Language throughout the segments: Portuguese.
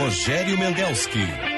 Rogério Mendelski.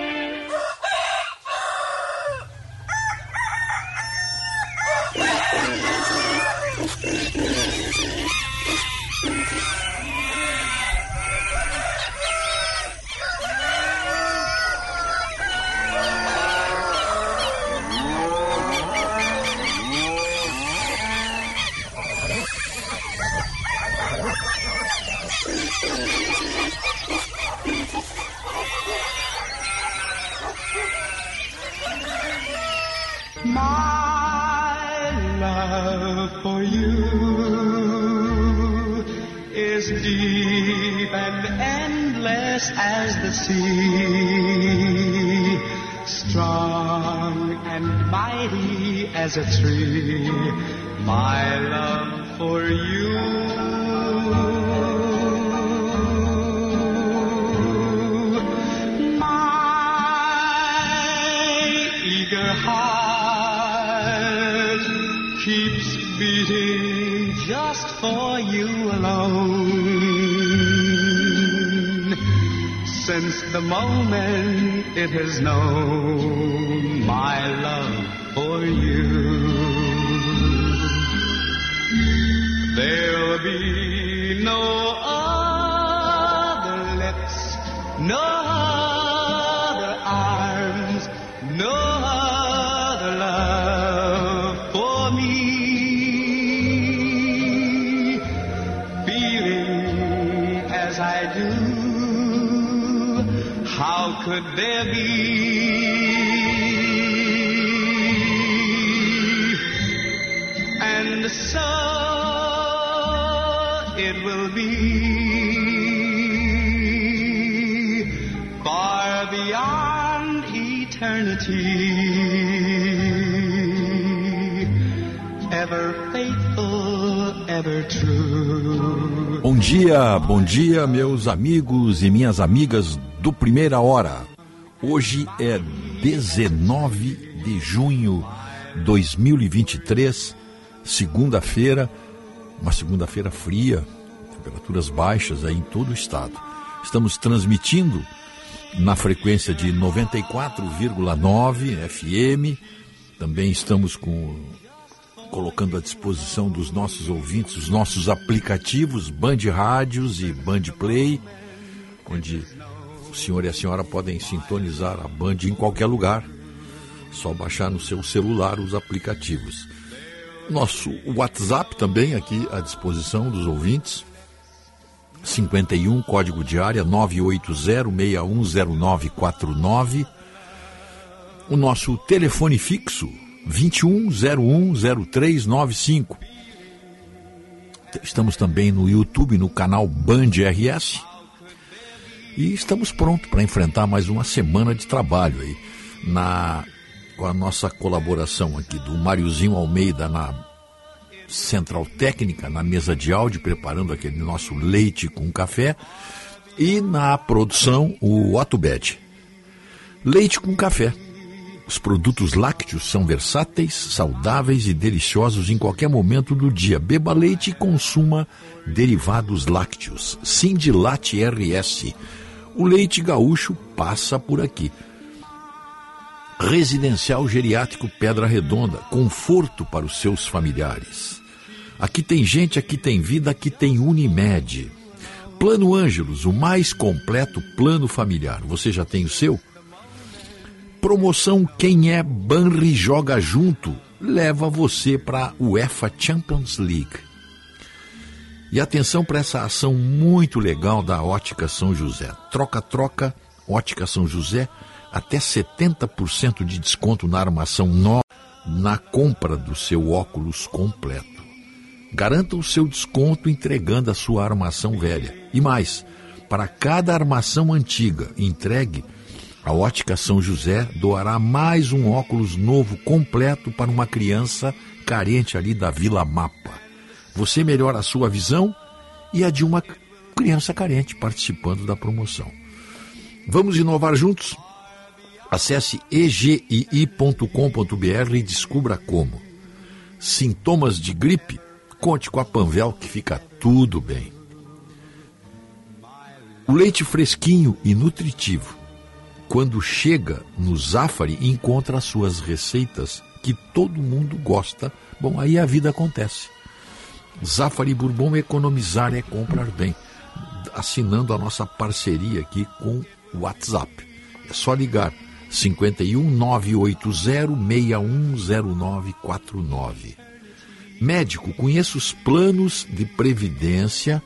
Bom dia, meus amigos e minhas amigas do Primeira Hora. Hoje é 19 de junho de 2023, segunda-feira, uma segunda-feira fria, temperaturas baixas aí em todo o estado. Estamos transmitindo na frequência de 94,9 FM. Também estamos com colocando à disposição dos nossos ouvintes os nossos aplicativos Band Rádios e Band Play, onde o senhor e a senhora podem sintonizar a Band em qualquer lugar. Só baixar no seu celular os aplicativos. Nosso WhatsApp também aqui à disposição dos ouvintes. 51 código de área 980610949. O nosso telefone fixo 21010395. Estamos também no YouTube, no canal Band RS. E estamos prontos para enfrentar mais uma semana de trabalho aí. Na, com a nossa colaboração aqui do Mariozinho Almeida na central técnica, na mesa de áudio, preparando aquele nosso leite com café. E na produção, o Otobed. Leite com café. Os produtos lácteos são versáteis, saudáveis e deliciosos em qualquer momento do dia. Beba leite e consuma derivados lácteos. Sindilate RS. O leite gaúcho passa por aqui. Residencial Geriátrico Pedra Redonda. Conforto para os seus familiares. Aqui tem gente, aqui tem vida, aqui tem Unimed. Plano Ângelos, o mais completo plano familiar. Você já tem o seu? Promoção Quem é Banri Joga Junto leva você para a UEFA Champions League. E atenção para essa ação muito legal da Ótica São José. Troca-troca, Ótica São José, até 70% de desconto na armação nova na compra do seu óculos completo. Garanta o seu desconto entregando a sua armação velha. E mais, para cada armação antiga entregue, a Ótica São José doará mais um óculos novo completo para uma criança carente ali da Vila Mapa. Você melhora a sua visão e a de uma criança carente participando da promoção. Vamos inovar juntos? Acesse egii.com.br e descubra como. Sintomas de gripe? Conte com a Panvel que fica tudo bem. O leite fresquinho e nutritivo, quando chega no Zafari, encontra as suas receitas que todo mundo gosta. Bom, aí a vida acontece. Zafari Bourbon economizar é comprar bem. Assinando a nossa parceria aqui com o WhatsApp. É só ligar 51 980 610949. Médico, conheça os planos de previdência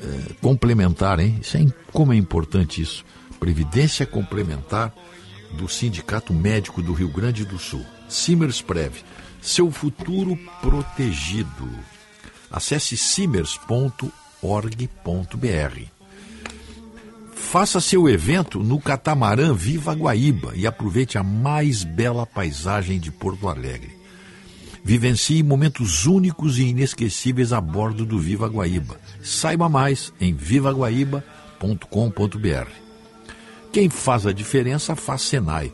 eh, complementar, hein? Isso é, como é importante isso. Previdência complementar do Sindicato Médico do Rio Grande do Sul. Simers Prev, seu futuro protegido. Acesse simers.org.br. Faça seu evento no catamarã Viva Guaíba e aproveite a mais bela paisagem de Porto Alegre. Vivencie momentos únicos e inesquecíveis a bordo do Viva Guaíba. Saiba mais em vivaguaíba.com.br. Quem faz a diferença faz Senai.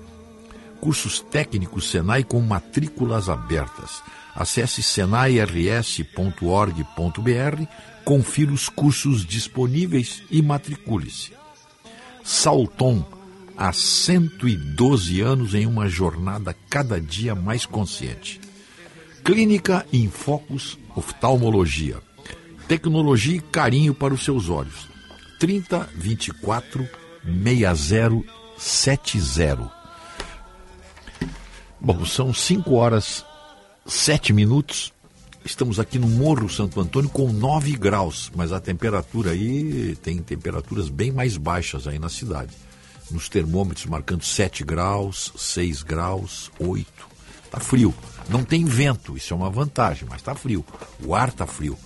Cursos técnicos Senai com matrículas abertas. Acesse senairs.org.br, confira os cursos disponíveis e matricule-se. Salton, há 112 anos em uma jornada cada dia mais consciente. Clínica em Focus Oftalmologia. Tecnologia e carinho para os seus olhos. 30 24 6070. Bom, são 5 horas 7 minutos. Estamos aqui no Morro Santo Antônio com 9 graus, mas a temperatura aí tem temperaturas bem mais baixas aí na cidade. Nos termômetros marcando 7 graus, 6 graus, 8. Tá frio. Não tem vento, isso é uma vantagem, mas tá frio. O ar tá frio.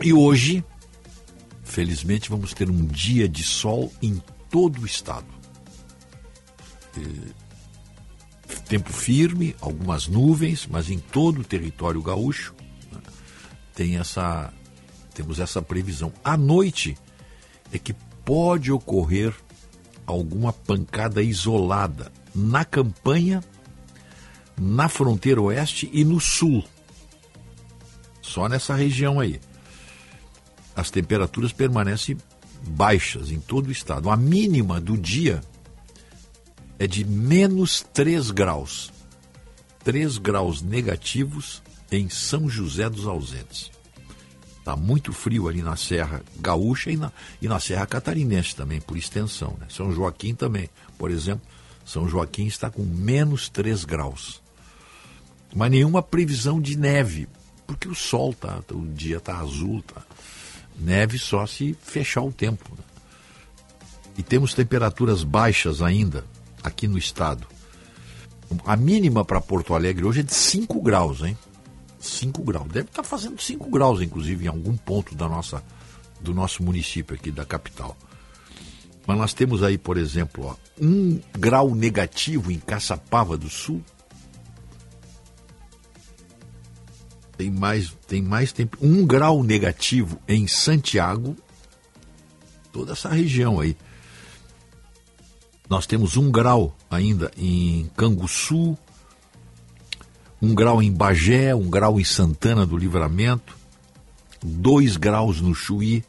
E hoje, felizmente, vamos ter um dia de sol em todo o estado. E tempo firme, algumas nuvens, mas em todo o território gaúcho né, tem essa, temos essa previsão. À noite é que pode ocorrer alguma pancada isolada na campanha, na fronteira oeste e no sul. Só nessa região aí. As temperaturas permanecem baixas em todo o estado. A mínima do dia é de menos 3 graus. 3 graus negativos em São José dos Ausentes. Está muito frio ali na Serra Gaúcha e na, e na Serra Catarinense também, por extensão. Né? São Joaquim também, por exemplo, São Joaquim está com menos 3 graus. Mas nenhuma previsão de neve, porque o sol tá, o dia está azul, tá. Neve só se fechar o tempo. Né? E temos temperaturas baixas ainda, aqui no estado. A mínima para Porto Alegre hoje é de 5 graus, hein? 5 graus. Deve estar tá fazendo 5 graus, inclusive, em algum ponto da nossa, do nosso município aqui, da capital. Mas nós temos aí, por exemplo, ó, um grau negativo em Caçapava do Sul. Tem mais, tem mais tempo. Um grau negativo em Santiago. Toda essa região aí. Nós temos um grau ainda em Canguçu, um grau em Bagé, um grau em Santana do Livramento, dois graus no Chuí,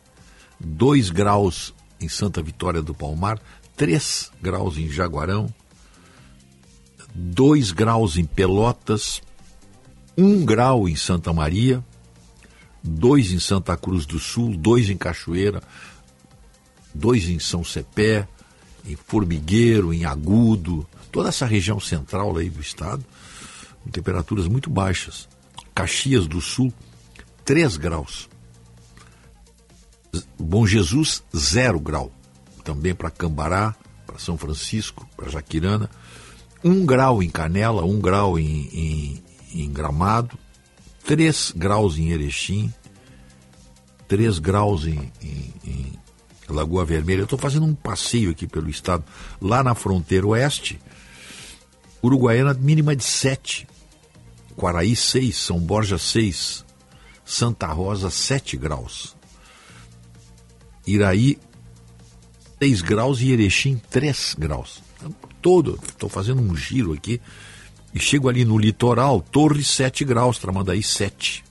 dois graus em Santa Vitória do Palmar, três graus em Jaguarão, dois graus em Pelotas, um grau em Santa Maria, dois em Santa Cruz do Sul, dois em Cachoeira, dois em São Cepé, em Formigueiro, em Agudo, toda essa região central aí do estado, com temperaturas muito baixas. Caxias do Sul, 3 graus. Bom Jesus, 0 grau. Também para Cambará, para São Francisco, para Jaquirana. 1 um grau em Canela, 1 um grau em, em, em Gramado, 3 graus em Erechim, 3 graus em, em, em Lagoa Vermelha. Eu estou fazendo um passeio aqui pelo estado, lá na fronteira oeste. Uruguaiana mínima de 7. Quaraí 6, São Borja 6, Santa Rosa 7 graus. Iraí 6 graus e Erechim 3 graus. Todo, estou fazendo um giro aqui e chego ali no litoral, Torre 7 graus, Tramandaí 7.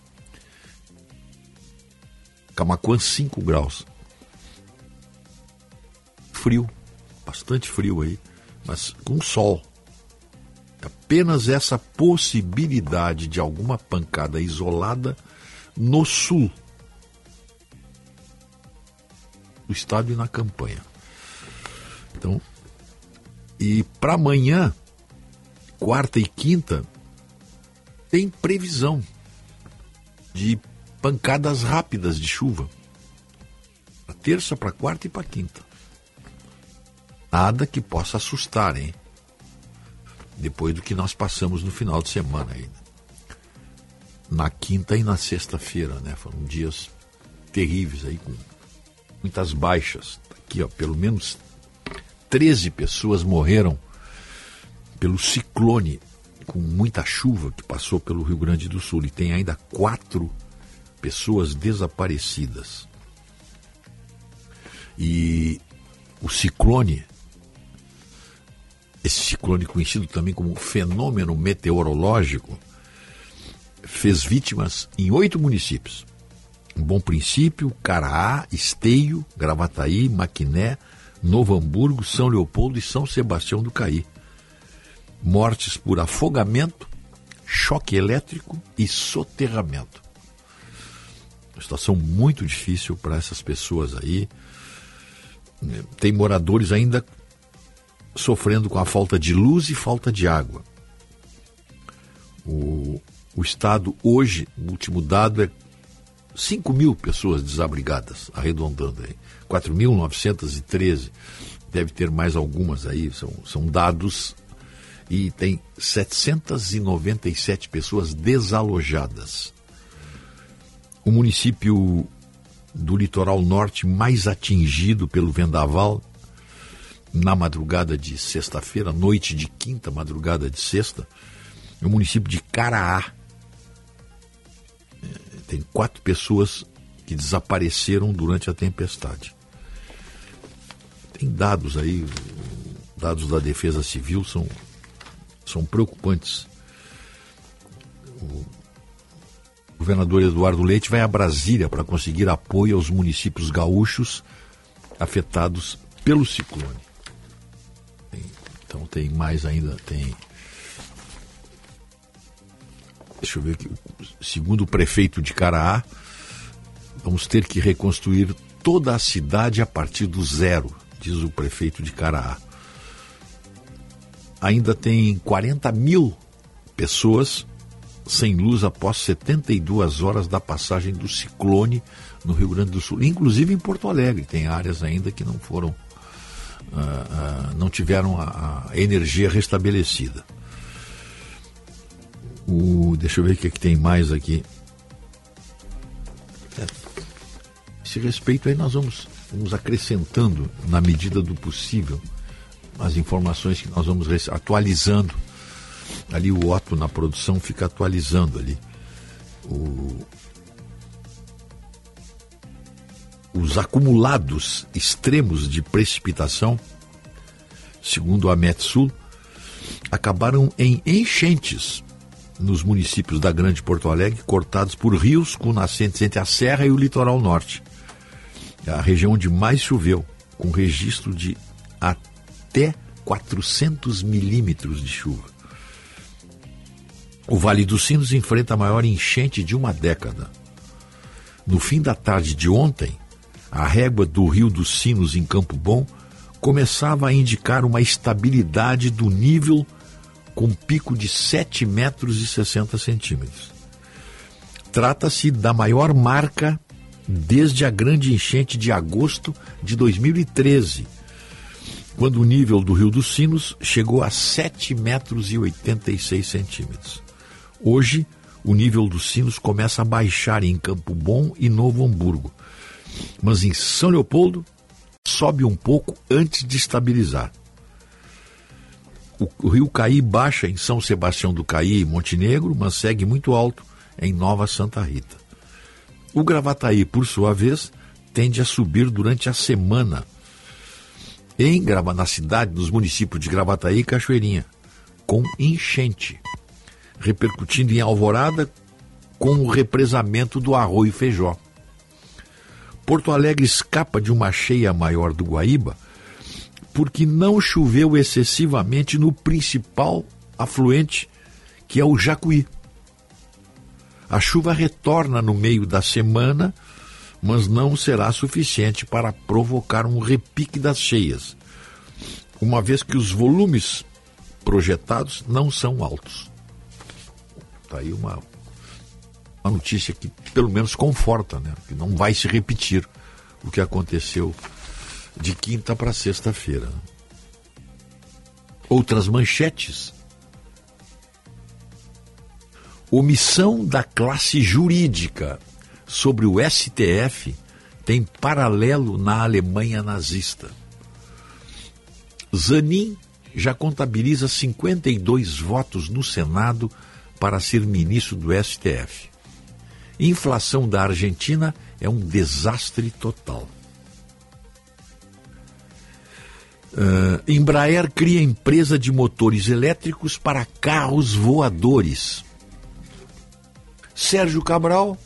Camacuã 5 graus. frio, bastante frio aí, mas com sol. Apenas essa possibilidade de alguma pancada isolada no sul do estado e na campanha. Então, e para amanhã, quarta e quinta, tem previsão de pancadas rápidas de chuva. Para terça, para quarta e para quinta. Nada que possa assustar, hein? Depois do que nós passamos no final de semana aí. Na quinta e na sexta-feira, né? Foram dias terríveis aí, com muitas baixas. Aqui, ó, pelo menos 13 pessoas morreram pelo ciclone com muita chuva que passou pelo Rio Grande do Sul e tem ainda quatro pessoas desaparecidas. E o ciclone, esse ciclone conhecido também como fenômeno meteorológico, fez vítimas em oito municípios. Bom Princípio, Caraá, Esteio, Gravataí, Maquiné, Novo Hamburgo, São Leopoldo e São Sebastião do Caí. Mortes por afogamento, choque elétrico e soterramento. Uma situação muito difícil para essas pessoas aí. Tem moradores ainda sofrendo com a falta de luz e falta de água. O, o Estado hoje, o último dado é 5 mil pessoas desabrigadas, arredondando aí. 4.913. Deve ter mais algumas aí, são, são dados. E tem 797 pessoas desalojadas. O município do litoral norte mais atingido pelo vendaval na madrugada de sexta-feira, noite de quinta, madrugada de sexta, é o município de Caraá, tem quatro pessoas que desapareceram durante a tempestade. Tem dados aí, dados da Defesa Civil são, são preocupantes. O governador Eduardo Leite vai a Brasília para conseguir apoio aos municípios gaúchos afetados pelo ciclone. Então tem mais ainda, tem deixa eu ver aqui, segundo o prefeito de Caraá, vamos ter que reconstruir toda a cidade a partir do zero, diz o prefeito de Caraá. Ainda tem 40 mil pessoas sem luz após 72 horas da passagem do ciclone no Rio Grande do Sul, inclusive em Porto Alegre. Tem áreas ainda que não foram, uh, uh, não tiveram a, a energia restabelecida. O, deixa eu ver o que, é que tem mais aqui. É, esse respeito aí nós vamos, vamos acrescentando na medida do possível as informações que nós vamos atualizando. Ali o Otto na produção fica atualizando ali. O, os acumulados extremos de precipitação, segundo a Metsul, acabaram em enchentes nos municípios da Grande Porto Alegre, cortados por rios com nascentes entre a Serra e o litoral norte. É a região onde mais choveu, com registro de até 400 milímetros de chuva. O Vale dos Sinos enfrenta a maior enchente de uma década. No fim da tarde de ontem, a régua do Rio dos Sinos em Campo Bom começava a indicar uma estabilidade do nível com pico de 7 metros e 60 centímetros. Trata-se da maior marca desde a grande enchente de agosto de 2013, quando o nível do Rio dos Sinos chegou a 7 metros e 86 centímetros. Hoje, o nível dos sinos começa a baixar em Campo Bom e Novo Hamburgo, mas em São Leopoldo sobe um pouco antes de estabilizar. O rio Caí baixa em São Sebastião do Caí e Montenegro, mas segue muito alto em Nova Santa Rita. O Gravataí, por sua vez, tende a subir durante a semana em na cidade, nos municípios de Gravataí e Cachoeirinha, com enchente, repercutindo em Alvorada com o represamento do Arroio Feijó. Porto Alegre escapa de uma cheia maior do Guaíba porque não choveu excessivamente no principal afluente, que é o Jacuí. A chuva retorna no meio da semana, mas não será suficiente para provocar um repique das cheias, uma vez que os volumes projetados não são altos. Está aí uma, uma notícia que pelo menos conforta, né? que não vai se repetir o que aconteceu de quinta para sexta-feira. Outras manchetes omissão da classe jurídica sobre o STF tem paralelo na Alemanha nazista. Zanin já contabiliza 52 votos no Senado para ser ministro do STF. Inflação da Argentina é um desastre total. Uh, Embraer cria empresa de motores elétricos para carros voadores. Sérgio Cabral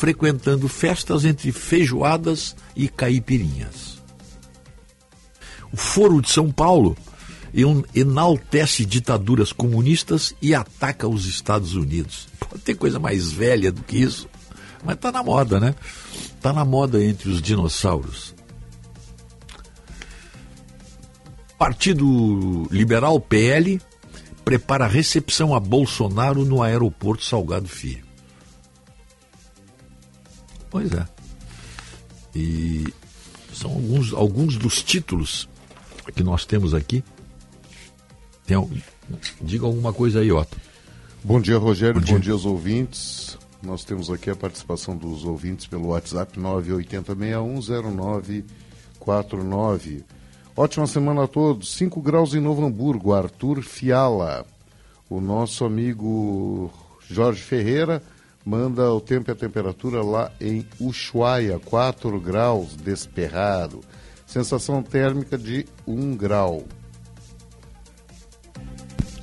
frequentando festas entre feijoadas e caipirinhas. O Foro de São Paulo enaltece ditaduras comunistas e ataca os Estados Unidos. Pode ter coisa mais velha do que isso, mas está na moda, né? Está na moda entre os dinossauros. Partido Liberal PL prepara recepção a Bolsonaro no aeroporto Salgado Filho. Pois é. E são alguns, alguns dos títulos que nós temos aqui. Tem, diga alguma coisa aí, Otto. Bom dia, Rogério. Bom dia. Bom dia aos ouvintes. Nós temos aqui a participação dos ouvintes pelo WhatsApp 980610949. Ótima semana a todos. 5 graus em Novo Hamburgo. Arthur Fiala. O nosso amigo Jorge Ferreira manda o tempo e a temperatura lá em Ushuaia, 4 graus, desperrado. Sensação térmica de 1 grau.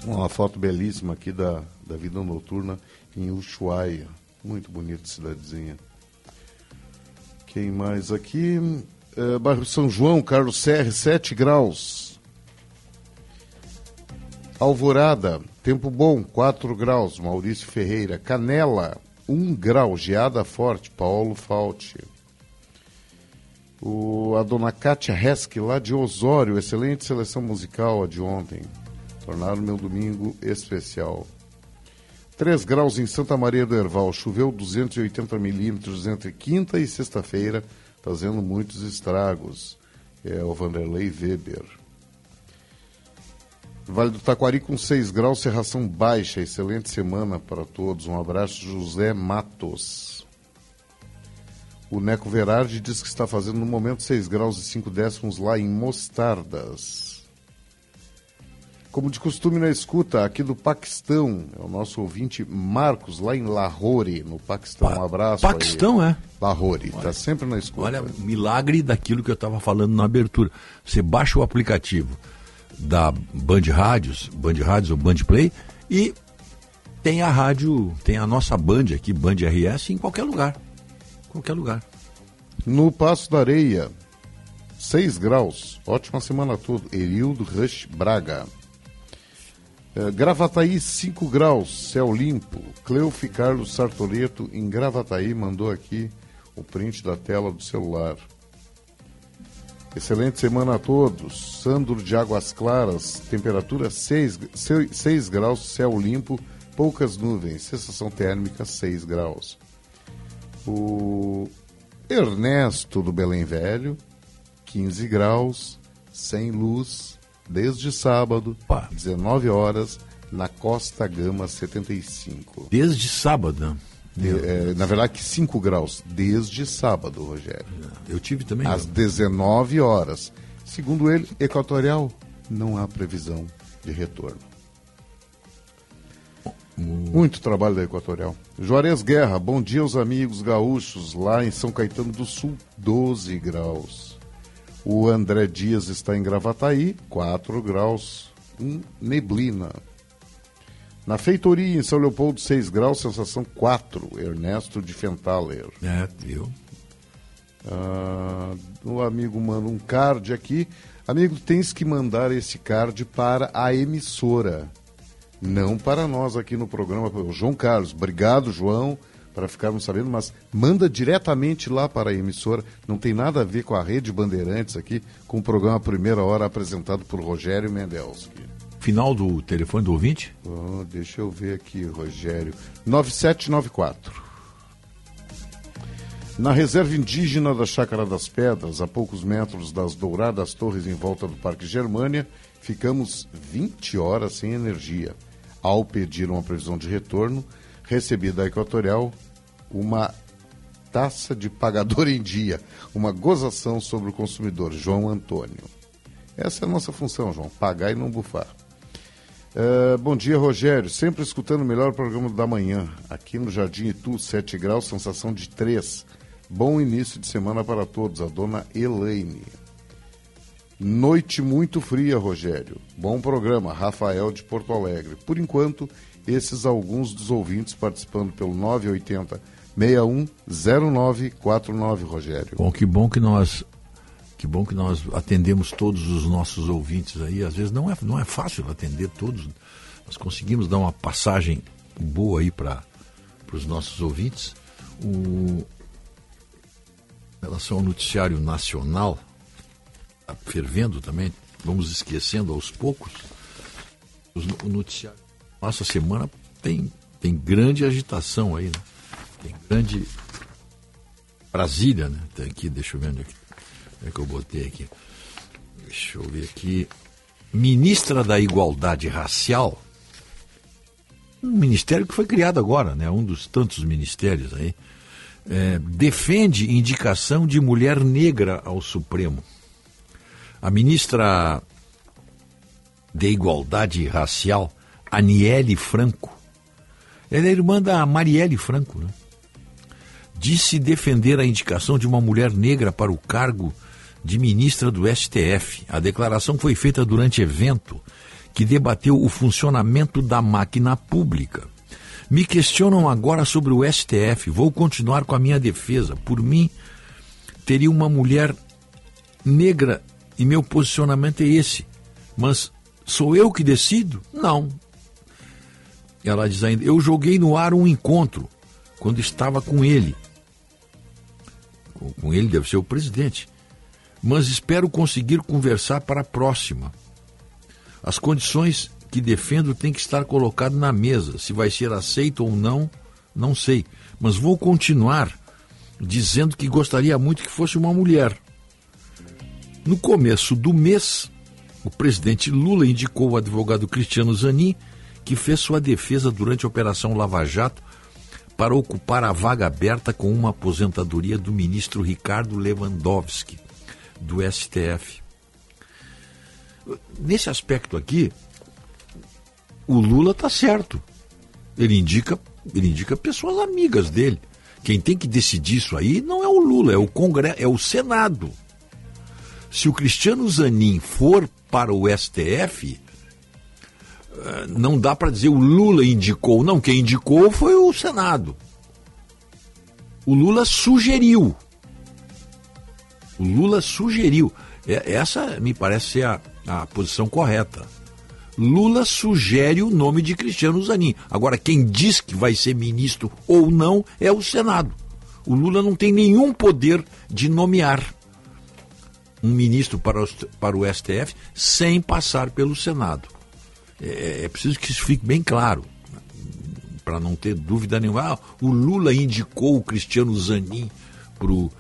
Uma foto belíssima aqui da, da vida noturna em Ushuaia. Muito bonita cidadezinha. Quem mais aqui? Uh, bairro São João, Carlos Serre, 7 graus. Alvorada, tempo bom, 4 graus. Maurício Ferreira. Canela, 1 grau. Geada forte, Paulo Falte. O, a dona Kátia Hesk, lá de Osório. Excelente seleção musical a de ontem. Tornaram meu domingo especial. 3 graus em Santa Maria do Herval. Choveu 280 milímetros entre quinta e sexta-feira fazendo muitos estragos. É o Vanderlei Weber. Vale do Taquari com 6 graus, serração baixa. Excelente semana para todos. Um abraço, José Matos. O Neco Verardi diz que está fazendo no momento 6 graus e 5 décimos lá em Mostardas. Como de costume na escuta, aqui do Paquistão, é o nosso ouvinte Marcos, lá em Lahore, no Paquistão. Um abraço. Paquistão, aí. é? Lahore, está sempre na escuta. Olha, milagre daquilo que eu estava falando na abertura. Você baixa o aplicativo da Band Rádios, Band Rádios ou Band Play, e tem a rádio, tem a nossa Band aqui, Band RS, em qualquer lugar. Qualquer lugar. No Passo da Areia, 6 graus. Ótima semana toda. Erildo Rush Braga. É, Gravataí, 5 graus, céu limpo. Cleuf Carlos Sartoreto, em Gravataí, mandou aqui o print da tela do celular. Excelente semana a todos. Sandro de Águas Claras, temperatura 6, 6 graus, céu limpo, poucas nuvens, sensação térmica 6 graus. O Ernesto do Belém Velho, 15 graus, sem luz, desde sábado, Pá. 19 horas, na Costa Gama 75. Desde sábado? De, é, na verdade, que 5 graus, desde sábado, Rogério. Eu tive também. Às 19 horas. Segundo ele, Equatorial, não há previsão de retorno. Muito trabalho da Equatorial. Juarez Guerra, bom dia aos amigos gaúchos lá em São Caetano do Sul, 12 graus. O André Dias está em Gravataí, 4 graus, um neblina. Na feitoria em São Leopoldo, 6 graus, sensação 4, Ernesto de Fentaler. É, viu? Ah, o amigo manda um card aqui. Amigo, tens que mandar esse card para a emissora, não para nós aqui no programa. O João Carlos, obrigado, João, para ficarmos sabendo, mas manda diretamente lá para a emissora. Não tem nada a ver com a Rede Bandeirantes aqui, com o programa Primeira Hora apresentado por Rogério Mendelski. Final do telefone do ouvinte? Oh, deixa eu ver aqui, Rogério. 9794. Na reserva indígena da Chácara das Pedras, a poucos metros das douradas torres em volta do Parque Germânia, ficamos 20 horas sem energia. Ao pedir uma previsão de retorno, recebi da Equatorial uma taça de pagador em dia, uma gozação sobre o consumidor, João Antônio. Essa é a nossa função, João, pagar e não bufar. Uh, bom dia, Rogério. Sempre escutando o melhor programa da manhã. Aqui no Jardim Itu, 7 graus, sensação de 3. Bom início de semana para todos, a dona Elaine. Noite muito fria, Rogério. Bom programa, Rafael de Porto Alegre. Por enquanto, esses alguns dos ouvintes participando pelo 980 610949, Rogério. Bom, que bom que nós que bom que nós atendemos todos os nossos ouvintes aí. Às vezes não é, não é fácil atender todos. Nós conseguimos dar uma passagem boa aí para os nossos ouvintes. O, em relação ao noticiário nacional, tá fervendo também, vamos esquecendo aos poucos, o noticiário. Nossa semana tem, tem grande agitação aí, né? Tem grande. Brasília, né? Tem aqui, deixa eu ver onde é que, onde é que eu botei aqui. Deixa eu ver aqui. Ministra da Igualdade Racial, um ministério que foi criado agora, né? Um dos tantos ministérios aí é, defende indicação de mulher negra ao Supremo. A ministra de Igualdade Racial, Aniele Franco, ela é irmã da Marielle Franco, né? disse defender a indicação de uma mulher negra para o cargo de ministra do STF. A declaração foi feita durante evento que debateu o funcionamento da máquina pública. Me questionam agora sobre o STF. Vou continuar com a minha defesa. Por mim, teria uma mulher negra e meu posicionamento é esse. Mas sou eu que decido? Não. Ela diz ainda: Eu joguei no ar um encontro quando estava com ele. Com ele deve ser o presidente. Mas espero conseguir conversar para a próxima. As condições que defendo tem que estar colocado na mesa. Se vai ser aceito ou não, não sei. Mas vou continuar dizendo que gostaria muito que fosse uma mulher. No começo do mês, o presidente Lula indicou o advogado Cristiano Zanin, que fez sua defesa durante a Operação Lava Jato, para ocupar a vaga aberta com uma aposentadoria do ministro Ricardo Lewandowski, do STF. Nesse aspecto aqui, o Lula está certo. Ele indica, ele indica pessoas amigas dele. Quem tem que decidir isso aí não é o Lula, é o Congresso, é o Senado. Se o Cristiano Zanin for para o STF, eh, não dá para dizer o Lula indicou. Não, quem indicou foi o Senado. O Lula sugeriu. O Lula sugeriu. Essa me parece ser a, a posição correta. Lula sugere o nome de Cristiano Zanin. Agora, quem diz que vai ser ministro ou não é o Senado. O Lula não tem nenhum poder de nomear um ministro para o, para o STF sem passar pelo Senado. É, é preciso que isso fique bem claro, para não ter dúvida nenhuma. Ah, o Lula indicou o Cristiano Zanin para o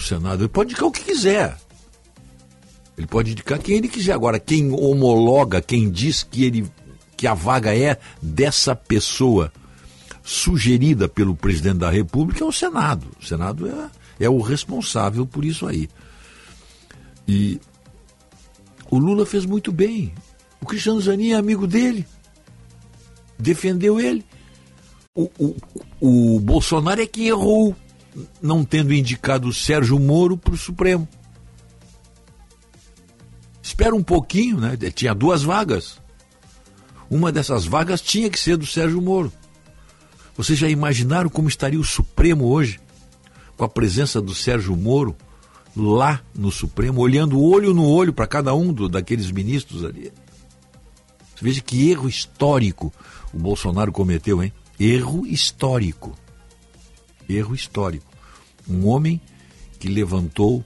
Senado. Ele pode indicar o que quiser. Ele pode indicar quem ele quiser. Agora, quem homologa, quem diz que, ele, que a vaga é dessa pessoa sugerida pelo presidente da República é o Senado. O Senado é, é o responsável por isso aí. E o Lula fez muito bem. O Cristiano Zanin é amigo dele. Defendeu ele. O, o, o Bolsonaro é que errou, não tendo indicado o Sérgio Moro para o Supremo. Espera um pouquinho, né? Tinha duas vagas. Uma dessas vagas tinha que ser do Sérgio Moro. Vocês já imaginaram como estaria o Supremo hoje, com a presença do Sérgio Moro lá no Supremo, olhando olho no olho para cada um do, daqueles ministros ali. Veja que erro histórico o Bolsonaro cometeu, hein? Erro histórico. Erro histórico. Um homem que levantou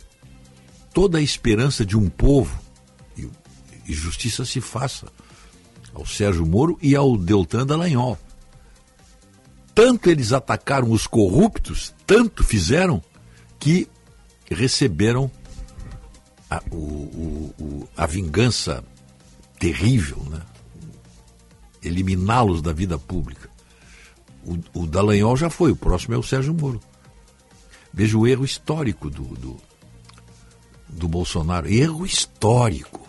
toda a esperança de um povo, e, e justiça se faça, ao Sérgio Moro e ao Deltan Dallagnol. Tanto eles atacaram os corruptos, tanto fizeram, que receberam a, o, o, o, a vingança terrível, né? eliminá-los da vida pública. O, o Dallagnol já foi, o próximo é o Sérgio Moro. Veja o erro histórico do, do, do Bolsonaro. Erro histórico.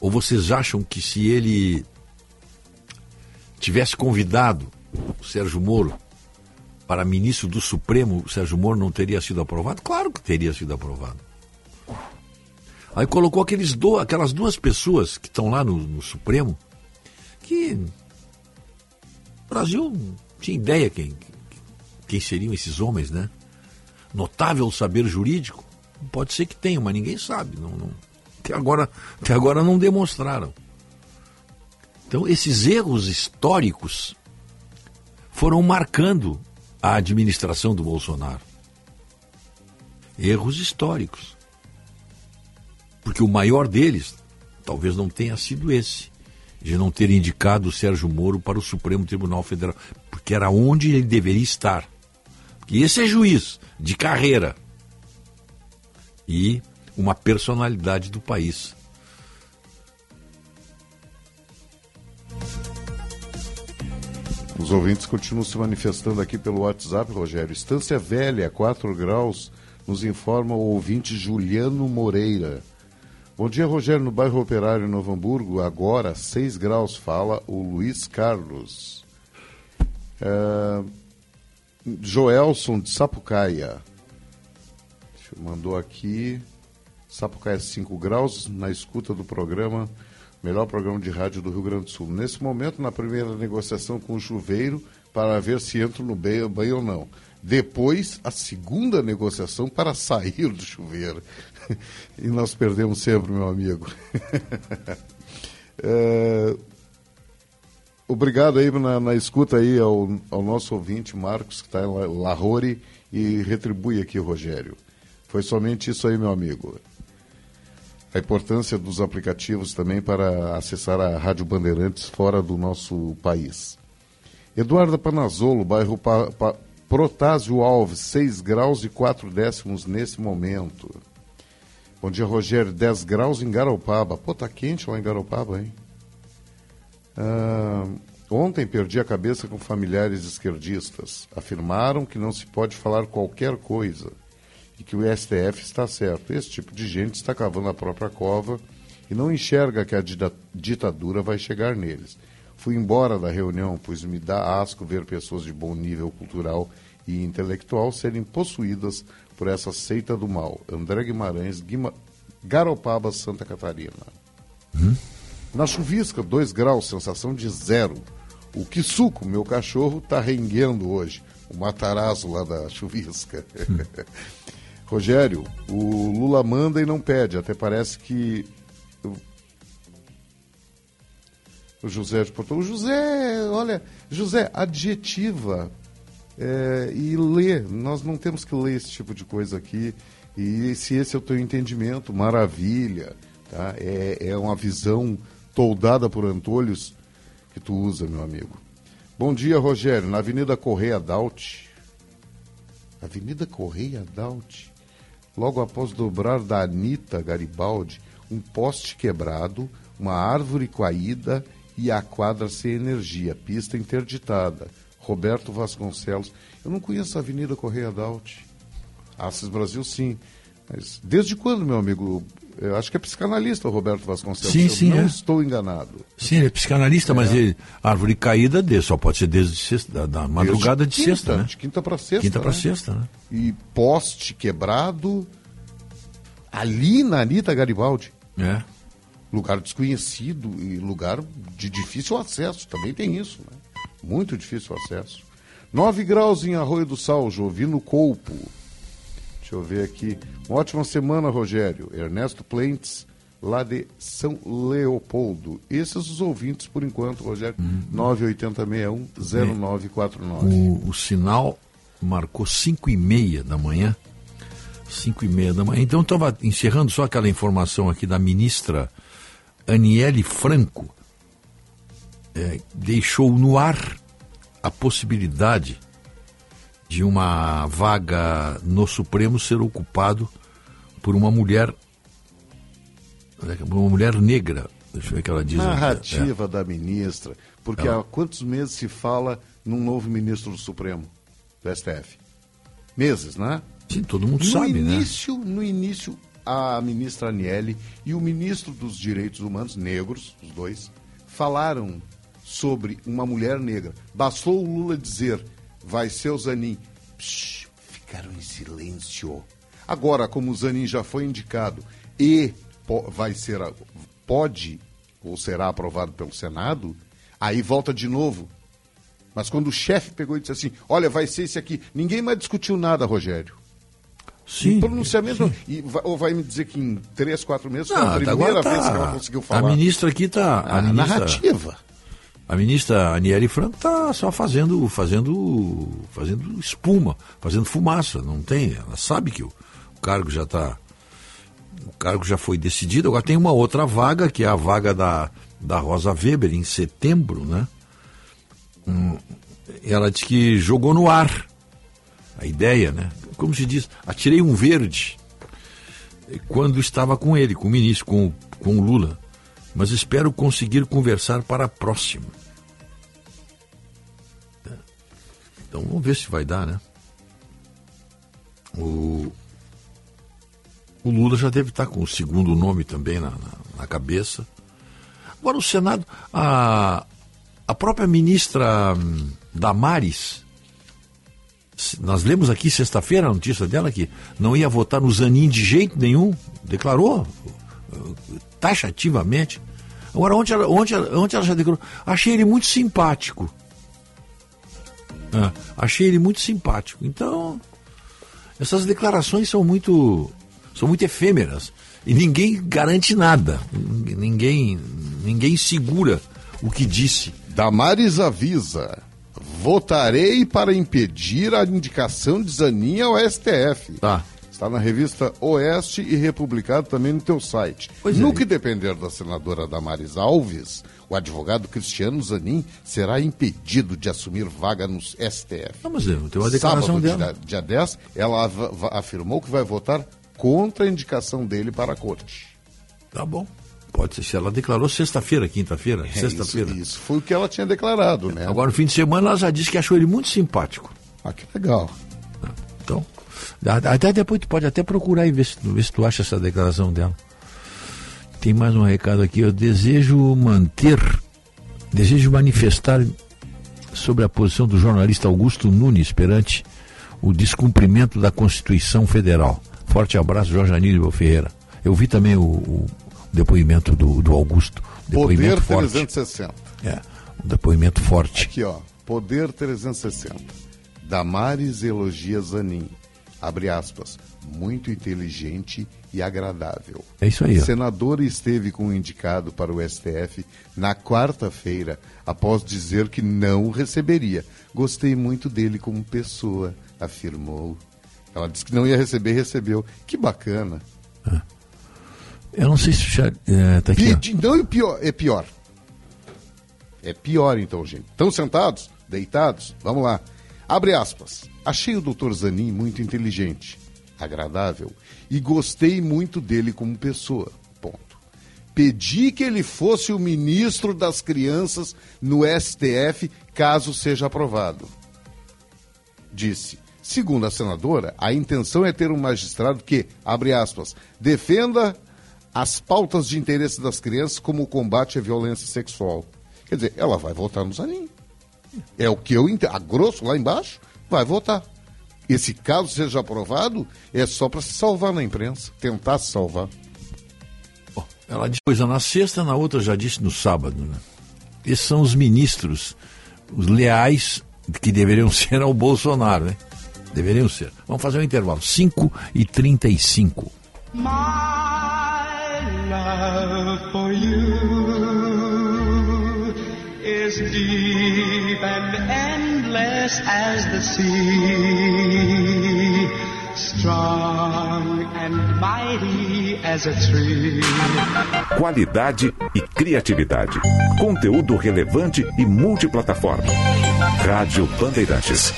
Ou vocês acham que se ele tivesse convidado o Sérgio Moro para ministro do Supremo, o Sérgio Moro não teria sido aprovado? Claro que teria sido aprovado. Aí colocou aqueles do, aquelas duas pessoas que estão lá no, no Supremo, que o Brasil não tinha ideia quem, quem seriam esses homens, né? Notável saber jurídico, pode ser que tenha, mas ninguém sabe. Não, não, até, agora, até agora não demonstraram. Então, esses erros históricos foram marcando a administração do Bolsonaro. Erros históricos. Porque o maior deles talvez não tenha sido esse de não ter indicado o Sérgio Moro para o Supremo Tribunal Federal, porque era onde ele deveria estar. Porque esse é juiz de carreira e uma personalidade do país. Os ouvintes continuam se manifestando aqui pelo WhatsApp, Rogério. Estância Velha, 4 graus, nos informa o ouvinte Juliano Moreira. Bom dia, Rogério. No bairro Operário, em Novo Hamburgo, agora 6 graus, fala o Luiz Carlos. É... Joelson de Sapucaia. Mandou aqui. Sapucaia 5 graus, na escuta do programa, melhor programa de rádio do Rio Grande do Sul. Nesse momento, na primeira negociação com o chuveiro, para ver se entro no banho, banho ou não. Depois, a segunda negociação para sair do chuveiro. e nós perdemos sempre, meu amigo. é, obrigado aí na, na, escuta aí ao, ao, nosso ouvinte, Marcos, que está em Lahore, e retribui aqui, Rogério. Foi somente isso aí, meu amigo. A importância dos aplicativos também para acessar a Rádio Bandeirantes fora do nosso país. Eduardo Panazolo, bairro pa, pa, Protásio Alves, 6 graus e 4 décimos nesse momento. Bom dia, Rogério. 10 graus em Garopaba. Pô, tá quente lá em Garopaba, hein? Ah, ontem perdi a cabeça com familiares esquerdistas. Afirmaram que não se pode falar qualquer coisa e que o STF está certo. Esse tipo de gente está cavando a própria cova e não enxerga que a ditadura vai chegar neles. Fui embora da reunião, pois me dá asco ver pessoas de bom nível cultural e intelectual serem possuídas por essa seita do mal. André Guimarães, Guima... Garopaba, Santa Catarina. Hum? Na chuvisca, 2 graus, sensação de zero. O suco, meu cachorro, está renguendo hoje. O matarazzo lá da chuvisca. Rogério, o Lula manda e não pede. Até parece que. O José de Porto. O José, olha, José, adjetiva é, e ler. Nós não temos que ler esse tipo de coisa aqui. E se esse é o teu entendimento, maravilha. Tá? É, é uma visão toldada por Antolhos que tu usa, meu amigo. Bom dia, Rogério. Na Avenida Correia Daut. Avenida Correia Daut. Logo após dobrar da Anitta Garibaldi, um poste quebrado, uma árvore caída e a quadra sem energia, pista interditada. Roberto Vasconcelos. Eu não conheço a Avenida Correia Daut. Assis Brasil, sim. Mas desde quando, meu amigo? Eu acho que é psicanalista o Roberto Vasconcelos. Sim, sim. não é. estou enganado. Sim, ele é psicanalista, é. mas ele, árvore caída de, só pode ser desde sexta, da, da madrugada de, quinta, sexta, né? De quinta para sexta. Quinta para né? sexta, né? E poste quebrado ali na Anitta Garibaldi. É. Lugar desconhecido e lugar de difícil acesso. Também tem isso, né? Muito difícil acesso. 9 graus em Arroio do Sal, Jovino Colpo. Deixa eu ver aqui. Uma ótima semana, Rogério. Ernesto Plentes, lá de São Leopoldo. Esses os ouvintes, por enquanto, Rogério. 98061-0949. O, o sinal marcou 5 e meia da manhã. 5 e meia da manhã. Então, estava encerrando só aquela informação aqui da ministra Aniele Franco. É, deixou no ar a possibilidade de uma vaga no Supremo ser ocupado por uma mulher uma mulher negra. Deixa eu ver o que ela diz. aqui. Narrativa da ministra. Porque Ela- há quantos meses se fala num novo ministro do Supremo, do STF? Meses, né? É. Sim, todo mundo No sabe, né? início, no início, a ministra Aniele e o ministro dos Direitos Humanos, negros, os dois, falaram sobre uma mulher negra. Bastou o Lula dizer, vai ser o Zanin. Psh, ficaram em silêncio. Agora, como o Zanin já foi indicado e vai ser, a- pode ou será aprovado pelo Senado, aí volta de novo. Mas quando o chefe pegou e disse assim, olha, vai ser esse aqui, ninguém mais discutiu nada, Rogério. Sim. Um pronunciamento. E vai, ou vai me dizer que em três, quatro meses foi Não, a primeira tá- vez que ela conseguiu A falar. ministra aqui está. a A, ministra, narrativa. A ministra Aniele Franco está só fazendo, fazendo, fazendo espuma, fazendo fumaça. Não tem. Ela sabe que o, o cargo já está. O cargo já foi decidido. Agora tem uma outra vaga, que é a vaga da, da Rosa Weber, em setembro, né? Hum, ela disse que jogou no ar a ideia, né? Como se diz, atirei um verde quando estava com ele, com o ministro, com, com o Lula. Mas espero conseguir conversar para a próxima. Então vamos ver se vai dar, né? O, o Lula já deve estar com o segundo nome também na, na, na cabeça. Agora o Senado, a, a própria ministra hum, Damares, nós lemos aqui sexta-feira a notícia dela que não ia votar no Zanin de jeito nenhum, declarou uh, taxativamente. Agora, ontem ela, ontem, ontem ela já declarou, achei ele muito simpático. Ah, achei ele muito simpático. Então, essas declarações são muito, são muito efêmeras e ninguém garante nada, ninguém, ninguém segura o que disse. Damares avisa. Votarei para impedir a indicação de Zanin ao STF. Tá. Está na revista Oeste e republicado também no teu site. Pois no é. que depender da senadora Damares Alves, o advogado Cristiano Zanin será impedido de assumir vaga no STF. Não, mas tem uma declaração Sábado, dela. Dia, dia 10, ela afirmou que vai votar contra a indicação dele para a corte. Tá bom. Pode ser. Se ela declarou sexta-feira, quinta-feira, É, sexta-feira. Isso, isso foi o que ela tinha declarado, né? Agora, no fim de semana, ela já disse que achou ele muito simpático. Ah, que legal. Então, até depois tu pode até procurar e ver se, ver se tu acha essa declaração dela. Tem mais um recado aqui. Eu desejo manter, desejo manifestar sobre a posição do jornalista Augusto Nunes perante o descumprimento da Constituição Federal. Forte abraço, Jorge Aníbal Ferreira. Eu vi também o, o depoimento do, do Augusto. Depoimento Poder forte. 360. É, um depoimento forte. Aqui, ó. Poder 360. Damares elogia Zanin. Abre aspas. Muito inteligente e agradável. É isso aí, ó. Senador esteve com o indicado para o STF na quarta-feira, após dizer que não o receberia. Gostei muito dele como pessoa, afirmou. Ela disse que não ia receber, recebeu. Que bacana. Eu não sei se já. É, tá aqui. Pedi- não é pior, é pior. É pior então, gente. Estão sentados? Deitados? Vamos lá. Abre aspas. Achei o Dr. Zanin muito inteligente, agradável e gostei muito dele como pessoa. Ponto. Pedi que ele fosse o ministro das crianças no STF caso seja aprovado. Disse. Segundo a senadora, a intenção é ter um magistrado que, abre aspas, defenda as pautas de interesse das crianças como o combate à violência sexual. Quer dizer, ela vai votar no Zanin. É o que eu entendo. A grosso, lá embaixo, vai votar. Esse caso seja aprovado, é só para se salvar na imprensa, tentar se salvar. Ela disse coisa na sexta, na outra já disse no sábado. Né? Esses são os ministros, os leais que deveriam ser ao Bolsonaro, né? Deveriam ser. Vamos fazer um intervalo. 5 e 35. My love as the sea, strong and mighty as a tree. Qualidade e criatividade. Conteúdo relevante e multiplataforma. Rádio Bandeirantes.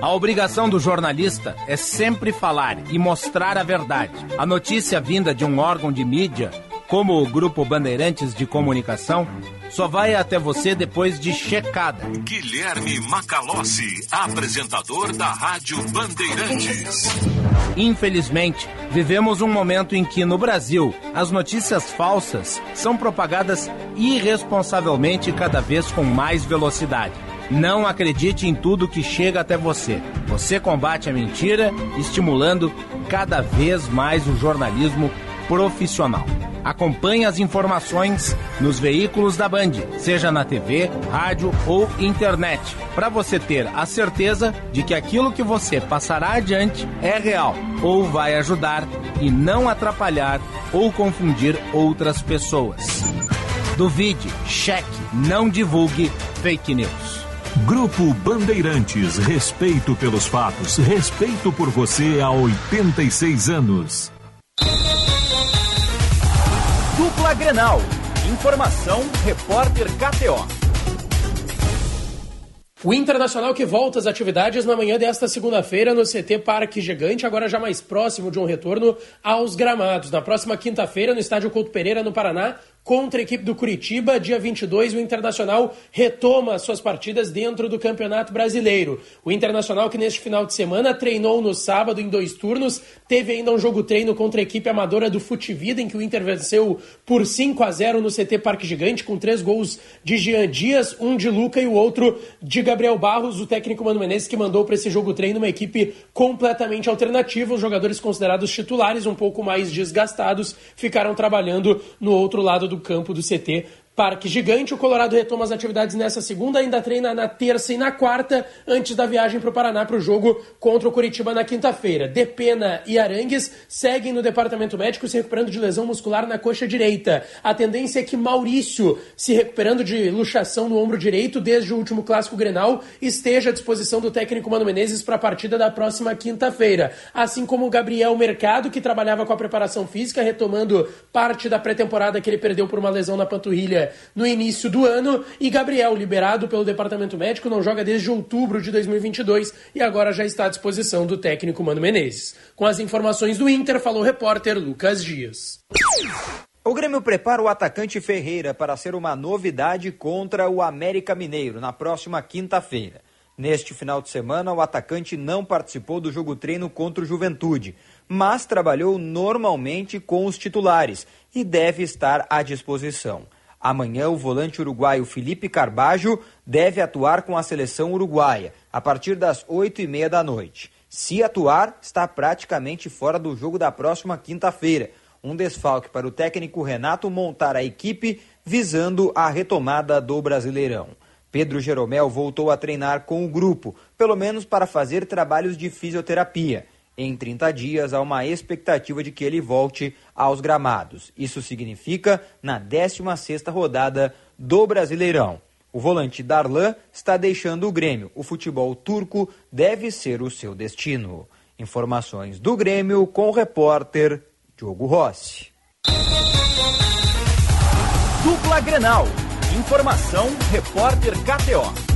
A obrigação do jornalista é sempre falar e mostrar a verdade. A notícia vinda de um órgão de mídia, como o Grupo Bandeirantes de Comunicação, só vai até você depois de checada. Guilherme Macalossi, apresentador da Rádio Bandeirantes. Infelizmente, vivemos um momento em que no Brasil as notícias falsas são propagadas irresponsavelmente cada vez com mais velocidade. Não acredite em tudo que chega até você. Você combate a mentira, estimulando cada vez mais o jornalismo profissional. Acompanhe as informações nos veículos da Band, seja na TV, rádio ou internet, para você ter a certeza de que aquilo que você passará adiante é real ou vai ajudar e não atrapalhar ou confundir outras pessoas. Duvide, cheque, não divulgue fake news. Grupo Bandeirantes, respeito pelos fatos, respeito por você há 86 anos. Grenal. Informação, repórter KTO. O Internacional que volta às atividades na manhã desta segunda-feira no CT Parque Gigante, agora já mais próximo de um retorno aos gramados. Na próxima quinta-feira, no estádio Couto Pereira, no Paraná, contra a equipe do Curitiba. Dia 22, o Internacional retoma suas partidas dentro do Campeonato Brasileiro. O Internacional, que neste final de semana treinou no sábado em dois turnos, teve ainda um jogo treino contra a equipe amadora do Futivida, em que o Inter venceu por 5 a 0 no CT Parque Gigante, com três gols de Jean Dias, um de Luca e o outro de Gabriel Barros, o técnico Mano Menezes, que mandou para esse jogo treino uma equipe completamente alternativa. Os jogadores considerados titulares, um pouco mais desgastados, ficaram trabalhando no outro lado do do campo do CT Parque Gigante. O Colorado retoma as atividades nessa segunda, ainda treina na terça e na quarta, antes da viagem para o Paraná para o jogo contra o Curitiba na quinta-feira. Depena e Arangues seguem no departamento médico se recuperando de lesão muscular na coxa direita. A tendência é que Maurício, se recuperando de luxação no ombro direito desde o último clássico Grenal, esteja à disposição do técnico Mano Menezes para a partida da próxima quinta-feira. Assim como Gabriel Mercado, que trabalhava com a preparação física, retomando parte da pré-temporada que ele perdeu por uma lesão na panturrilha no início do ano. E Gabriel, liberado pelo departamento médico, não joga desde outubro de 2022 e agora já está à disposição do técnico Mano Menezes. Com as informações do Inter, falou o repórter Lucas Dias. O Grêmio prepara o atacante Ferreira para ser uma novidade contra o América Mineiro na próxima quinta-feira. Neste final de semana, o atacante não participou do jogo treino contra o Juventude, mas trabalhou normalmente com os titulares e deve estar à disposição. Amanhã, o volante uruguaio Felipe Carbajo deve atuar com a seleção uruguaia, a partir das oito e meia da noite. Se atuar, está praticamente fora do jogo da próxima quinta-feira. Um desfalque para o técnico Renato montar a equipe visando a retomada do Brasileirão. Pedro Jeromel voltou a treinar com o grupo, pelo menos para fazer trabalhos de fisioterapia. Em 30 dias, há uma expectativa de que ele volte aos gramados. Isso significa na 16ª rodada do Brasileirão. O volante Darlan está deixando o Grêmio. O futebol turco deve ser o seu destino. Informações do Grêmio com o repórter Diogo Rossi. Dupla Grenal. Informação, repórter KTO.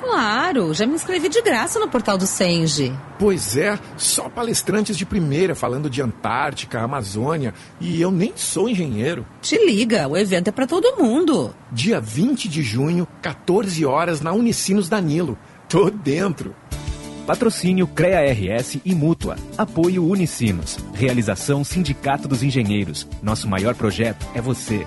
Claro, já me inscrevi de graça no portal do Senge. Pois é, só palestrantes de primeira falando de Antártica, Amazônia, e eu nem sou engenheiro. Te liga, o evento é para todo mundo. Dia 20 de junho, 14 horas na Unicinos Danilo. Tô dentro. Patrocínio CREA RS e Mútua. Apoio Unicinos. Realização Sindicato dos Engenheiros. Nosso maior projeto é você.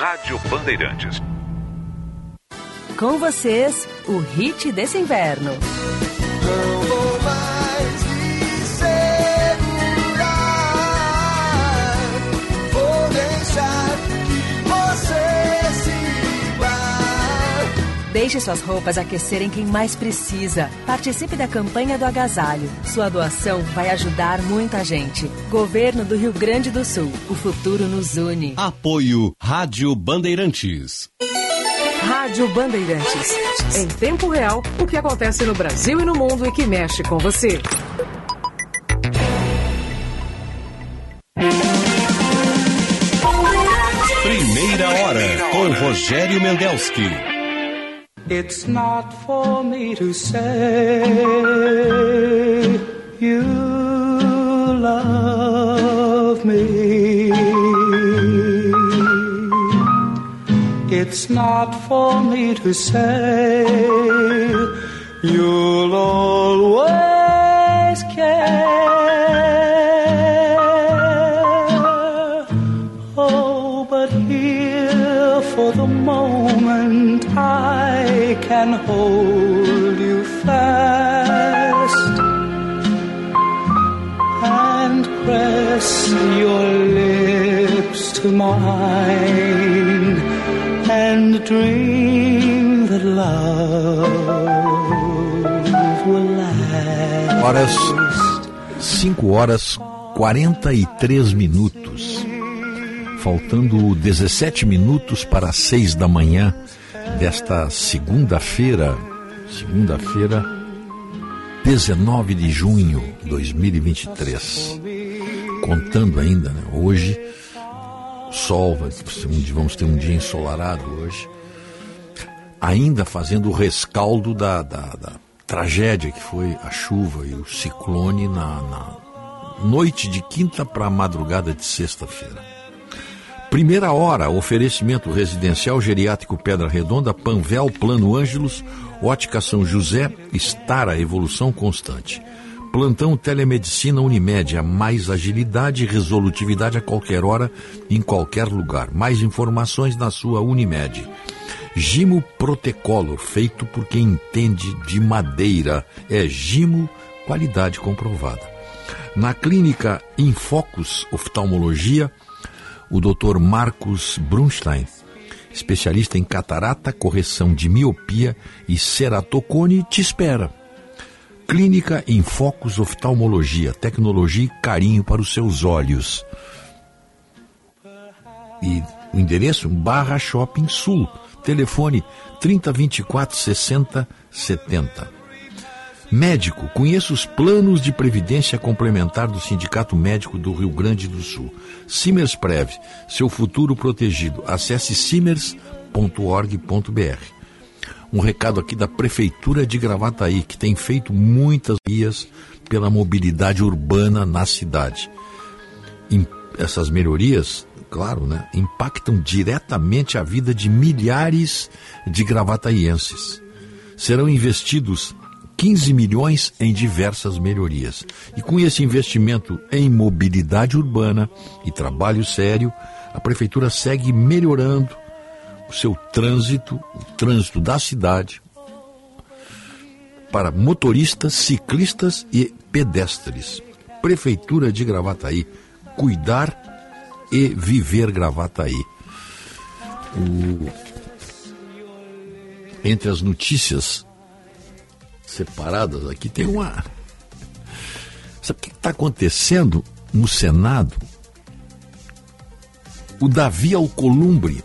Rádio Bandeirantes. Com vocês, o hit desse inverno. Deixe suas roupas aquecerem quem mais precisa. Participe da campanha do agasalho. Sua doação vai ajudar muita gente. Governo do Rio Grande do Sul. O futuro nos une. Apoio Rádio Bandeirantes. Rádio Bandeirantes. Em tempo real, o que acontece no Brasil e no mundo e que mexe com você. Primeira hora com Rogério Mendelski. It's not for me to say you love me. It's not for me to say you'll always can hold you fast and press your lips to mine and dream that love will last. Horas, 5 horas 43 minutos. Faltando 17 minutos para 6 da manhã desta segunda-feira, segunda-feira, 19 de junho de 2023. Contando ainda, né? Hoje, sol, vamos ter um dia ensolarado hoje. Ainda fazendo o rescaldo da, da- da tragédia que foi a chuva e o ciclone na, na noite de quinta para madrugada de sexta-feira. Primeira hora, oferecimento residencial geriátrico Pedra Redonda, Panvel, Plano Ângelos, Ótica São José, Estara, evolução constante. Plantão Telemedicina Unimed, a mais agilidade e resolutividade a qualquer hora, em qualquer lugar. Mais informações na sua Unimed. Gimo Protecolor, feito por quem entende de madeira. É Gimo, qualidade comprovada. Na clínica Infocus Oftalmologia, o Dr. Marcos Brunstein, especialista em catarata, correção de miopia e ceratocone, te espera. Clínica em Focus Oftalmologia, tecnologia e carinho para os seus olhos. E o endereço? Barra Shopping Sul. Telefone 3024 60 70. Médico, conheça os planos de previdência complementar do Sindicato Médico do Rio Grande do Sul. Simers Prev, seu futuro protegido. Acesse simers.org.br. um recado aqui da Prefeitura de Gravataí, que tem feito muitas vias pela mobilidade urbana na cidade. Essas melhorias, claro, né, impactam diretamente a vida de milhares de gravataienses. Serão investidos 15 milhões em diversas melhorias. E com esse investimento em mobilidade urbana e trabalho sério, a prefeitura segue melhorando o seu trânsito, o trânsito da cidade, para motoristas, ciclistas e pedestres. Prefeitura de Gravataí, cuidar e viver Gravataí. O... Entre as notícias separadas aqui tem uma. Sabe o que está acontecendo no Senado? O Davi Alcolumbre,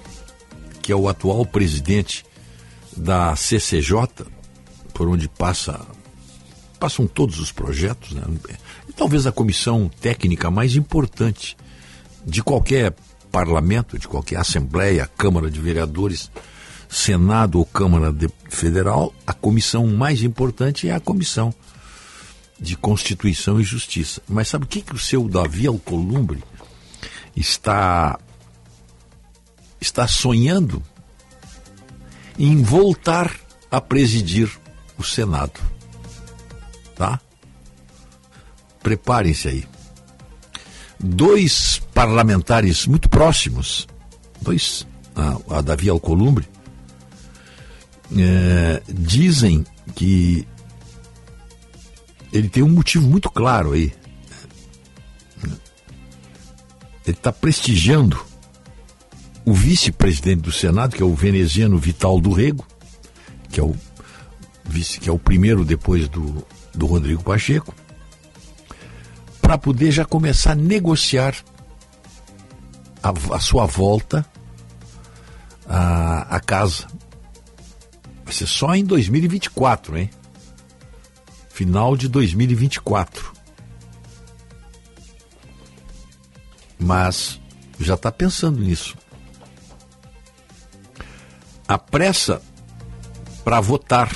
que é o atual presidente da CCJ, por onde passa passam todos os projetos, né? E talvez a comissão técnica mais importante de qualquer parlamento, de qualquer assembleia, Câmara de Vereadores, Senado ou Câmara de- Federal, a comissão mais importante é a comissão de Constituição e Justiça. Mas sabe o que, que o seu Davi Alcolumbre está está sonhando em voltar a presidir o Senado. Tá? Preparem-se aí. Dois parlamentares muito próximos, dois, a, a Davi Alcolumbre, eh, dizem que ele tem um motivo muito claro aí. Ele está prestigiando o vice-presidente do Senado, que é o veneziano Vital do Rego, que é o vice, que é o primeiro depois do, do Rodrigo Pacheco, para poder já começar a negociar a, a sua volta à, à casa. Vai ser só em 2024, hein? Final de 2024. Mas já está pensando nisso. A pressa para votar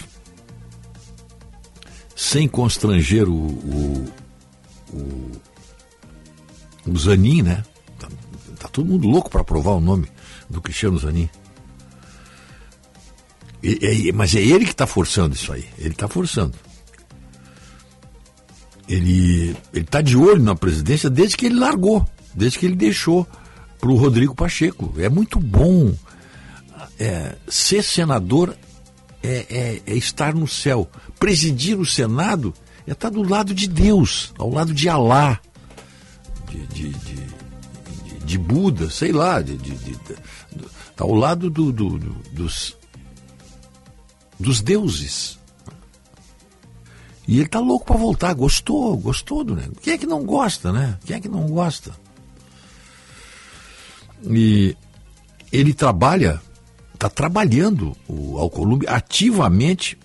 sem constranger o, o, o, o Zanin, né? Tá, tá todo mundo louco para aprovar o nome do Cristiano Zanin. É- mas é ele que está forçando isso aí. Ele está forçando. Ele está de olho na presidência desde que ele largou, desde que ele deixou para o Rodrigo Pacheco. É muito bom é, ser senador é, é- é estar no céu. Presidir o Senado é estar do lado de Deus, ao lado de Alá, de, de, de, de- de Buda, sei lá, de, de- de- de- tá ao lado do- do- do- dos, dos deuses. E ele tá louco para voltar, gostou, gostou do negócio. Quem é que não gosta, né? Quem é que não gosta? E ele trabalha, está trabalhando o Alcolumbre ativamente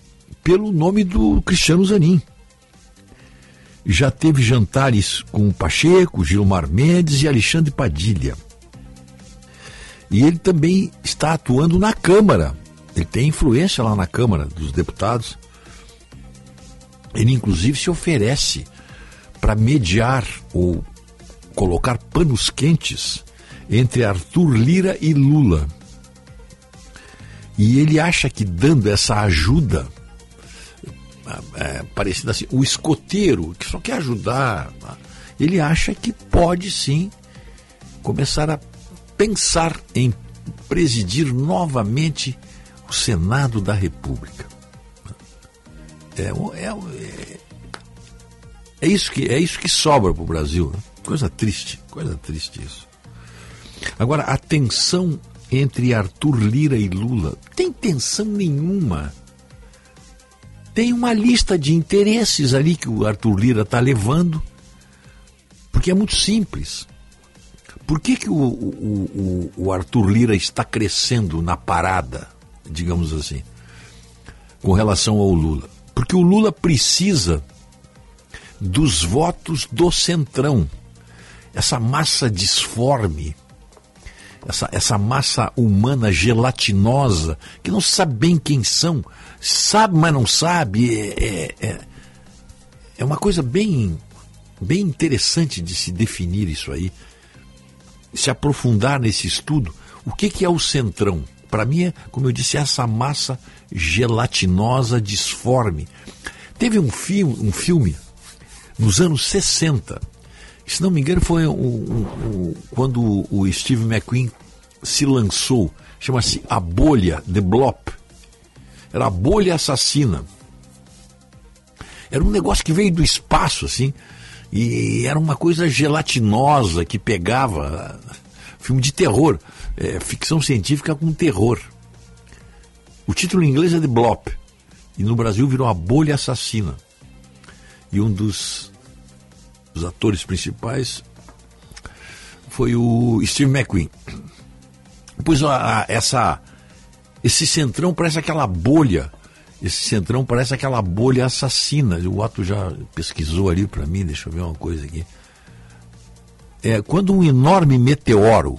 pelo nome do Cristiano Zanin. Já teve jantares com o Pacheco, Gilmar Mendes e Alexandre Padilha. E ele também está atuando na Câmara. Ele tem influência lá na Câmara dos Deputados. Ele, inclusive, se oferece para mediar ou colocar panos quentes entre Arthur Lira e Lula. E ele acha que dando essa ajuda, é, parecida assim, o escoteiro que só quer ajudar, ele acha que pode sim começar a pensar em presidir novamente o Senado da República. É, é, é isso que é isso que sobra para o Brasil. né? Coisa triste, coisa triste isso. Agora, a tensão entre Arthur Lira e Lula tem tensão nenhuma. Tem uma lista de interesses ali que o Arthur Lira está levando, porque é muito simples. Por que, que o, o, o, o Arthur Lira está crescendo na parada, digamos assim, com relação ao Lula? Porque o Lula precisa dos votos do Centrão, essa massa disforme essa, essa massa humana gelatinosa, que não sabe bem quem são, sabe, mas não sabe. É, é, é, é uma coisa bem, bem interessante de se definir isso aí, se aprofundar nesse estudo. O que, que é o centrão? Para mim, é, como eu disse, essa massa gelatinosa, disforme. Teve um, fi um filme nos anos 60, se não me engano, foi quando o Steve McQueen se lançou, chama-se A Bolha, The Blop. Era a bolha assassina. Era um negócio que veio do espaço, assim, e era uma coisa gelatinosa que pegava. Filme de terror, é, ficção científica com terror. O título em inglês é The Blop, e no Brasil virou A Bolha Assassina. E um dos, dos atores principais foi o Steve McQueen. Pois a, a, essa, esse centrão parece aquela bolha. Esse centrão parece aquela bolha assassina. O Otto já pesquisou ali para mim, deixa eu ver uma coisa aqui. É, quando um enorme meteoro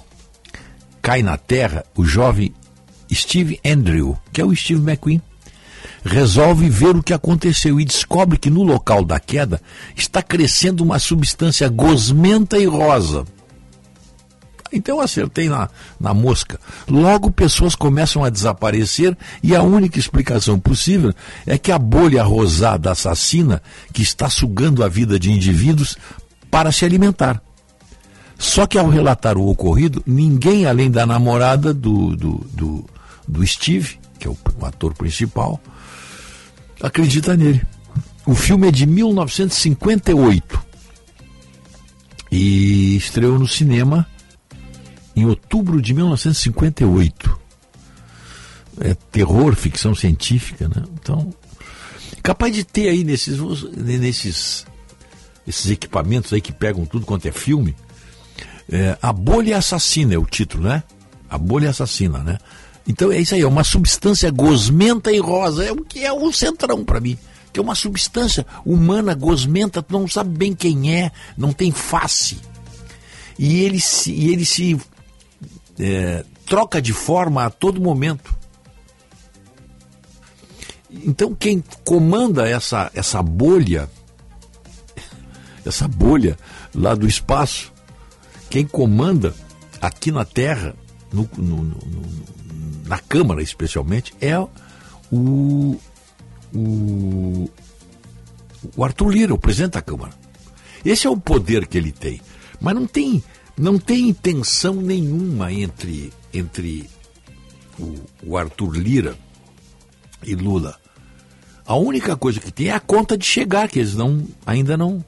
cai na Terra, o jovem Steve Andrew, que é o Steve McQueen, resolve ver o que aconteceu e descobre que no local da queda está crescendo uma substância gosmenta e rosa. Então eu acertei na, na mosca. Logo pessoas começam a desaparecer e a única explicação possível é que a bolha rosada assassina que está sugando a vida de indivíduos para se alimentar. Só que ao relatar o ocorrido, ninguém além da namorada do, do, do, do Steve, que é o, o ator principal, acredita nele. O filme é de 1958 e estreou no cinema em outubro de 1958. É terror, ficção científica, né? Então, capaz de ter aí nesses, nesses esses equipamentos aí que pegam tudo quanto é filme. É, a bolha assassina é o título, né? A bolha assassina, né? Então é isso aí, é uma substância gosmenta e rosa, é o que é o centrão para mim. Que é uma substância humana gosmenta, tu não sabe bem quem é, não tem face. E ele se, e ele se é, troca de forma a todo momento. Então quem comanda essa, essa bolha, essa bolha lá do espaço, quem comanda aqui na Terra, no, no, no, na Câmara especialmente, é o, o, o Arthur Lira, o presidente da Câmara. Esse é o poder que ele tem. Mas não tem não tem intenção nenhuma entre, entre o, o Arthur Lira e Lula. A única coisa que tem é a conta de chegar, que eles não, ainda não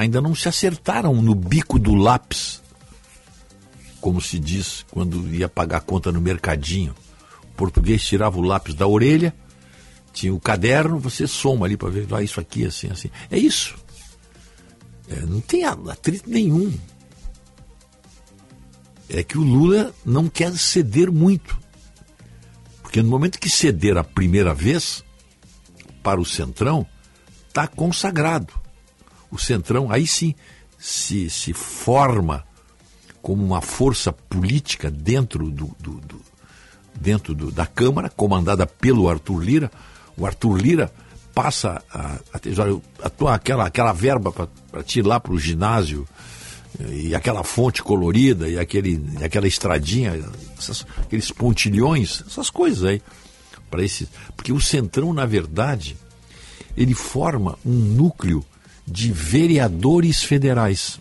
ainda não se acertaram no bico do lápis, como se diz quando ia pagar a conta no mercadinho. O português tirava o lápis da orelha, tinha o caderno, você soma ali para ver, ah, isso aqui, assim, assim. É isso. É, não tem atrito nenhum é que o Lula não quer ceder muito. Porque no momento que ceder a primeira vez para o Centrão, está consagrado. O Centrão aí sim se, se forma como uma força política dentro, do, do, do dentro do, da Câmara, comandada pelo Arthur Lira. O Arthur Lira passa a, a, a aquela, aquela verba para tirar para o ginásio e aquela fonte colorida e aquele, aquela estradinha, essas, aqueles pontilhões, essas coisas aí. para esse, porque o Centrão, na verdade, ele forma um núcleo de vereadores federais.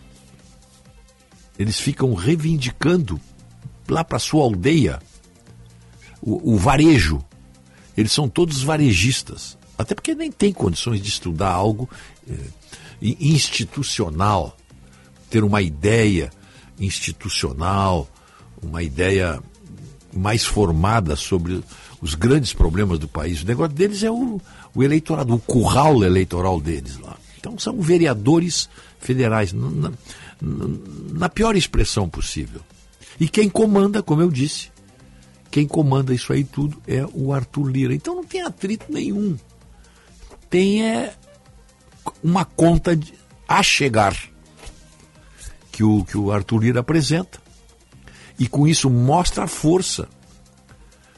Eles ficam reivindicando lá para sua aldeia o, o varejo. Eles são todos varejistas. Até porque nem tem condições de estudar algo eh, institucional ter uma ideia institucional, uma ideia mais formada sobre os grandes problemas do país. O negócio deles é o, o eleitorado, o curral eleitoral deles lá. Então são vereadores federais, na, na, pior expressão possível. E quem comanda, como eu disse, quem comanda isso aí tudo é o Arthur Lira. Então não tem atrito nenhum. Tem é, uma conta de, a chegar que o, que o Arthur Lira apresenta. E com isso mostra a força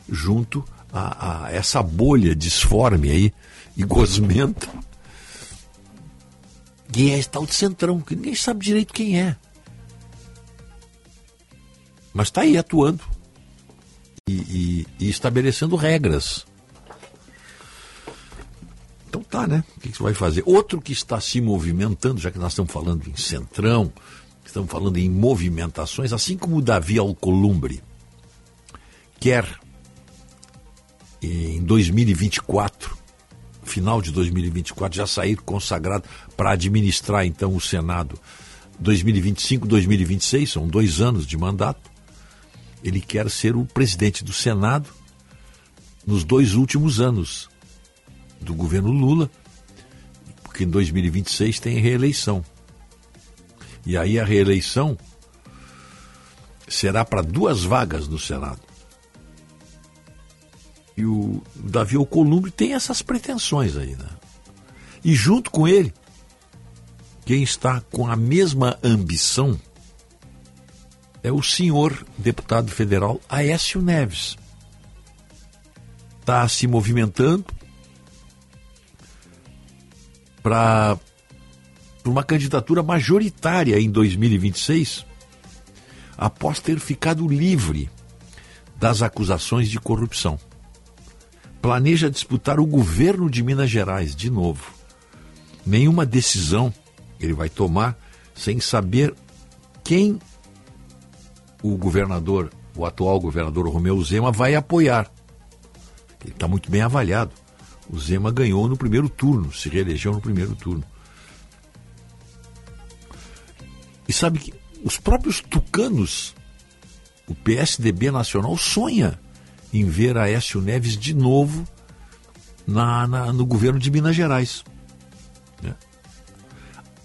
junto a, a essa bolha disforme aí e gosmenta. E é esse tal de centrão, que ninguém sabe direito quem é. Mas está aí atuando e, e, e estabelecendo regras. Então tá, né? O que, que você vai fazer? Outro que está se movimentando, já que nós estamos falando em centrão, estamos falando em movimentações, assim como o Davi Alcolumbre quer em 2024, final de 2024, já sair consagrado para administrar então o Senado 2025, 2026, são dois anos de mandato. Ele quer ser o presidente do Senado nos dois últimos anos do governo Lula, porque em 2026 tem reeleição. E aí a reeleição será para duas vagas no Senado. E o Davi Alcolumbre tem essas pretensões aí, né? E junto com ele, quem está com a mesma ambição é o senhor deputado federal Aécio Neves. Está se movimentando para uma candidatura majoritária em 2026, após ter ficado livre das acusações de corrupção. Planeja disputar o governo de Minas Gerais de novo. Nenhuma decisão ele vai tomar sem saber quem o governador, o atual governador Romeu Zema, vai apoiar. Ele está muito bem avaliado. O Zema ganhou no primeiro turno, se reelegeu no primeiro turno. E sabe que os próprios tucanos, o PSDB nacional, sonha em ver Aécio Neves de novo na, na no governo de Minas Gerais. Né?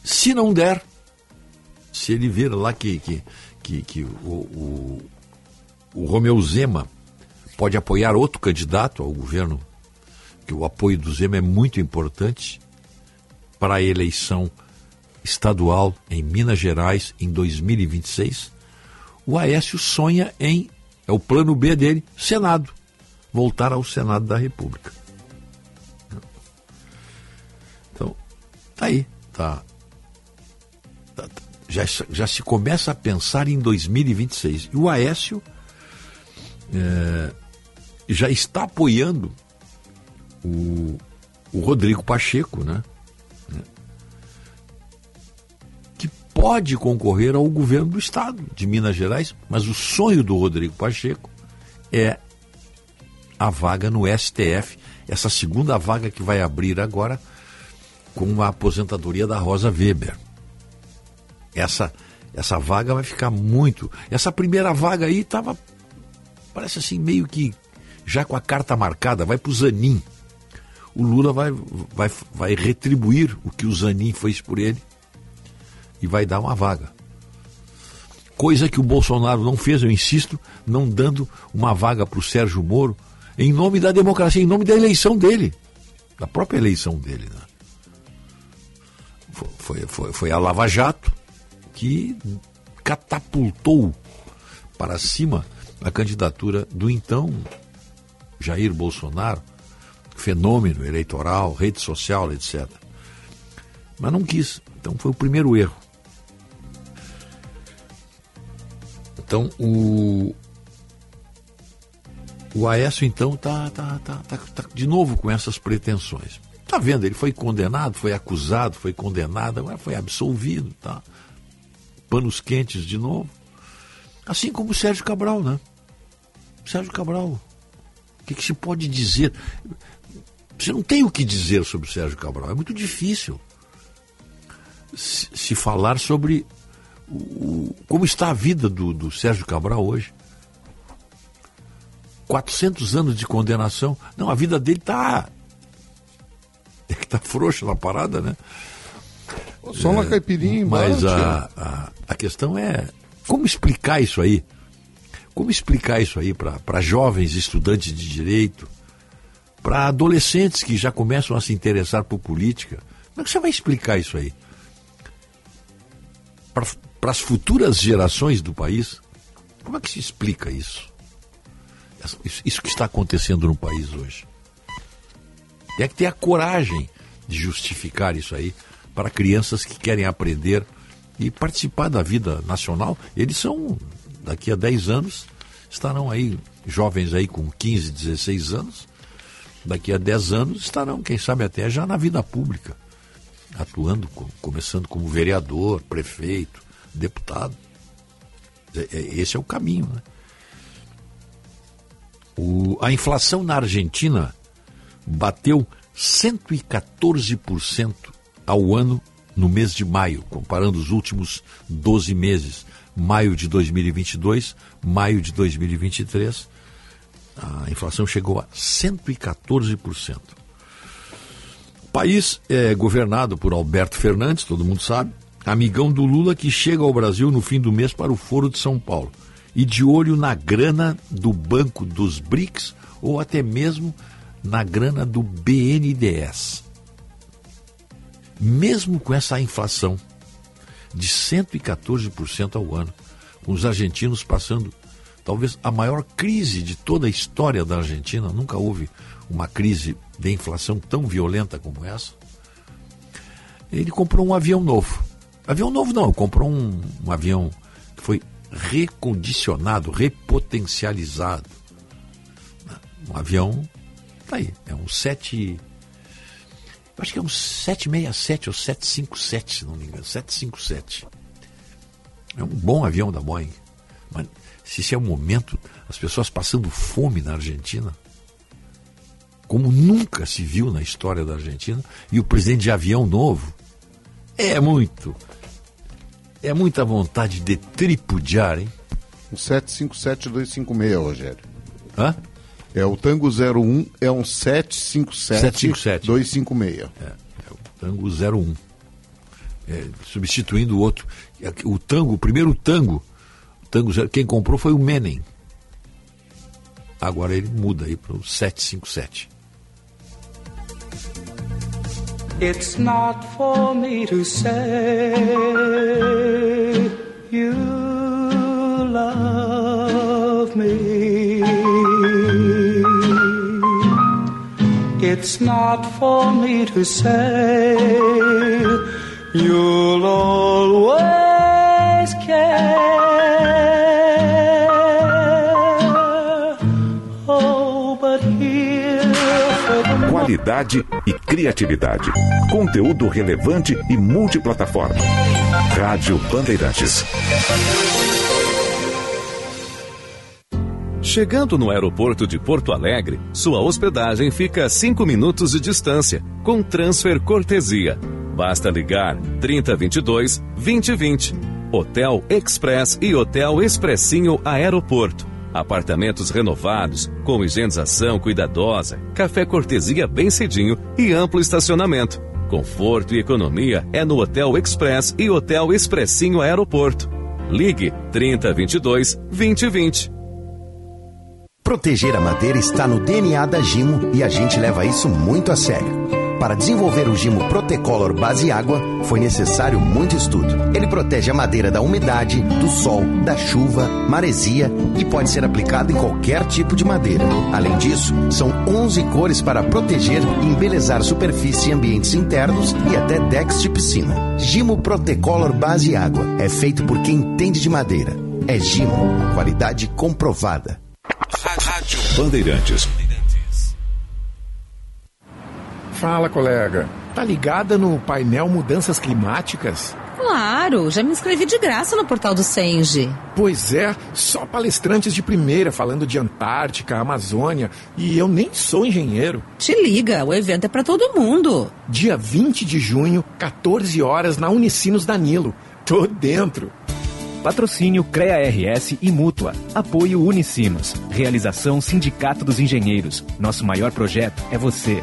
Se não der, se ele ver lá que, que, que, que o, o, o Romeu Zema pode apoiar outro candidato ao governo, que o apoio do Zema é muito importante para a eleição estadual em Minas Gerais em 2026, o Aécio sonha em, é o plano B dele, Senado, voltar ao Senado da República. Então, tá aí, tá, tá, tá já, já se começa a pensar em 2026. E o Aécio é, já está apoiando o, o Rodrigo Pacheco, né? Pode concorrer ao governo do estado de Minas Gerais, mas o sonho do Rodrigo Pacheco é a vaga no STF, essa segunda vaga que vai abrir agora com a aposentadoria da Rosa Weber. Essa essa vaga vai ficar muito. Essa primeira vaga aí estava parece assim meio que já com a carta marcada, vai para o Zanin. O Lula vai, vai, vai retribuir o que o Zanin fez por ele e vai dar uma vaga. Coisa que o Bolsonaro não fez, eu insisto, não dando uma vaga para o Sérgio Moro, em nome da democracia, em nome da eleição dele, da própria eleição dele. Né? Foi, foi, foi a Lava Jato que catapultou para cima a candidatura do então Jair Bolsonaro, fenômeno eleitoral, rede social, etc. Mas não quis. Então foi o primeiro erro. Então o o Aécio então tá, tá, tá, tá, tá de novo com essas pretensões. Tá vendo? Ele foi condenado, foi acusado, foi condenado, agora foi absolvido, tá? Panos quentes de novo. Assim como o Sérgio Cabral, né? Sérgio Cabral. O que, que se pode dizer? Você não tem o que dizer sobre o Sérgio Cabral. É muito difícil se, se falar sobre o, como está a vida do, do Sérgio Cabral hoje. 400 anos de condenação. Não, a vida dele está. É que está frouxa na parada, né? Só uma É, caipirinha Mas a, a, a questão é como explicar isso aí? Como explicar isso aí para jovens estudantes de direito, para adolescentes que já começam a se interessar por política? Como é que você vai explicar isso aí? Para as futuras gerações do país? Como é que se explica isso? Isso, isso que está acontecendo no país hoje. Tem que ter a coragem de justificar isso aí para crianças que querem aprender e participar da vida nacional. Eles são, daqui a 10 anos, estarão aí, jovens aí com 15, 16 anos, daqui a 10 anos estarão, quem sabe até já na vida pública, atuando, começando como vereador, prefeito, deputado. É, é, esse é o caminho. Né? O, a inflação na Argentina bateu 114% ao ano no mês de maio, comparando os últimos 12 meses, maio de 2022, maio de 2023, a inflação chegou a 114%. O país é governado por Alberto Fernandes, todo mundo sabe, amigão do Lula que chega ao Brasil no fim do mês para o Foro de São Paulo e de olho na grana do Banco dos BRICS ou até mesmo na grana do BNDES. Mesmo com essa inflação de 114% ao ano, com os argentinos passando talvez a maior crise de toda a história da Argentina, nunca houve uma crise de inflação tão violenta como essa. Ele comprou um avião novo. Avião novo não, comprou um, um avião que foi recondicionado, repotencializado. Um avião, tá aí, é um 7. Acho que é um 767 ou 757, se não me engano. 757. É um bom avião da Boeing. Mas se esse é o momento, as pessoas passando fome na Argentina, como nunca se viu na história da Argentina, e o presidente de avião novo, é muito. É muita vontade de tripudiar, hein? O 757256, Rogério. Hã? É o Tango 01, é um 757, 757. 256. É, é o Tango 01. É, substituindo o outro. É o tango, o primeiro tango, o tango zero, quem comprou foi o Menem. Agora ele muda aí para o 757. It's not for me to say you love me. It's not for me to say you'll always care. Qualidade e criatividade. Conteúdo relevante e multiplataforma. Rádio Bandeirantes. Chegando no aeroporto de Porto Alegre, sua hospedagem fica a 5 minutos de distância, com transfer cortesia. Basta ligar 3022 2020. Hotel Express e Hotel Expressinho Aeroporto. Apartamentos renovados, com higienização cuidadosa, café cortesia bem cedinho e amplo estacionamento. Conforto e economia é no Hotel Express e Hotel Expressinho Aeroporto. Ligue 3022 2020. Proteger a madeira está no DNA da Gimo e a gente leva isso muito a sério. Para desenvolver o Gimo Protecolor Base Água, foi necessário muito estudo. Ele protege a madeira da umidade, do sol, da chuva, maresia e pode ser aplicado em qualquer tipo de madeira. Além disso, são 11 cores para proteger e embelezar superfície e ambientes internos e até decks de piscina. Gimo Protecolor Base Água é feito por quem entende de madeira. É Gimo, qualidade comprovada. Rádio Bandeirantes. Fala, colega. Tá ligada no painel Mudanças Climáticas? Claro, já me inscrevi de graça no portal do Senge. Pois é, só palestrantes de primeira falando de Antártica, Amazônia, e eu nem sou engenheiro. Te liga, o evento é para todo mundo. Dia 20 de junho, 14 horas, na Unicinos Danilo. Tô dentro. Patrocínio CREA RS e Mútua. Apoio Unicinos. Realização Sindicato dos Engenheiros. Nosso maior projeto é você.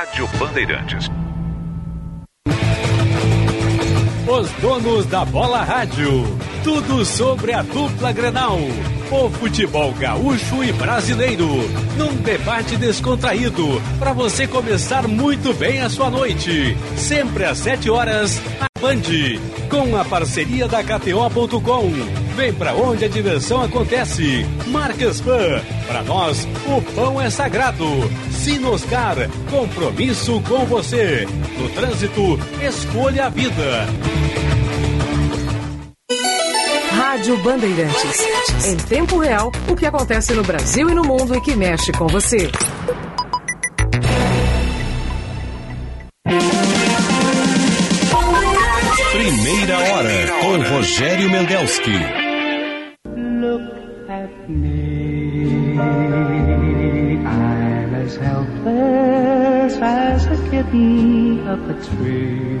Rádio Bandeirantes. Os donos da bola rádio. Tudo sobre a dupla Grenal. O futebol gaúcho e brasileiro. Num debate descontraído. Para você começar muito bem a sua noite. Sempre às 7 horas, a Band. Com a parceria da KTO.com. Vem pra onde a diversão acontece. Marcas Pan. Para nós, o pão é sagrado. Sinoscar. Compromisso com você. No trânsito, escolha a vida. Rádio Bandeirantes. Em tempo real, o que acontece no Brasil e no mundo e que mexe com você. Primeira hora com Rogério Mendelski. Look at me. I'm as helpless as a kitten up a tree.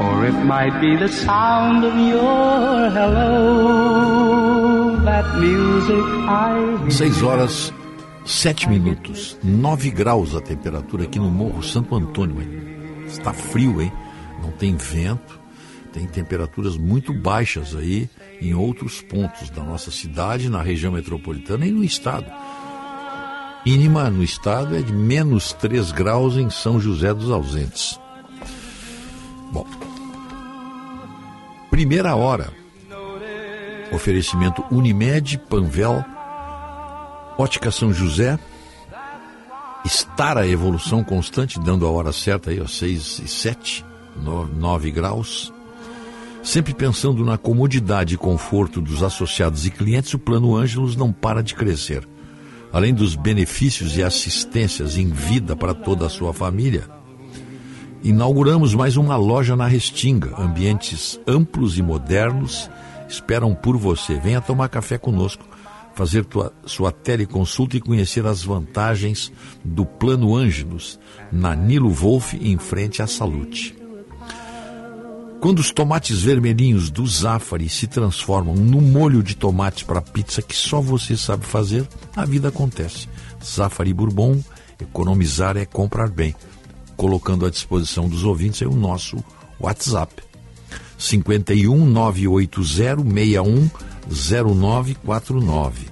Or it might be the sound of your hello, that music I. 6 horas, 7 minutos, 9 graus a temperatura aqui no Morro Santo Antônio. hein? Está frio, hein? Não tem vento, tem temperaturas muito baixas aí em outros pontos da nossa cidade, na região metropolitana e no estado. Mínima no estado é de menos 3 graus em São José dos Ausentes. Primeira hora. Oferecimento Unimed, Panvel, Ótica São José, estar a evolução constante, dando a hora certa aí, ó, 6 e 7, 9 graus. Sempre pensando na comodidade e conforto dos associados e clientes, o Plano Ângelos não para de crescer. Além dos benefícios e assistências em vida para toda a sua família, inauguramos mais uma loja na Restinga. Ambientes amplos e modernos esperam por você. Venha tomar café conosco, fazer tua, sua teleconsulta e conhecer as vantagens do Plano Ângelos, na Nilo Wolf, em frente à Salute. Quando os tomates vermelhinhos do Zafari se transformam no molho de tomate para pizza que só você sabe fazer, a vida acontece. Zafari Bourbon, economizar é comprar bem. Colocando à disposição dos ouvintes aí o nosso WhatsApp. 51 980 61 0949.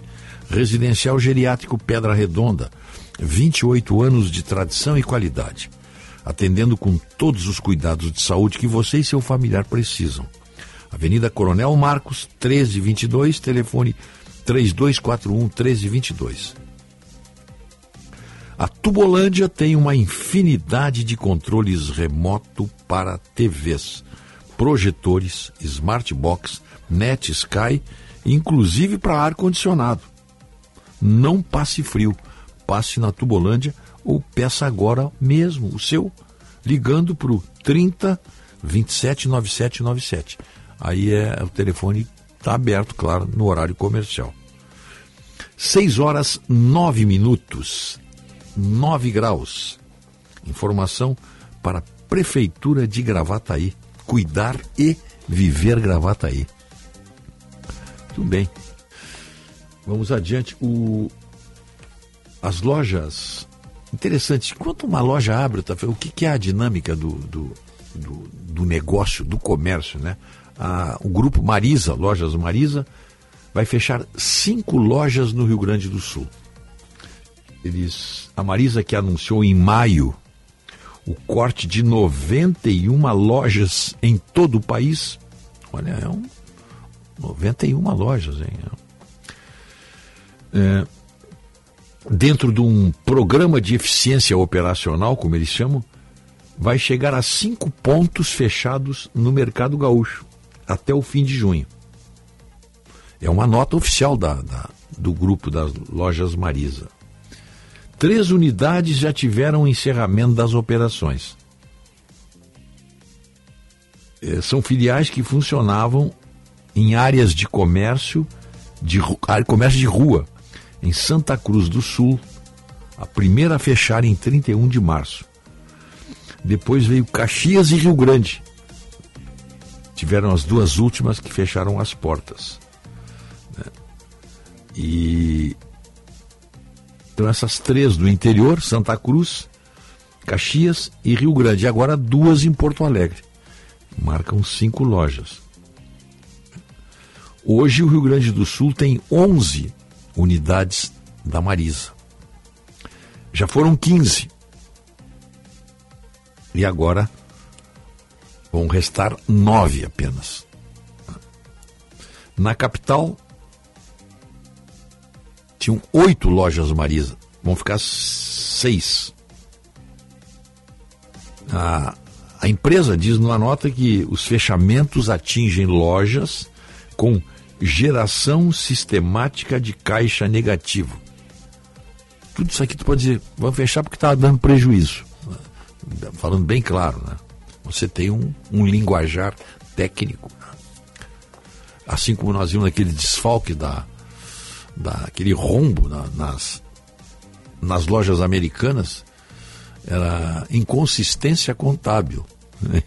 Residencial Geriátrico Pedra Redonda, 28 anos de tradição e qualidade atendendo com todos os cuidados de saúde que você e seu familiar precisam. Avenida Coronel Marcos, 1322, telefone 3241 1322. A Tubolândia tem uma infinidade de controles remoto para TVs, projetores, smart box, net sky, inclusive para ar condicionado. Não passe frio, passe na Tubolândia ou peça agora mesmo o seu, ligando para o 30 27 97 97. Aí é o telefone está aberto, claro, no horário comercial. 6 horas 9 minutos, 9 graus. Informação para a Prefeitura de Gravataí. Cuidar e viver Gravataí. Tudo bem. Vamos adiante. O... As lojas Interessante. Quando uma loja abre, tá, o que, que é a dinâmica do, do, do, do negócio, do comércio, né? A, o grupo Marisa, Lojas Marisa, vai fechar cinco lojas no Rio Grande do Sul. Eles, a Marisa que anunciou em maio o corte de 91 lojas em todo o país. Olha, é um 91 lojas, hein? É, dentro de um programa de eficiência operacional, como eles chamam, vai chegar a cinco pontos fechados no mercado gaúcho até o fim de junho. É uma nota oficial da, da, do grupo das lojas Marisa. Três unidades já tiveram encerramento das operações. É, são filiais que funcionavam em áreas de comércio, de comércio de rua, em Santa Cruz do Sul, a primeira a fechar em 31 de março. Depois veio Caxias e Rio Grande. Tiveram as duas últimas que fecharam as portas. Né? E então essas três do interior, Santa Cruz, Caxias e Rio Grande. E agora duas em Porto Alegre. Marcam cinco lojas. Hoje o Rio Grande do Sul tem 11 unidades da Marisa. Já foram 15. E agora vão restar nove apenas. Na capital, tinham oito lojas Marisa. Vão ficar seis. A, a empresa diz numa nota que os fechamentos atingem lojas com geração sistemática de caixa negativo. Tudo isso aqui tu pode dizer, vamos fechar porque está dando prejuízo. Falando bem claro, né? Você tem um, um linguajar técnico. Assim como nós vimos aquele desfalque da, daquele rombo na, nas, nas lojas americanas, era inconsistência contábil. Né?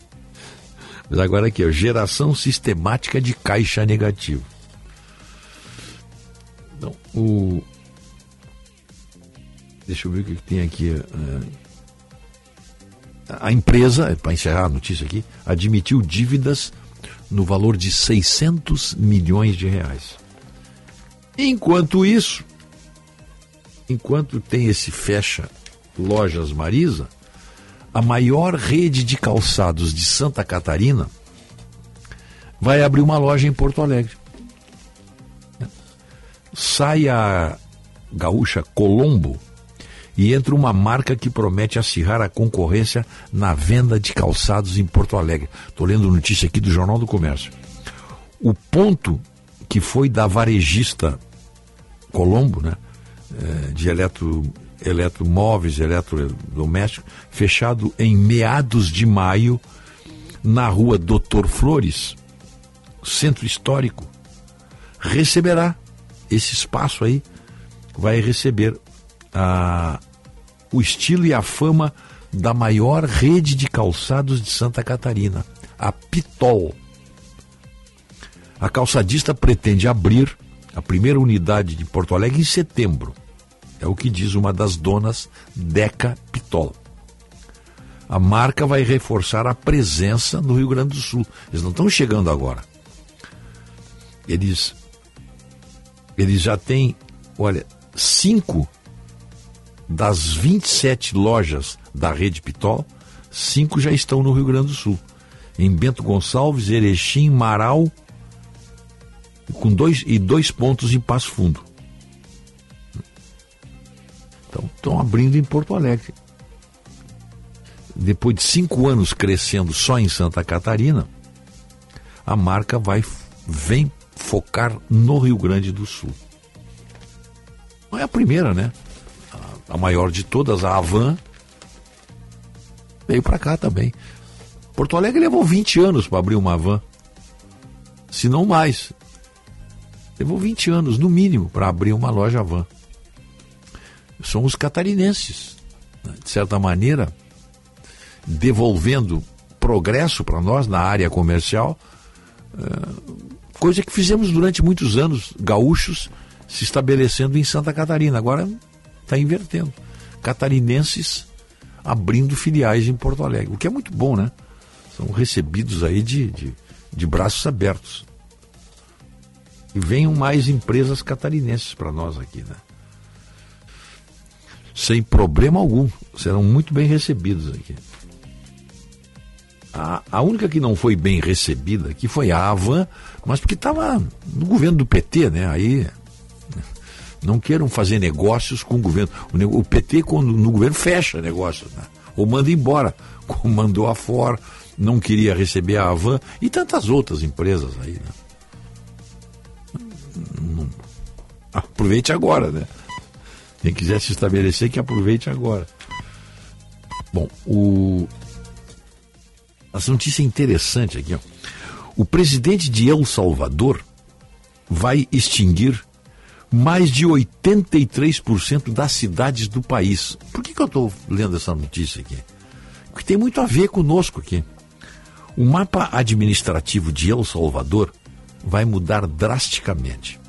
Mas agora aqui, ó, geração sistemática de caixa negativo. Então, o... Deixa eu ver o que tem aqui. É, a empresa, para encerrar a notícia aqui, admitiu dívidas no valor de 600 milhões de reais. Enquanto isso, enquanto tem esse fecha lojas Marisa, a maior rede de calçados de Santa Catarina vai abrir uma loja em Porto Alegre. Sai a gaúcha Colombo e entra uma marca que promete acirrar a concorrência na venda de calçados em Porto Alegre. Estou lendo notícia aqui do Jornal do Comércio. O ponto que foi da varejista Colombo, né, é, de eletro, eletromóveis, eletrodomésticos, fechado em meados de maio na rua Doutor Flores, centro histórico, receberá esse espaço aí, vai receber a, o estilo e a fama da maior rede de calçados de Santa Catarina, a Pitol. A calçadista pretende abrir a primeira unidade de Porto Alegre em setembro. É o que diz uma das donas, Deca Pitol. A marca vai reforçar a presença no Rio Grande do Sul. Eles não estão chegando agora. Eles, eles já têm, olha, cinco das 27 lojas da rede Pitol, cinco já estão no Rio Grande do Sul. Em Bento Gonçalves, Erechim, Marau com dois, e dois pontos em Passo Fundo. Então, estão abrindo em Porto Alegre. Depois de cinco anos crescendo só em Santa Catarina, a marca vai vem focar no Rio Grande do Sul. Não é a primeira, né? A, a maior de todas, a Avan, veio para cá também. Porto Alegre levou 20 anos para abrir uma van, se não mais. Levou 20 anos, no mínimo, para abrir uma loja van. São os catarinenses, né? de certa maneira, devolvendo progresso para nós na área comercial, é, coisa que fizemos durante muitos anos, gaúchos se estabelecendo em Santa Catarina. Agora está invertendo. Catarinenses abrindo filiais em Porto Alegre, o que é muito bom, né? São recebidos aí de, de, de braços abertos. E venham mais empresas catarinenses para nós aqui, né? Sem problema algum. Serão muito bem recebidos aqui. A, a única que não foi bem recebida aqui foi a Avan, mas porque estava no governo do PT, né? Aí não queiram fazer negócios com o governo. O, o PT, quando no governo, fecha negócios, né? ou manda embora, como mandou a Ford, não queria receber a Avan e tantas outras empresas aí. Né? Aproveite agora, né? Quem quiser se estabelecer, que aproveite agora. Bom, o... essa notícia é interessante aqui. Ó. O presidente de El Salvador vai extinguir mais de 83% das cidades do país. Por que, que eu estou lendo essa notícia aqui? Porque tem muito a ver conosco aqui. O mapa administrativo de El Salvador vai mudar drasticamente.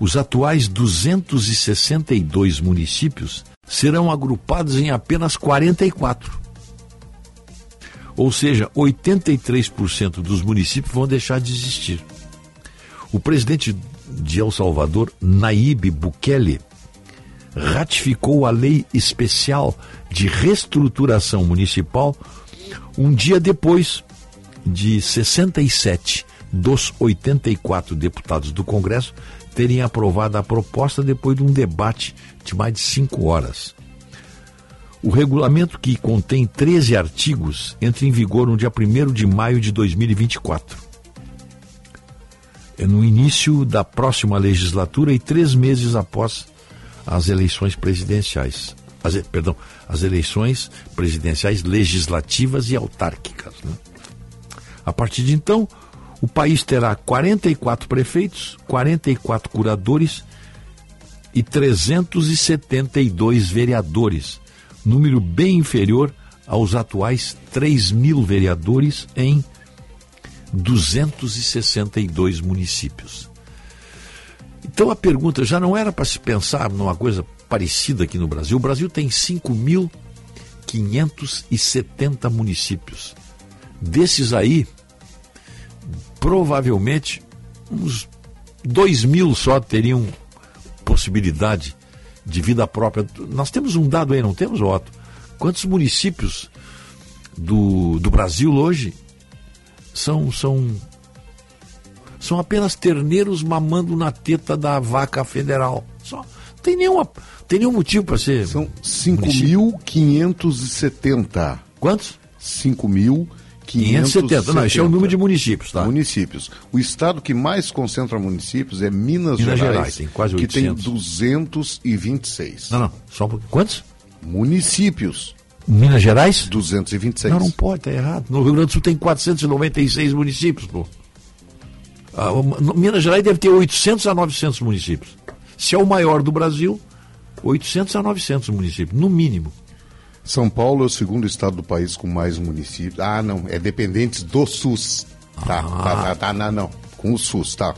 Os atuais 262 municípios serão agrupados em apenas 44. Ou seja, 83% dos municípios vão deixar de existir. O presidente de El Salvador, Naíbe Bukele, ratificou a lei especial de reestruturação municipal um dia depois de 67 dos 84 deputados do Congresso terem aprovado a proposta depois de um debate de mais de cinco horas. O regulamento, que contém 13 artigos, entra em vigor no dia 1 de maio de 2024. É no início da próxima legislatura e três meses após as eleições presidenciais. As, perdão, as eleições presidenciais legislativas e autárquicas. Né? A partir de então, o país terá 44 prefeitos, 44 curadores e 372 vereadores, número bem inferior aos atuais 3 mil vereadores em 262 municípios. Então a pergunta já não era para se pensar numa coisa parecida aqui no Brasil. O Brasil tem 5.570 municípios. Desses aí, provavelmente uns dois mil só teriam possibilidade de vida própria. Nós temos um dado aí, não temos, Otto? Quantos municípios do, do Brasil hoje são, são, são apenas terneiros mamando na teta da vaca federal? Só. Tem, nenhuma, tem nenhum motivo para ser. São 5.570. Quantos? 5.570. 570. Não, esse é o número de municípios, tá? Municípios. O estado que mais concentra municípios é Minas, Minas Gerais, Gerais, tem quase que 800. tem 226. Não, não. Só um pouquinho. Quantos? Municípios. Minas Gerais? 226. Não, não pode, tá errado. No Rio Grande do Sul tem 496 municípios, pô. Ah, Minas Gerais deve ter 800 a 900 municípios. Se é o maior do Brasil, 800 a 900 municípios, no mínimo. São Paulo é o segundo estado do país com mais municípios. Ah, não, é dependentes do SUS. Tá, Ah. tá, tá, tá, não, não. Com o SUS, tá.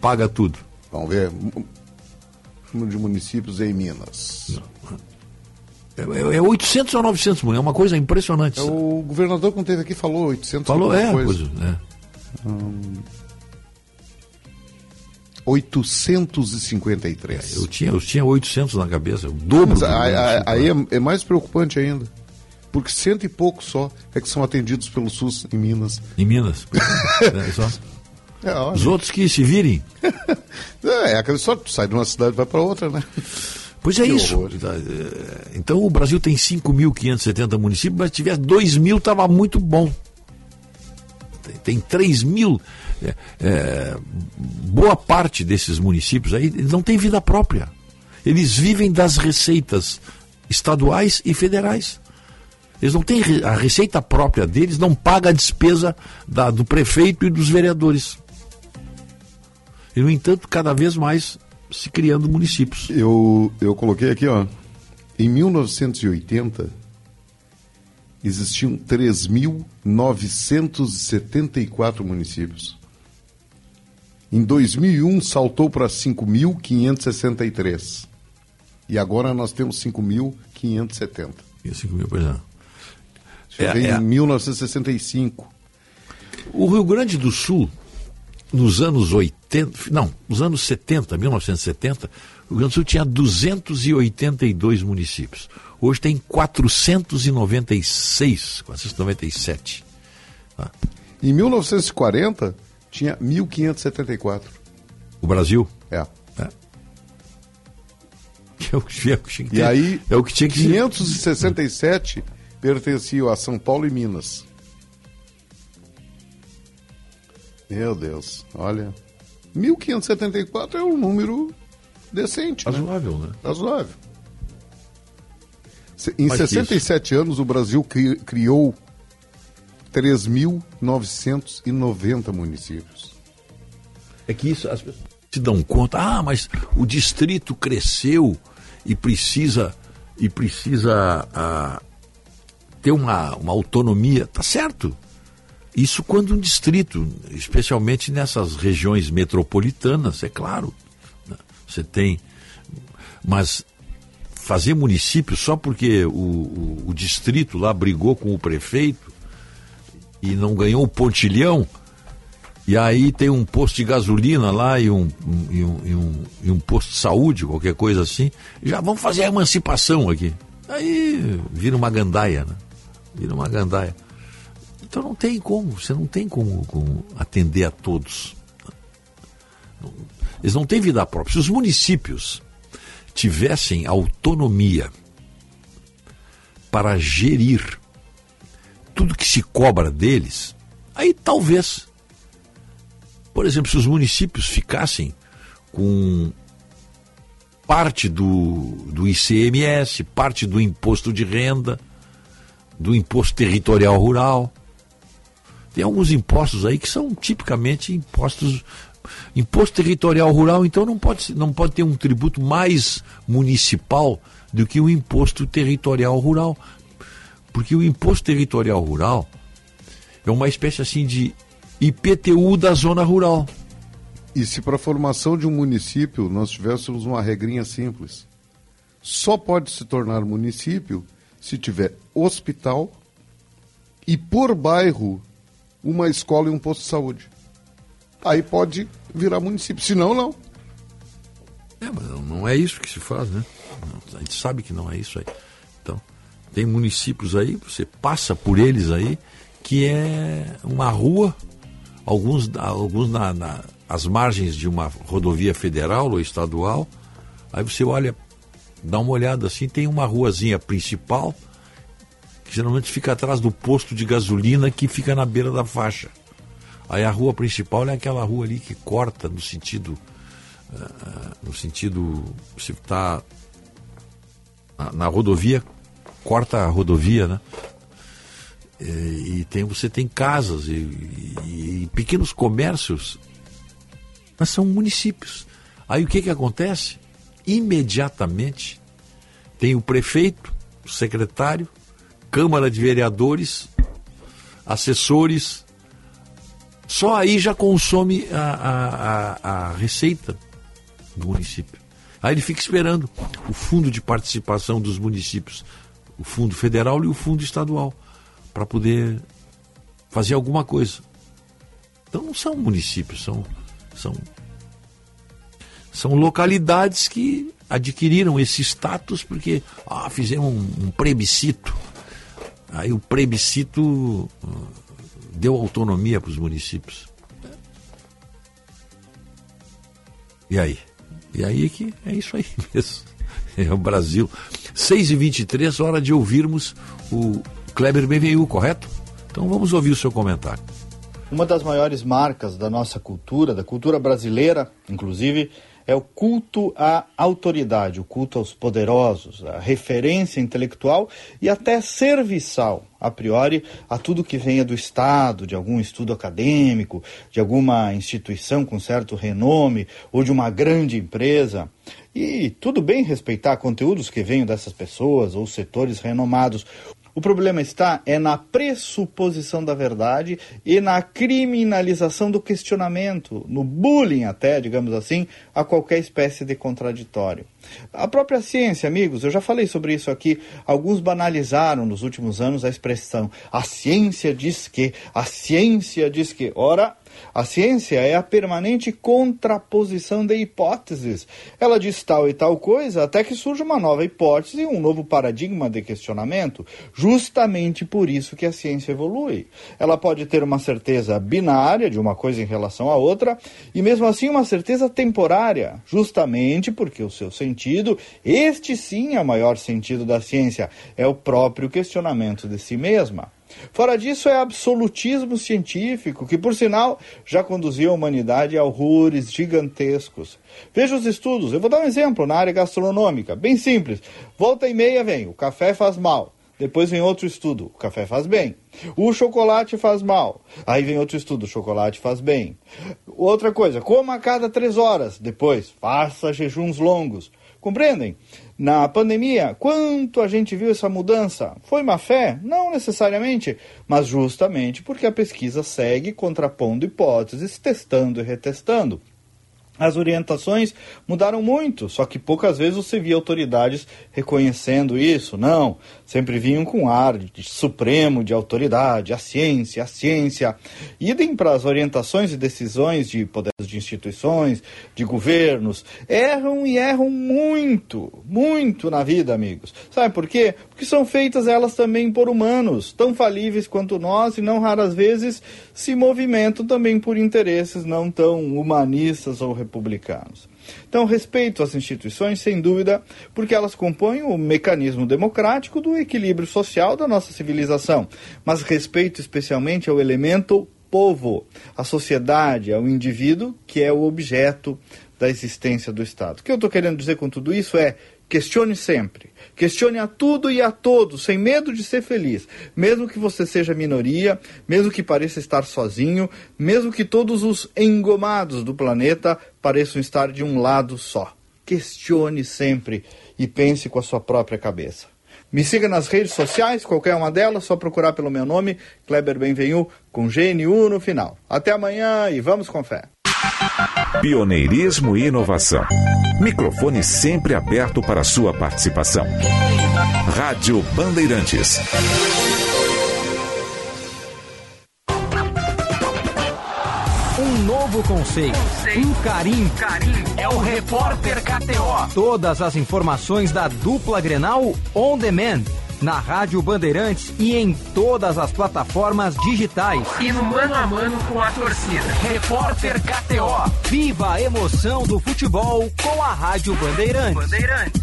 Paga tudo. Vamos ver. Número de municípios em Minas. É, é 800 a 900 municípios, é uma coisa impressionante. É, o governador, quando esteve aqui, falou 800 Falou, é, coisa. coisa, é. Hum, 853. Eu tinha, eu tinha 800 na cabeça, o dobro. Mas do aí é, é mais preocupante ainda. Porque cento e poucos só é que são atendidos pelo SUS em Minas. Em Minas. É, só. É. Os outros que se virem. É, é aquela história, tu sai de uma cidade e vai para outra, né? Pois é Que isso. horror. Então o Brasil tem 5.570 municípios, mas se tivesse 2 mil, estava muito bom. Tem, tem 3 mil. é, é, boa parte desses municípios aí não tem vida própria. Eles vivem das receitas estaduais e federais. Eles não têm a receita própria deles, não paga a despesa da- do prefeito e dos vereadores. E, no entanto, cada vez mais se criando municípios. Eu, eu coloquei aqui, ó. Em 1980, existiam 3.974 municípios. Em 2001, saltou para 5.563. E agora nós temos 5.570. E 5 mil, pois é. Eu É, ver, é. em 1965. O Rio Grande do Sul, nos anos 80, não, nos anos 70, 1970, o Rio Grande do Sul tinha 282 municípios. Hoje tem 496, 497. Tá? Em 1940, tinha 1.574. O Brasil? É. É o que, é o que E aí, é o que tinha que ser. 567 pertenciam a São Paulo e Minas. Meu Deus, olha. 1574 é um número decente. né? Razoável, né? Razoável. Em Mais que 67 anos, o Brasil cri- criou 3.990 municípios. É que isso as pessoas se dão conta, ah, mas o distrito cresceu e precisa e precisa ah, ter uma, uma autonomia, tá certo? Isso quando um distrito, especialmente nessas regiões metropolitanas, é claro, né? você tem, mas fazer município só porque o, o, o distrito lá brigou com o prefeito e não ganhou o pontilhão, e aí tem um posto de gasolina lá e um, um- e um, e um, e um posto de saúde, qualquer coisa assim. Já vamos fazer a emancipação aqui. Aí vira uma gandaia, né? Vira uma gandaia. Então não tem como, você não tem como, como atender a todos. Eles não têm vida própria. Se os municípios tivessem autonomia para gerir tudo que se cobra deles, aí talvez por exemplo, se os municípios ficassem com parte do, do ICMS, parte do imposto de renda, do imposto territorial rural. Tem alguns impostos aí que são tipicamente impostos. Imposto territorial rural, então, não pode, não pode ter um tributo mais municipal do que o imposto territorial rural. Porque o imposto territorial rural é uma espécie assim de IPTU da zona rural. E se para a formação de um município nós tivéssemos uma regrinha simples, só pode se tornar município se tiver hospital e por bairro uma escola e um posto de saúde. Aí pode virar município, senão não. É, mas não- não é isso que se faz, né? Não, A gente sabe que não é isso aí. Então, tem municípios aí, você passa por eles aí, que é uma rua, alguns, alguns na, na- às margens de uma rodovia federal ou estadual. Aí você olha, dá uma olhada assim, tem uma ruazinha principal, que geralmente fica atrás do posto de gasolina que fica na beira da faixa. Aí a rua principal é aquela rua ali que corta no sentido ah, no sentido se está na, na rodovia corta a rodovia né? E, e tem você tem casas e, e- e pequenos comércios mas são municípios. Aí o que que acontece? Imediatamente tem o prefeito o secretário câmara de vereadores assessores só aí já consome a, a, a, a receita do município. Aí ele fica esperando o fundo de participação dos municípios, o fundo federal e o fundo estadual, para poder fazer alguma coisa. Então não são municípios, são, são, são localidades que adquiriram esse status porque ah, fizeram um, um plebiscito. Aí o plebiscito ah, deu autonomia para os municípios. E aí? E aí é que é isso aí mesmo. É o Brasil. 6h23, hora de ouvirmos o Kleber BVU, correto? Então vamos ouvir o seu comentário. Uma das maiores marcas da nossa cultura, da cultura brasileira, inclusive, é o culto à autoridade, o culto aos poderosos, a referência intelectual e até serviçal, a priori, a tudo que venha do Estado, de algum estudo acadêmico, de alguma instituição com certo renome ou de uma grande empresa. E tudo bem respeitar conteúdos que venham dessas pessoas ou setores renomados. O problema está é na pressuposição da verdade e na criminalização do questionamento, no bullying até, digamos assim, a qualquer espécie de contraditório. A própria ciência, amigos, eu já falei sobre isso aqui, alguns banalizaram nos últimos anos a expressão a ciência diz que, a ciência diz que. Ora, a ciência é a permanente contraposição de hipóteses. Ela diz tal e tal coisa até que surge uma nova hipótese e um novo paradigma de questionamento. Justamente por isso que a ciência evolui. Ela pode ter uma certeza binária de uma coisa em relação à outra e mesmo assim uma certeza temporária, justamente porque o seu sentido, este sim é o maior sentido da ciência, é o próprio questionamento de si mesma. Fora disso, é absolutismo científico, que, por sinal, já conduziu a humanidade a horrores gigantescos. Veja os estudos. Eu vou dar um exemplo na área gastronômica, bem simples. Volta e meia vem, o café faz mal. Depois vem outro estudo, o café faz bem. O chocolate faz mal. Aí vem outro estudo, o chocolate faz bem. Outra coisa, coma a cada três horas. Depois, faça jejuns longos. Compreendem? Na pandemia, quanto a gente viu essa mudança? Foi má fé? Não necessariamente, mas justamente porque a pesquisa segue contrapondo hipóteses, testando e retestando. As orientações mudaram muito, só que poucas vezes você via autoridades reconhecendo isso. Não, sempre vinham com ar de supremo de autoridade, a ciência, a ciência. Idem para as orientações e decisões de poderes de instituições, de governos. Erram e erram muito, muito na vida, amigos. Sabe por quê? Porque são feitas elas também por humanos, tão falíveis quanto nós e não raras vezes se movimentam também por interesses não tão humanistas ou republicanos. Então, respeito às instituições, sem dúvida, porque elas compõem o mecanismo democrático do equilíbrio social da nossa civilização, mas respeito especialmente ao elemento povo, à sociedade, ao indivíduo, que é o objeto da existência do Estado. O que eu estou querendo dizer com tudo isso é questione sempre. Questione a tudo e a todos, sem medo de ser feliz. Mesmo que você seja minoria, mesmo que pareça estar sozinho, mesmo que todos os engomados do planeta pareçam estar de um lado só. Questione sempre e pense com a sua própria cabeça. Me siga nas redes sociais, qualquer uma delas, só procurar pelo meu nome, Kleber Benvenu, com GNU no final. Até amanhã e vamos com fé. Pioneirismo e inovação. Microfone sempre aberto para sua participação. Rádio Bandeirantes. Um novo conceito, um carinho. É o Repórter KTO. Todas as informações da dupla Grenal on demand. Na Rádio Bandeirantes e em todas as plataformas digitais. E no mano a mano com a torcida. Repórter KTO. Viva a emoção do futebol com a Rádio Bandeirantes. Bandeirantes.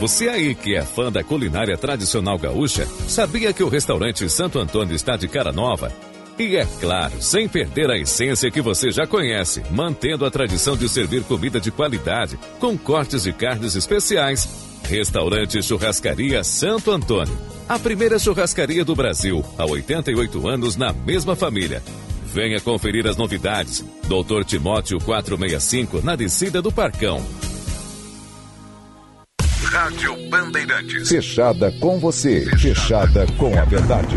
Você aí que é fã da culinária tradicional gaúcha, sabia que o restaurante Santo Antônio está de cara nova? E é claro, sem perder a essência que você já conhece, mantendo a tradição de servir comida de qualidade, com cortes de carnes especiais. Restaurante Churrascaria Santo Antônio. A primeira churrascaria do Brasil, há 88 anos na mesma família. Venha conferir as novidades. Doutor Timóteo 465, na descida do Parcão. Rádio Bandeirantes. Fechada com você. Fechada com a verdade.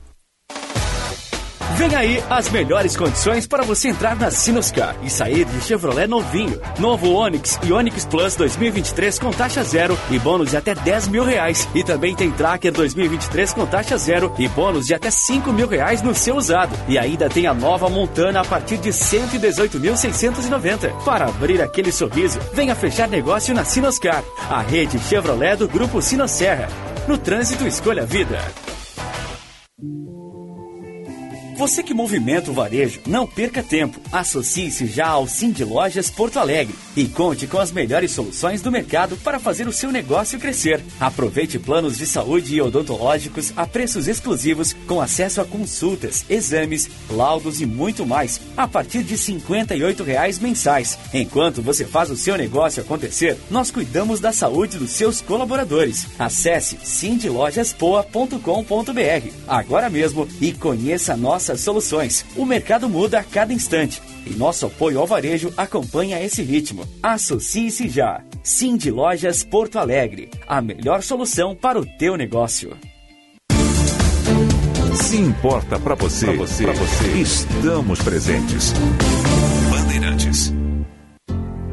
Vem aí as melhores condições para você entrar na Sinoscar e sair de Chevrolet novinho. Novo Onix e Onix Plus 2023 com taxa zero e bônus de até 10 mil reais. E também tem Tracker 2023 com taxa zero e bônus de até 5 mil reais no seu usado. E ainda tem a nova Montana a partir de 118.690. Para abrir aquele sorriso, venha fechar negócio na Sinoscar, a rede Chevrolet do Grupo Sinosserra. No trânsito, escolha a vida. Você que movimenta o varejo, não perca tempo. Associe-se já ao Cindy Lojas Porto Alegre e conte com as melhores soluções do mercado para fazer o seu negócio crescer. Aproveite planos de saúde e odontológicos a preços exclusivos com acesso a consultas, exames, laudos e muito mais a partir de 58 reais mensais. Enquanto você faz o seu negócio acontecer, nós cuidamos da saúde dos seus colaboradores. Acesse cindylojaspoa.com.br agora mesmo e conheça nossas soluções. O mercado muda a cada instante e nosso apoio ao varejo acompanha esse ritmo. Associe-se já. Cindy Lojas Porto Alegre, a melhor solução para o teu negócio. Se importa para você, pra você, você, estamos presentes. Bandeirantes.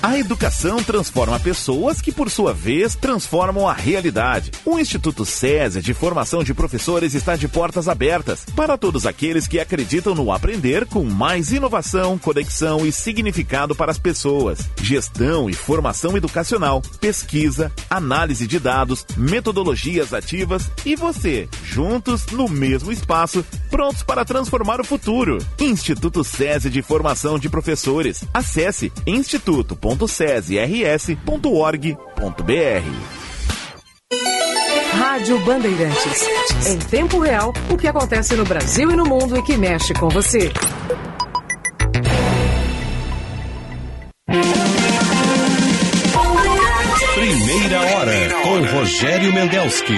A educação transforma pessoas que, por sua vez, transformam a realidade. O Instituto SESI de Formação de Professores está de portas abertas para todos aqueles que acreditam no aprender com mais inovação, conexão e significado para as pessoas. Gestão e formação educacional, pesquisa, análise de dados, metodologias ativas e você, juntos no mesmo espaço, prontos para transformar o futuro. Instituto SESI de Formação de Professores. Acesse instituto.com www.cesrs.org.br. Rádio Bandeirantes. Em tempo real, o que acontece no Brasil e no mundo e que mexe com você. Primeira hora com Rogério Mendelski.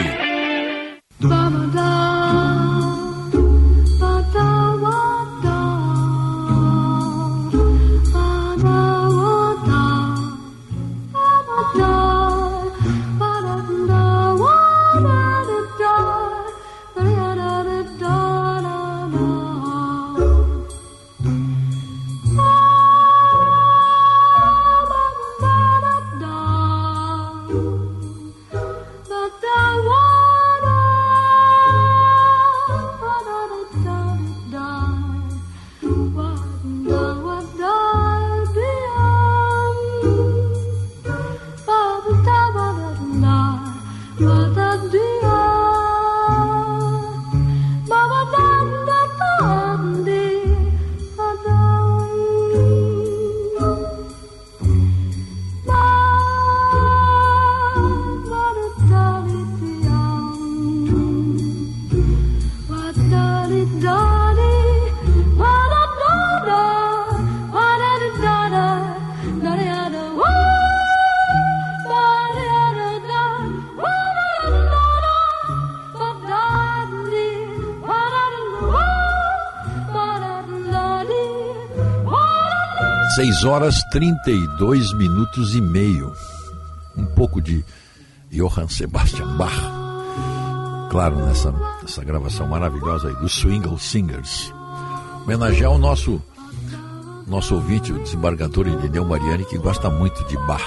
Horas 32 minutos e meio. Um pouco de Johann Sebastian Bach. Claro, nessa, nessa gravação maravilhosa aí dos Swingle Singers. Homenagear o nosso, nosso ouvinte, o desembargador Irineu Mariani, que gosta muito de Bach.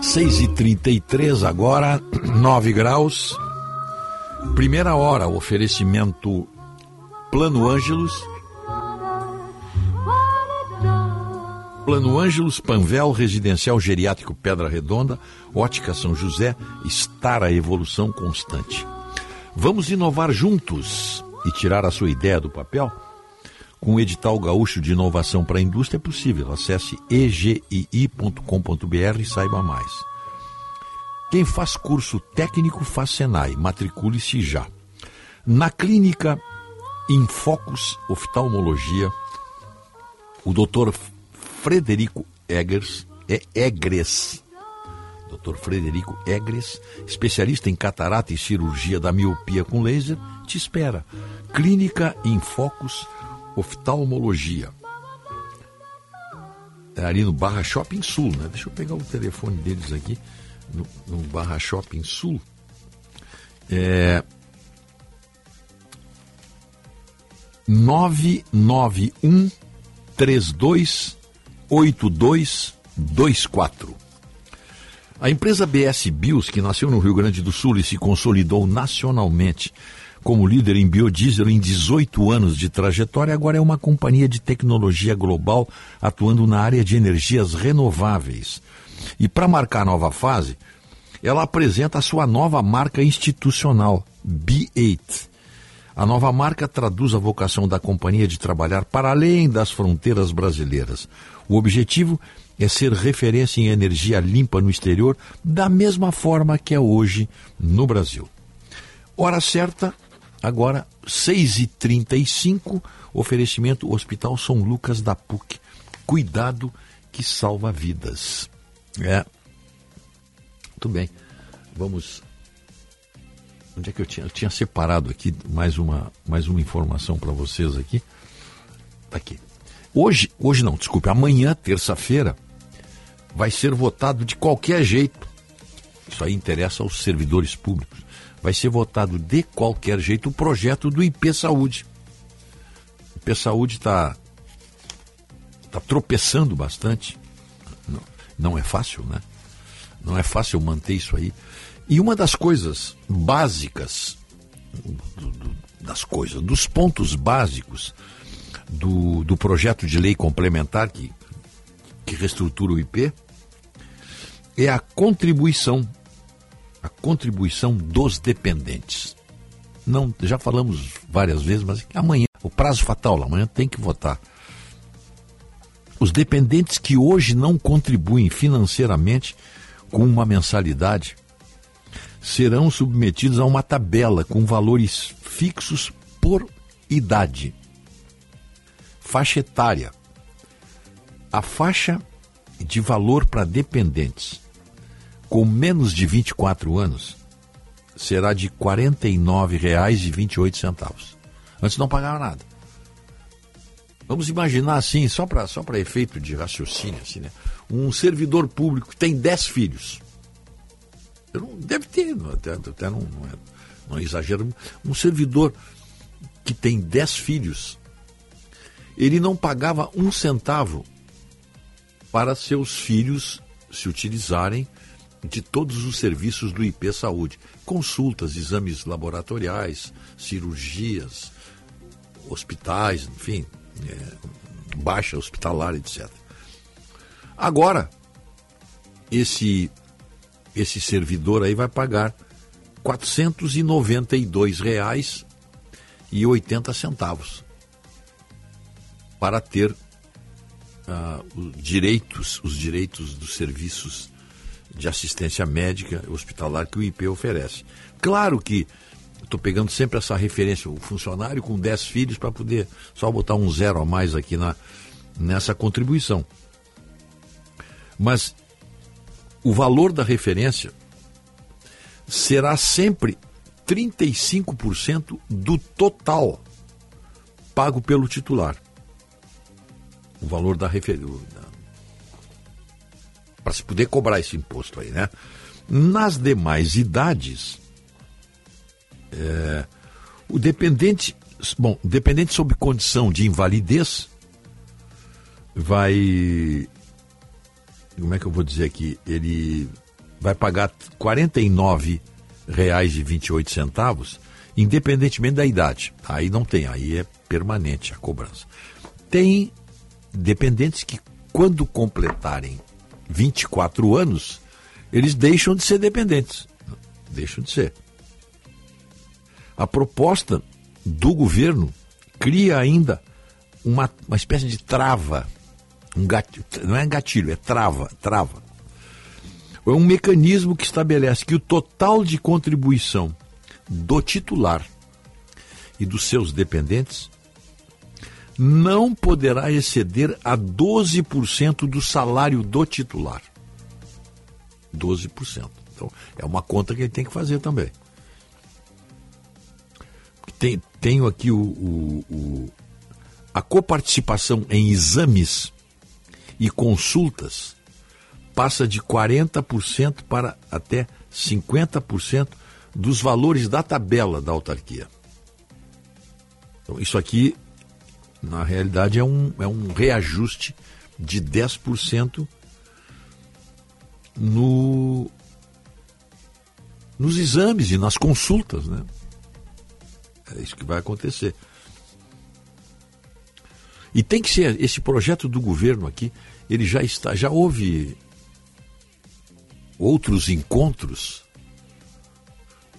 Seis e trinta agora, nove graus. Primeira hora, oferecimento Plano Ângelos. Plano Ângelos, Panvel, Residencial Geriátrico Pedra Redonda, Ótica São José, estar a evolução constante. Vamos inovar juntos e tirar a sua ideia do papel? Com o edital gaúcho de inovação para a indústria é possível. Acesse egii.com.br e saiba mais. Quem faz curso técnico faz Senai. Matricule-se já. Na clínica Infocus Oftalmologia, o doutor Frederico Eggers, é Egres, Dr. Frederico Egres, especialista em catarata e cirurgia da miopia com laser, te espera. Clínica Infocus Oftalmologia. É ali no Barra Shopping Sul, né? Deixa eu pegar o telefone deles aqui no, no Barra Shopping Sul. É 991 32 8224. A empresa BS Bios, que nasceu no Rio Grande do Sul e se consolidou nacionalmente como líder em biodiesel em 18 anos de trajetória, agora é uma companhia de tecnologia global atuando na área de energias renováveis. E para marcar a nova fase, ela apresenta a sua nova marca institucional, B8. A nova marca traduz a vocação da companhia de trabalhar para além das fronteiras brasileiras. O objetivo é ser referência em energia limpa no exterior, da mesma forma que é hoje no Brasil. Hora certa, Agora, 6h35, oferecimento Hospital São Lucas da PUC. Cuidado que salva vidas. É. Muito bem. Vamos. Onde é que eu tinha? Eu tinha separado aqui mais uma, mais uma informação para vocês aqui. Tá aqui. Hoje, hoje não, desculpe, amanhã, terça-feira, vai ser votado de qualquer jeito. Isso aí interessa aos servidores públicos. Vai ser votado de qualquer jeito o projeto do IP Saúde. O IP Saúde está tá tropeçando bastante. Não, é fácil, né? Não é fácil manter isso aí. E uma das coisas básicas, do, do, das coisas, dos pontos básicos do, do projeto de lei complementar que, que reestrutura o IP é a contribuição, a contribuição dos dependentes. Não, já falamos várias vezes, mas amanhã, o prazo fatal, amanhã tem que votar. Os dependentes que hoje não contribuem financeiramente com uma mensalidade serão submetidos a uma tabela com valores fixos por idade. Faixa etária. A faixa de valor para dependentes com menos de 24 anos será de R$ 49,28. Antes não pagava nada. Vamos imaginar assim, só para só efeito de raciocínio, assim, né? um servidor público que tem 10 filhos. Eu não, deve ter, até, até não, não, é, não é exagero. Um servidor que tem 10 filhos, ele não pagava um centavo para seus filhos se utilizarem de todos os serviços do IP Saúde: consultas, exames laboratoriais, cirurgias, hospitais, enfim, é, baixa hospitalar, etc. Agora, esse esse servidor aí vai pagar R$ 492,80 para ter uh, os direitos, os direitos dos serviços de assistência médica hospitalar que o IP oferece. Claro que estou pegando sempre essa referência, o funcionário com 10 filhos para poder só botar um zero a mais aqui na, nessa contribuição. Mas o valor da referência será sempre 35% do total pago pelo titular. O valor da referência. Para se poder cobrar esse imposto aí, né? Nas demais idades, é, o dependente, bom, dependente sob condição de invalidez, vai como é que eu vou dizer aqui? Ele vai pagar R$ 49,28, independentemente da idade. Aí não tem, aí é permanente a cobrança. Tem dependentes que, quando completarem 24 anos, eles deixam de ser dependentes. Deixam de ser. A proposta do governo cria ainda uma, uma espécie de trava um gatilho, não é gatilho, é trava, trava. É um mecanismo que estabelece que o total de contribuição do titular e dos seus dependentes não poderá exceder a 12% do salário do titular. 12%. Então, é uma conta que ele tem que fazer também. Tem, tenho aqui o, o, o, a coparticipação em exames e consultas passa de 40% para até 50% dos valores da tabela da autarquia. Então, isso aqui, na realidade, é um, é um reajuste de 10% no, nos exames e nas consultas. Né? É isso que vai acontecer. E tem que ser esse projeto do governo aqui, ele já está, já houve outros encontros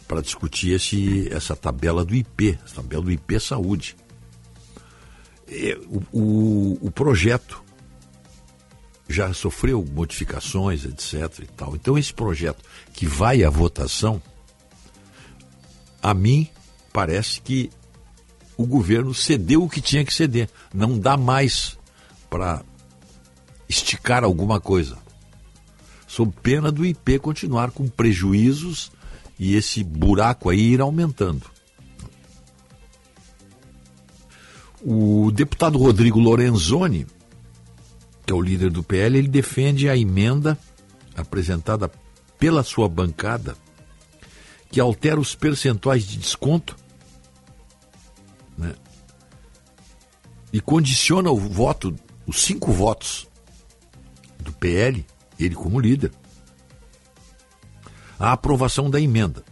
para discutir esse, essa tabela do IP, essa tabela do IP Saúde. O, o, o projeto já sofreu modificações, etc. E tal. Então, esse projeto que vai à votação, a mim parece que o governo cedeu o que tinha que ceder. Não dá mais para esticar alguma coisa. Sob pena do IP continuar com prejuízos e esse buraco aí ir aumentando. O deputado Rodrigo Lorenzoni, que é o líder do PL, ele defende a emenda apresentada pela sua bancada que altera os percentuais de desconto e condiciona o voto, os cinco votos do PL, ele como líder, à aprovação da emenda.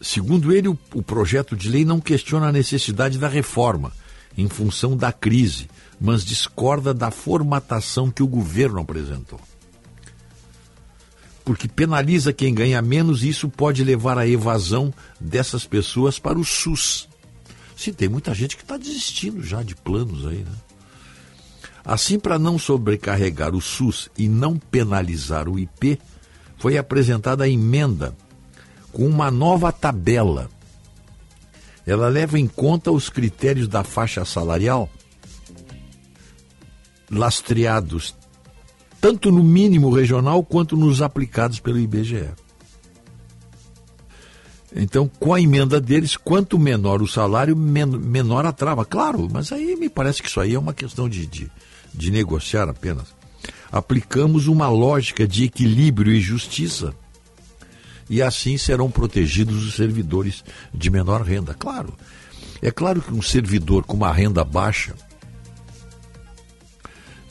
Segundo ele, o, o projeto de lei não questiona a necessidade da reforma em função da crise, mas discorda da formatação que o governo apresentou. Porque penaliza quem ganha menos e isso pode levar à evasão dessas pessoas para o SUS. Sim, tem muita gente que está desistindo já de planos aí, né? Assim, para não sobrecarregar o SUS e não penalizar o IP, foi apresentada a emenda com uma nova tabela. Ela leva em conta os critérios da faixa salarial lastreados tanto no mínimo regional quanto nos aplicados pelo IBGE. Então, com a emenda deles, quanto menor o salário, men menor a trava. Claro, mas aí me parece que isso aí é uma questão de, de, de negociar apenas. Aplicamos uma lógica de equilíbrio e justiça. E assim serão protegidos os servidores de menor renda. Claro, é claro que um servidor com uma renda baixa,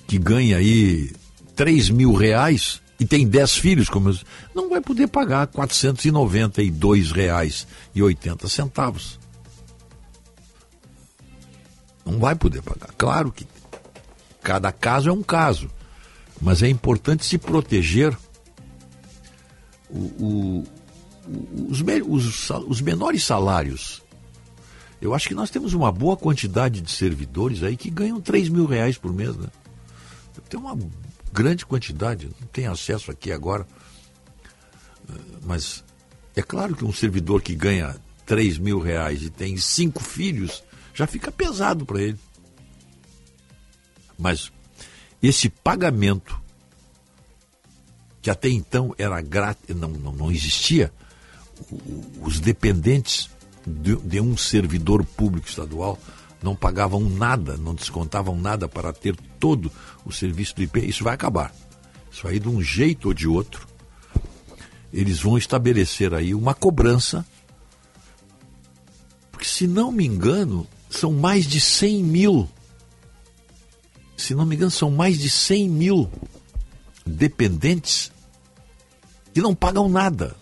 que ganha aí 3 mil reais, e tem 10 filhos, como eu, não vai poder pagar R$ 492,80. Não vai poder pagar. Claro que cada caso é um caso, mas é importante se proteger o, o, os, os, os menores salários. Eu acho que nós temos uma boa quantidade de servidores aí que ganham 3 mil reais por mês, né? Tem uma grande quantidade, não tem acesso aqui agora. Mas é claro que um servidor que ganha 3 mil reais e tem cinco filhos, já fica pesado para ele. Mas esse pagamento, que até então era grátis, não, não, não existia, os dependentes de, de um servidor público estadual não pagavam nada, não descontavam nada para ter todo o serviço do IP. Isso vai acabar. Isso aí, de um jeito ou de outro, eles vão estabelecer aí uma cobrança. Porque, se não me engano, são mais de 100 mil. Se não me engano, são mais de 100 mil dependentes que não pagam nada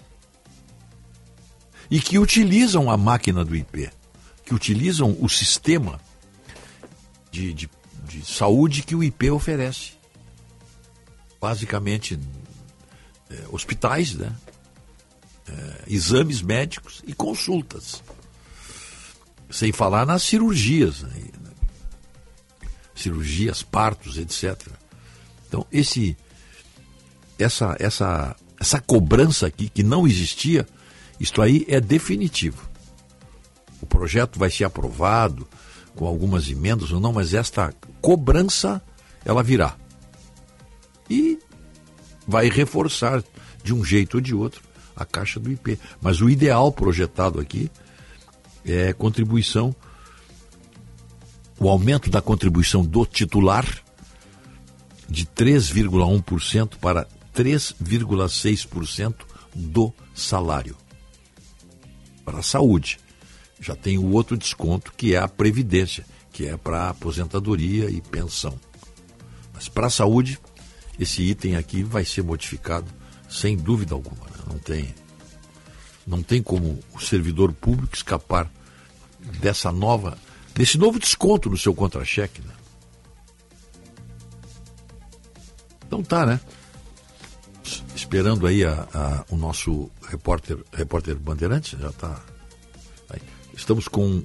e que utilizam a máquina do IP que utilizam o sistema de, de, de saúde que o IP oferece. Basicamente, é, hospitais, né? É, exames médicos e consultas. Sem falar nas cirurgias, né? cirurgias, partos, etc. Então, esse, essa, essa, essa cobrança aqui, que não existia, isto aí é definitivo o projeto vai ser aprovado com algumas emendas ou não, mas esta cobrança ela virá. E vai reforçar de um jeito ou de outro a caixa do IP. Mas o ideal projetado aqui é contribuição, o aumento da contribuição do titular de 3,1% para 3,6% do salário para a saúde já tem o outro desconto que é a previdência, que é para aposentadoria e pensão. Mas para a saúde, esse item aqui vai ser modificado sem dúvida alguma. Né? Não tem, não tem como o servidor público escapar dessa nova, desse novo desconto no seu contra-cheque. Né? Então tá, né? Esperando aí a, a, o nosso repórter, repórter Bandeirantes, já está Estamos com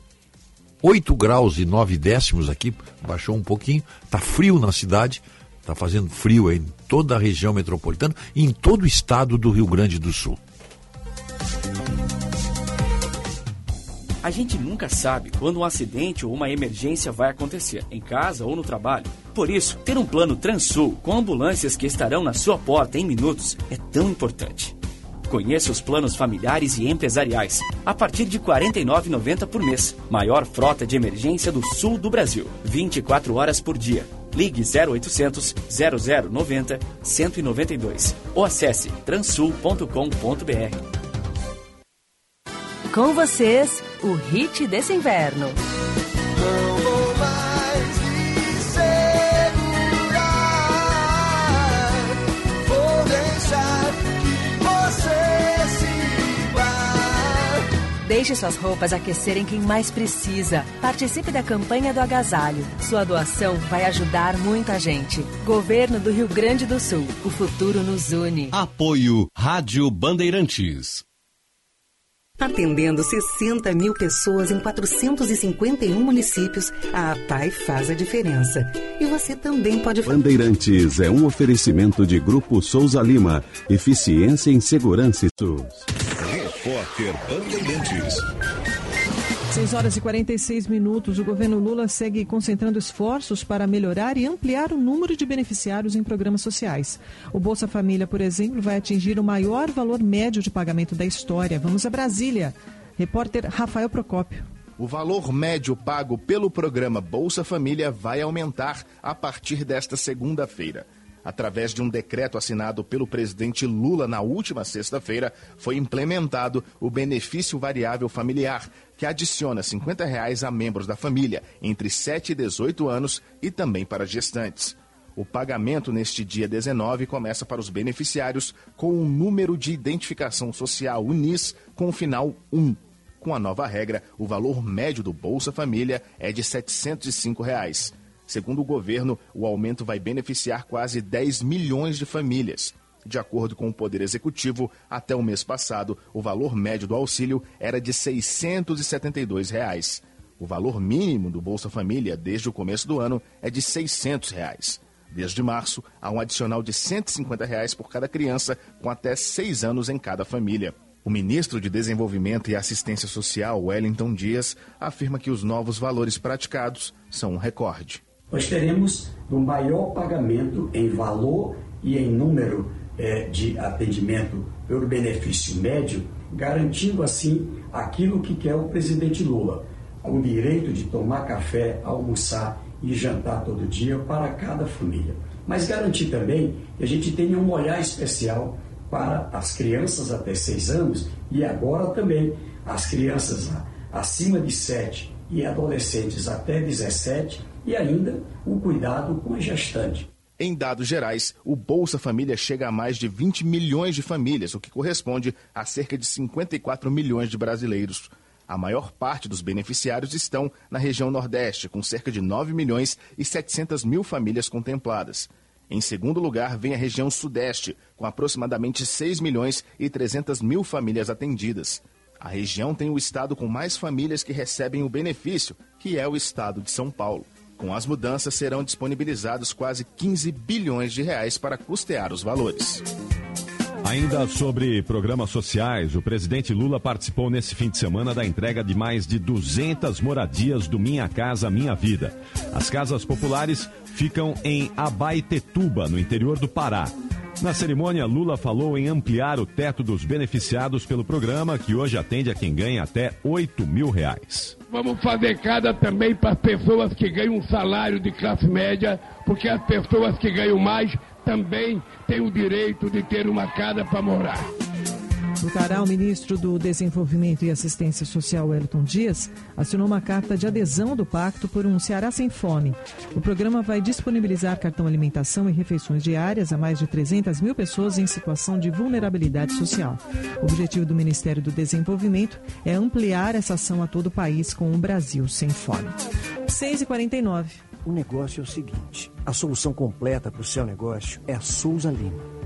8 graus e 9 décimos aqui, baixou um pouquinho. Está frio na cidade, está fazendo frio em toda a região metropolitana e em todo o estado do Rio Grande do Sul. A gente nunca sabe quando um acidente ou uma emergência vai acontecer, em casa ou no trabalho. Por isso, ter um plano Transul com ambulâncias que estarão na sua porta em minutos é tão importante. Conheça os planos familiares e empresariais a partir de R$ 49,90 por mês. Maior frota de emergência do sul do Brasil. 24 horas por dia. Ligue 0800 0090 192 ou acesse transul.com.br. Com vocês, o hit desse inverno. Deixe suas roupas aquecerem quem mais precisa. Participe da campanha do agasalho. Sua doação vai ajudar muita gente. Governo do Rio Grande do Sul. O futuro nos une. Apoio Rádio Bandeirantes. Atendendo 60 mil pessoas em 451 municípios, a APAI faz a diferença. E você também pode Bandeirantes é um oferecimento de Grupo Souza Lima. Eficiência em Segurança e SUS. Repórter Bandeirantes. 6 horas e 46 minutos. O governo Lula segue concentrando esforços para melhorar e ampliar o número de beneficiários em programas sociais. O Bolsa Família, por exemplo, vai atingir o maior valor médio de pagamento da história. Vamos a Brasília. Repórter Rafael Procópio. O valor médio pago pelo programa Bolsa Família vai aumentar a partir desta segunda-feira. Através de um decreto assinado pelo presidente Lula na última sexta-feira, foi implementado o benefício variável familiar, que adiciona 50 reais a membros da família entre 7 e 18 anos e também para gestantes. O pagamento neste dia 19 começa para os beneficiários com o número de identificação social UNIS com o final 1. Com a nova regra, o valor médio do Bolsa Família é de 705 reais. Segundo o governo, o aumento vai beneficiar quase 10 milhões de famílias. De acordo com o Poder Executivo, até o mês passado, o valor médio do auxílio era de 672 reais. O valor mínimo do Bolsa Família desde o começo do ano é de 600 reais. Desde março, há um adicional de 150 reais por cada criança, com até seis anos em cada família. O ministro de Desenvolvimento e Assistência Social, Wellington Dias, afirma que os novos valores praticados são um recorde. Nós teremos um maior pagamento em valor e em número eh, de atendimento pelo benefício médio, garantindo assim aquilo que quer o presidente Lula: o direito de tomar café, almoçar e jantar todo dia para cada família. Mas garantir também que a gente tenha um olhar especial para as crianças até 6 anos e agora também as crianças acima de 7 e adolescentes até 17 e ainda o cuidado com a gestante. Em dados gerais, o Bolsa Família chega a mais de 20 milhões de famílias, o que corresponde a cerca de 54 milhões de brasileiros. A maior parte dos beneficiários estão na região Nordeste, com cerca de 9 milhões e 700 mil famílias contempladas. Em segundo lugar, vem a região Sudeste, com aproximadamente 6 milhões e 300 mil famílias atendidas. A região tem o estado com mais famílias que recebem o benefício, que é o estado de São Paulo. Com as mudanças, serão disponibilizados quase 15 bilhões de reais para custear os valores. Ainda sobre programas sociais, o presidente Lula participou nesse fim de semana da entrega de mais de 200 moradias do Minha Casa Minha Vida. As casas populares ficam em Abaetetuba, no interior do Pará. Na cerimônia, Lula falou em ampliar o teto dos beneficiados pelo programa, que hoje atende a quem ganha até 8 mil reais. Vamos fazer cada também para as pessoas que ganham um salário de classe média, porque as pessoas que ganham mais também têm o direito de ter uma casa para morar. No Pará, o ministro do Desenvolvimento e Assistência Social, Wellington Dias, assinou uma carta de adesão do pacto por um Ceará sem fome. O programa vai disponibilizar cartão alimentação e refeições diárias a mais de 300 mil pessoas em situação de vulnerabilidade social. O objetivo do Ministério do Desenvolvimento é ampliar essa ação a todo o país com o Brasil sem fome. 6h49. O negócio é o seguinte: a solução completa para o seu negócio é a Souza Lima.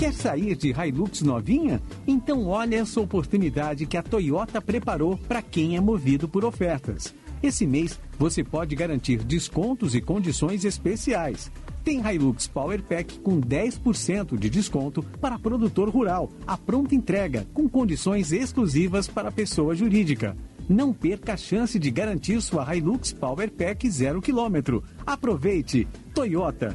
Quer sair de Hilux novinha? Então olha essa oportunidade que a Toyota preparou para quem é movido por ofertas. Esse mês você pode garantir descontos e condições especiais. Tem Hilux Power Pack com 10% de desconto para produtor rural, a pronta entrega, com condições exclusivas para pessoa jurídica. Não perca a chance de garantir sua Hilux Power Pack 0 km. Aproveite! Toyota.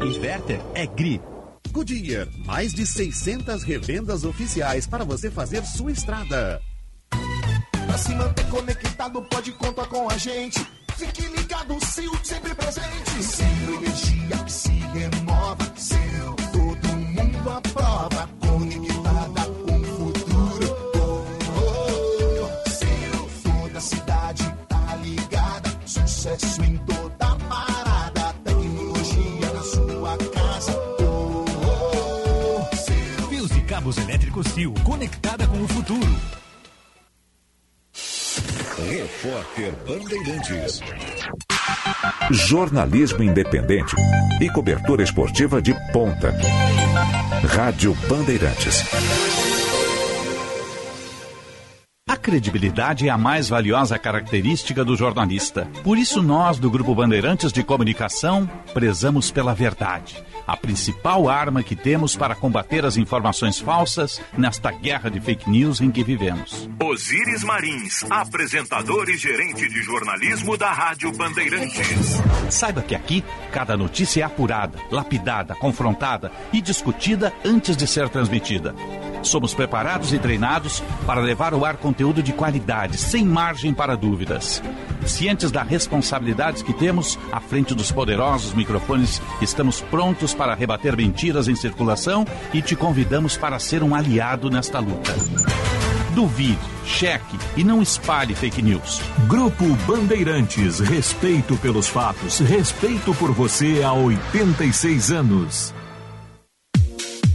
Inverter é GRI. Goodyear, mais de 600 revendas oficiais para você fazer sua estrada. Pra se manter conectado, pode contar com a gente. Fique ligado, Sil, sempre presente. Sil, energia que se renova. Sil, todo mundo aprova. Conectada com o futuro. Oh, oh. Sil, toda cidade tá ligada. Sucesso em toda Sil, conectada com o futuro. Repórter Bandeirantes. Jornalismo independente e cobertura esportiva de ponta. Rádio Bandeirantes. Credibilidade é a mais valiosa característica do jornalista. Por isso, nós, do Grupo Bandeirantes de Comunicação, prezamos pela verdade, a principal arma que temos para combater as informações falsas nesta guerra de fake news em que vivemos. Osíris Marins, apresentador e gerente de jornalismo da Rádio Bandeirantes. Saiba que aqui, cada notícia é apurada, lapidada, confrontada e discutida antes de ser transmitida. Somos preparados e treinados para levar ao ar conteúdo de qualidade, sem margem para dúvidas. Cientes da responsabilidade que temos à frente dos poderosos microfones, estamos prontos para rebater mentiras em circulação e te convidamos para ser um aliado nesta luta. Duvide, cheque e não espalhe fake news. Grupo Bandeirantes, respeito pelos fatos, respeito por você há 86 anos.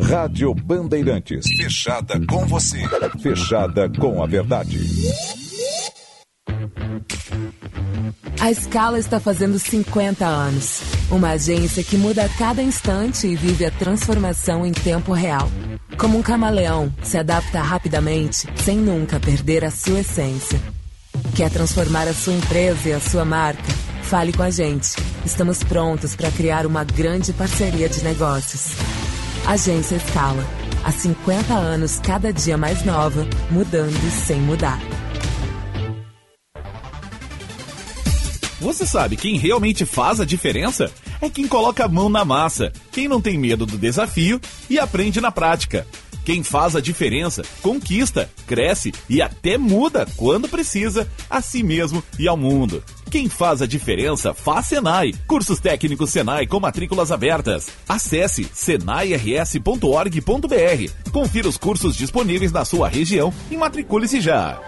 Rádio Bandeirantes. Fechada com você. Fechada com a verdade. A Scala está fazendo 50 anos. Uma agência que muda a cada instante e vive a transformação em tempo real. Como um camaleão, se adapta rapidamente, sem nunca perder a sua essência. Quer transformar a sua empresa e a sua marca? Fale com a gente. Estamos prontos para criar uma grande parceria de negócios. Agência Scala. Há 50 anos, cada dia mais nova, mudando sem mudar. Você sabe quem realmente faz a diferença? É quem coloca a mão na massa, quem não tem medo do desafio e aprende na prática. Quem faz a diferença, conquista, cresce e até muda, quando precisa, a si mesmo e ao mundo. Quem faz a diferença faz Senai. Cursos técnicos Senai com matrículas abertas. Acesse senairs.org.br. Confira os cursos disponíveis na sua região e matricule-se já.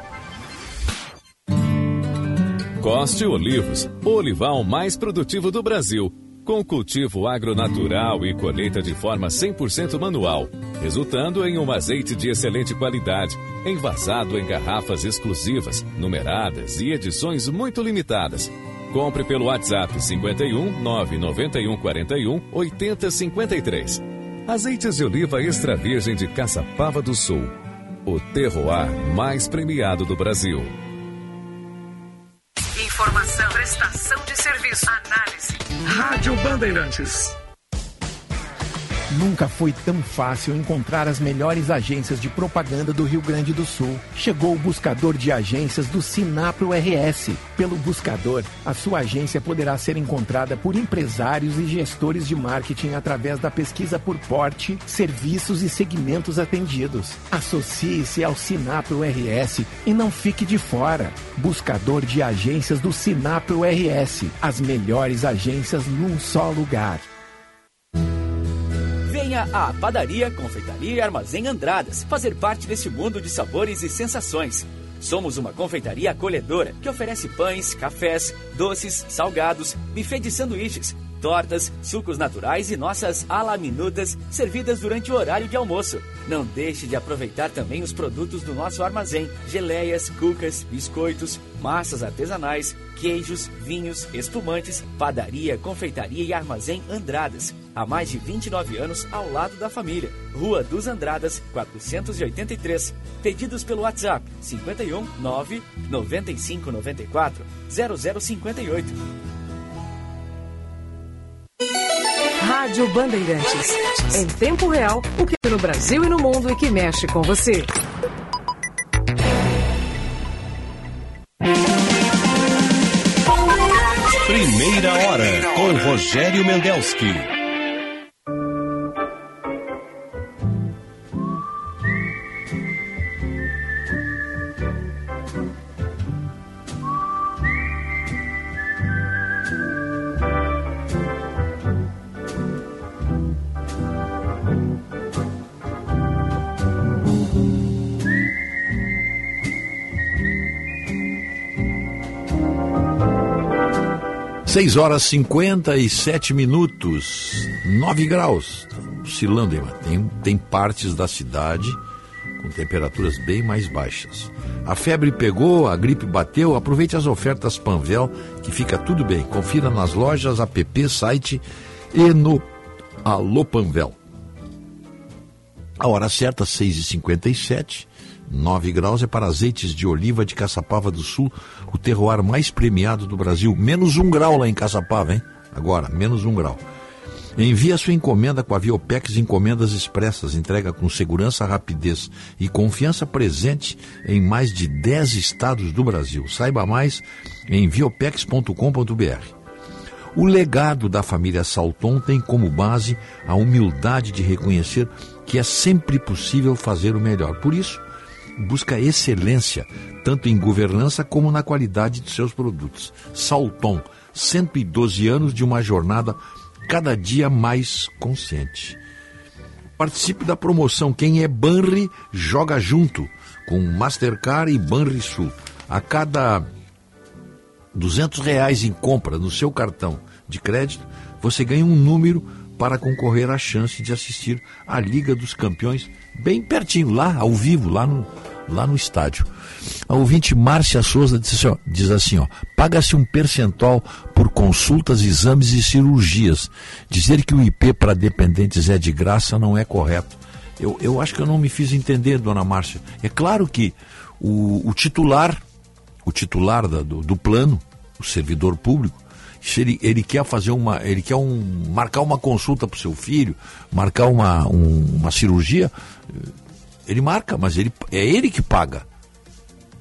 Coste Olivos, o olival mais produtivo do Brasil. Com cultivo agronatural e colheita de forma 100% manual, resultando em um azeite de excelente qualidade, envasado em garrafas exclusivas, numeradas e edições muito limitadas. Compre pelo WhatsApp 51 991 41 80 53. Azeites de oliva extra virgem de Caçapava do Sul. O terroir mais premiado do Brasil. Informação, prestação de serviço, análise. Rádio Bandeirantes. Nunca foi tão fácil encontrar as melhores agências de propaganda do Rio Grande do Sul. Chegou o buscador de agências do Sinapro RS. Pelo buscador, a sua agência poderá ser encontrada por empresários e gestores de marketing através da pesquisa por porte, serviços e segmentos atendidos. Associe-se ao Sinapro RS e não fique de fora. Buscador de agências do Sinapro RS. As melhores agências num só lugar. Venha à Padaria, Confeitaria e Armazém Andradas fazer parte desse mundo de sabores e sensações. Somos uma confeitaria acolhedora que oferece pães, cafés, doces, salgados, buffet de sanduíches, tortas, sucos naturais e nossas alaminudas servidas durante o horário de almoço. Não deixe de aproveitar também os produtos do nosso armazém: geleias, cucas, biscoitos, massas artesanais, queijos, vinhos, espumantes, padaria, confeitaria e armazém Andradas. Há mais de 29 anos ao lado da família. Rua dos Andradas, 483. Pedidos pelo WhatsApp 51 9 95 94 0058. Rádio Bandeirantes. Em tempo real, o que no Brasil e no mundo e que mexe com você. Primeira hora com Rogério Mendelski. 6 horas 57 minutos, 9 graus. Tá oscilando, hein, tem, tem partes da cidade com temperaturas bem mais baixas. A febre pegou, a gripe bateu, aproveite as ofertas Panvel, que fica tudo bem. Confira nas lojas, app, site e no Alô Panvel. A hora certa, 6h57. 9 graus é para azeites de oliva de Caçapava do Sul, o terroir mais premiado do Brasil. Menos um grau lá em Caçapava, hein? Agora, menos um grau. Envie a sua encomenda com a Viopex Encomendas Expressas. Entrega com segurança, rapidez e confiança presente em mais de 10 estados do Brasil. Saiba mais em viopex.com.br. O legado da família Salton tem como base a humildade de reconhecer que é sempre possível fazer o melhor. Por isso, busca excelência, tanto em governança como na qualidade de seus produtos. Salton, 112 anos de uma jornada cada dia mais consciente. Participe da promoção Quem é Banri joga junto com Mastercard e Banri Sul. A cada 200 reais em compra no seu cartão de crédito, você ganha um número para concorrer à chance de assistir à Liga dos Campeões bem pertinho, lá ao vivo, lá no, lá no estádio. A ouvinte Márcia Souza diz assim, ó, diz assim, ó, paga-se um percentual por consultas, exames e cirurgias. Dizer que o IP para dependentes é de graça não é correto. Eu, eu acho que eu não me fiz entender, dona Márcia. É claro que o, o titular, o titular da, do, do plano, o servidor público, se ele, ele quer fazer uma, ele quer um, marcar uma consulta para o seu filho, marcar uma, um, uma cirurgia, ele marca, mas ele, é ele que paga.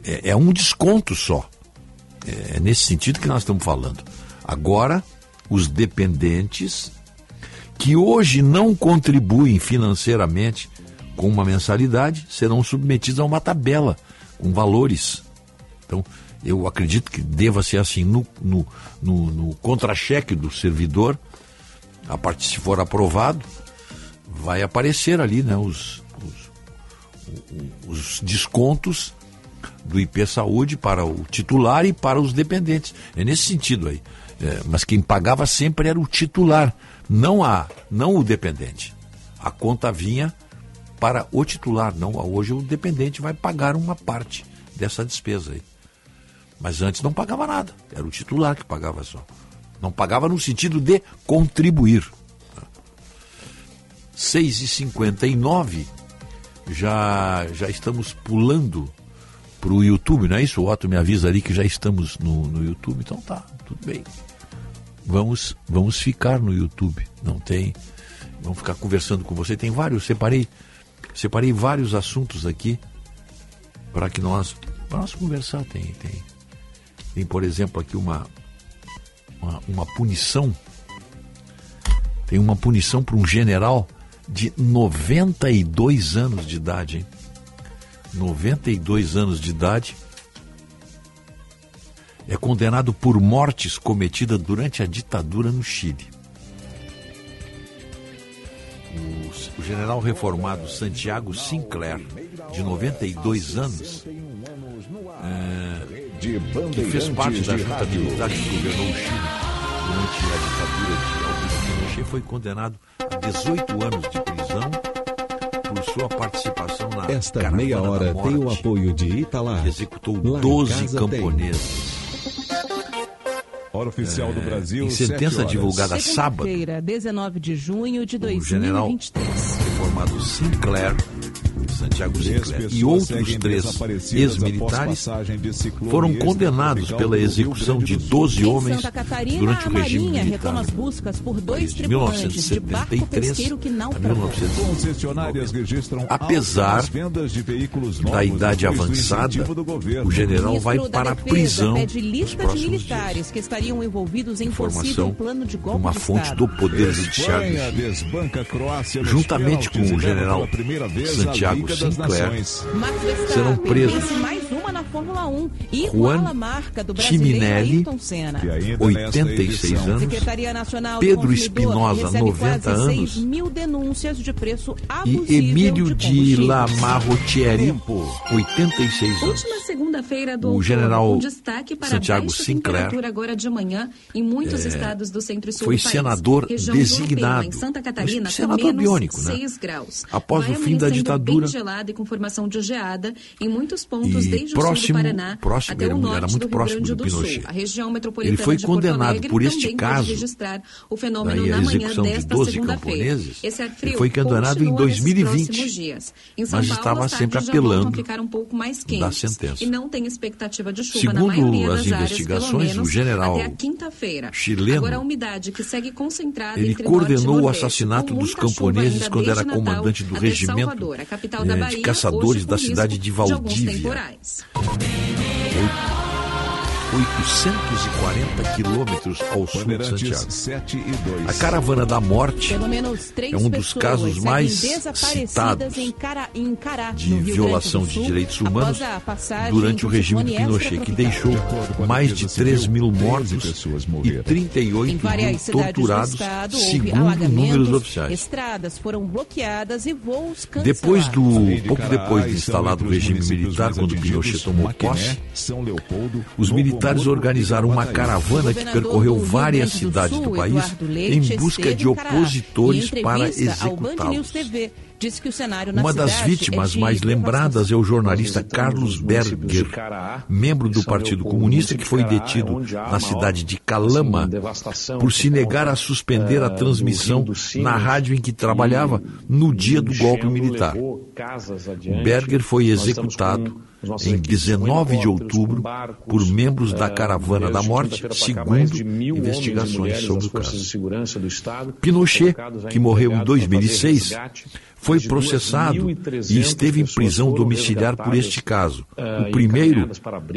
É, é um desconto só. É, é nesse sentido que nós estamos falando. Agora, os dependentes que hoje não contribuem financeiramente com uma mensalidade serão submetidos a uma tabela com valores. Então, eu acredito que deva ser assim no, no, no, no contra-cheque do servidor, a parte se for aprovado, vai aparecer ali né, os, os, os descontos do IP Saúde para o titular e para os dependentes. É nesse sentido aí. É, mas quem pagava sempre era o titular, não a, não o dependente. A conta vinha para o titular, não hoje o dependente vai pagar uma parte dessa despesa aí. Mas antes não pagava nada, era o titular que pagava só. Não pagava no sentido de contribuir. 6,59 já, já estamos pulando para o YouTube, não é isso? O Otto me avisa ali que já estamos no, no YouTube, então tá, tudo bem. Vamos, vamos ficar no YouTube, não tem. Vamos ficar conversando com você. Tem vários, separei, separei vários assuntos aqui para que nós, nós conversar. Tem, tem, tem, por exemplo, aqui uma, uma, uma punição. Tem uma punição para um general de 92 anos de idade, hein? 92 anos de idade, é condenado por mortes cometidas durante a ditadura no Chile. O, general reformado Santiago Sinclair, de 92 anos, é, que fez parte da junta militar que governou o Chile durante a ditadura de Pinochet, foi condenado a 18 anos de prisão por sua participação na Esta meia hora tem o apoio de Italar. Que executou 12 camponeses. Hora oficial é, do Brasil. Em sentença divulgada sábado. Segunda-feira, 19 de junho de 2023. O general reformado Sinclair Santiago Sinclair e outros três ex-militares foram condenados pela execução de 12 homens durante o regime militar. de barco pesqueiro que naufragou. Apesar da idade avançada, o general vai para a prisão pede lista de militares que estariam envolvidos em possível plano de golpe uma fonte do Poder Judiciário. Juntamente com o general Santiago Sinclair serão presos mais uma na Fórmula 1, Juan a marca do Timinelli, Ayrton Senna. 86 anos, Secretaria Nacional Pedro Espinosa, 90 anos, mil denúncias de preço e Emílio de Lamarrotieri, 86 anos. Última segunda-feira do o general um destaque para Santiago Sinclair agora de manhã em muitos é, estados do centro e sul foi do país. senador Região designado, Urupema, em Santa Catarina, senador biônico, né? 6 graus. Após Vai o fim da ditadura. Gelada e com formação de geada em muitos pontos E desde próximo- o sul do Paraná próximo, até era o muito- norte era muito do Rio próximo Grande do do Sul. Pinochet. A região metropolitana Ele foi de condenado Alegre por este caso, registrar o fenômeno na manhã de desta 12 segunda-feira. camponeses, Esse ar frio ele foi condenado em continua nesses 2020, próximos dias. Em São mas Paulo, estava as sempre apelando ficar um pouco mais da quentes sentença. e não tem expectativa de chuva Segundo na maioria as das áreas, investigações, pelo menos o general até a quinta-feira. chileno, Agora a umidade que segue concentrada ele coordenou o assassinato dos camponeses quando era comandante do regimento Salvador, de Bahia, caçadores da cidade de Valdívia. temporais. 840 quilômetros ao sul de Santiago. 7 e 2. A caravana da morte Pelo menos três é um dos casos seguem mais citados em Cará, em Cará, de no Rio violação de direitos humanos durante o regime de Pinochet, que deixou mais de 3 mil mortos e 38 Em várias mil torturados, do estado, segundo números oficiais. estradas foram bloqueadas e voos cancelados. Depois do pouco depois de instalado o regime militar, quando Pinochet tomou posse, São Leopoldo, os militares organizaram uma caravana que percorreu várias cidades do país em busca de opositores para executá-los. Disse que o cenário na Uma das cidade vítimas é de mais lembradas é o jornalista Carlos Berger, membro do São Partido Comunista, que foi detido na cidade de Calama assim, devastação por se negar a suspender a eh, transmissão na rádio em que trabalhava no dia do golpe militar. Berger foi executado em equipes com 19 de outubro por membros da eh, Caravana da Morte, segundo investigações sobre o caso. Pinochet, que morreu em empregados para fazer 2006, resgate. Foi processado 2.300 e esteve em prisão domiciliar por este caso, eh, o primeiro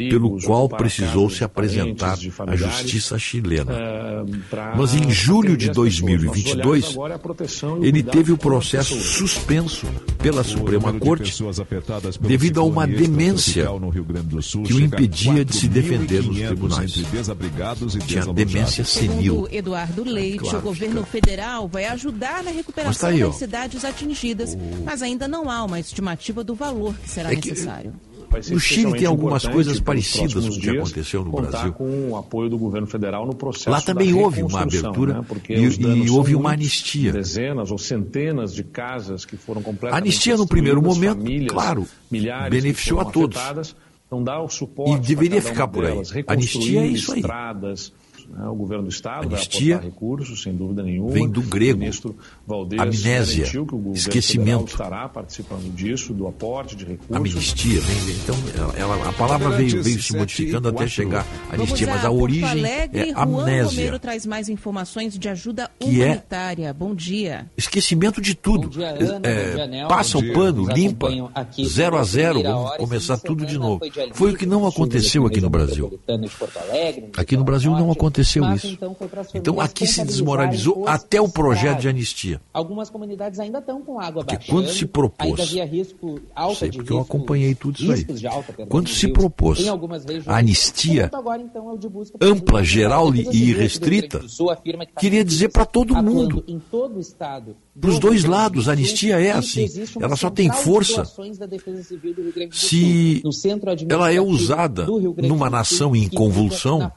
pelo qual precisou se apresentar à justiça chilena. pra Mas em julho de atender as pessoas. Nossos 2022, olhares agora é ele teve o processo suspenso pela Suprema Corte devido a uma demência que o impedia de se defender nos 4.500 tribunais. Tinha demência senil. Eduardo Leite, o governo federal vai ajudar na Mas recuperação tá das cidades atingidas, mas ainda não há uma estimativa do valor que será É que- necessário. No Chile tem algumas coisas parecidas com o que dias aconteceu no Brasil. com o apoio do governo federal no processo Lá também da houve uma abertura né? Porque e- e houve uma anistia. Dezenas ou centenas de casas que foram completamente Anistia no primeiro momento, famílias, claro, milhares beneficiou a todos. afetadas. Então dá o suporte E deveria ficar por aí. Anistia é isso aí. estradas, né? O governo do Estado Anistia vai aportar recursos, sem dúvida nenhuma. Vem do grego. O ministro Valdez amnésia, que o governo esquecimento. estará participando disso, do aporte de recursos. Amnistia, vem, vem. então ela, a palavra veio, veio se modificando até chegar a anistia, mas a origem é Alegre, é amnésia. Juan traz mais informações de ajuda é humanitária. É bom dia. Esquecimento de tudo. Dia, Ana, é, dia, eh, passa o pano, limpa, aqui, zero a zero, vamos começar tudo de novo. Foi o que não aconteceu aqui no Brasil. Aqui no Brasil não aconteceu aconteceu Mas, isso. Então, então aqui se desmoralizou até o projeto de anistia. Algumas comunidades ainda estão com água porque baixando, quando se propôs, havia risco alto sei porque risco, eu acompanhei tudo isso aí. Alta, perdão, quando se propôs regiões, a anistia agora, então, é ampla, geral então, e irrestrita, tá queria dizer para todo mundo. Em todo o estado para os dois lados, a anistia é assim. Ela só tem força se ela é usada numa nação em convulsão.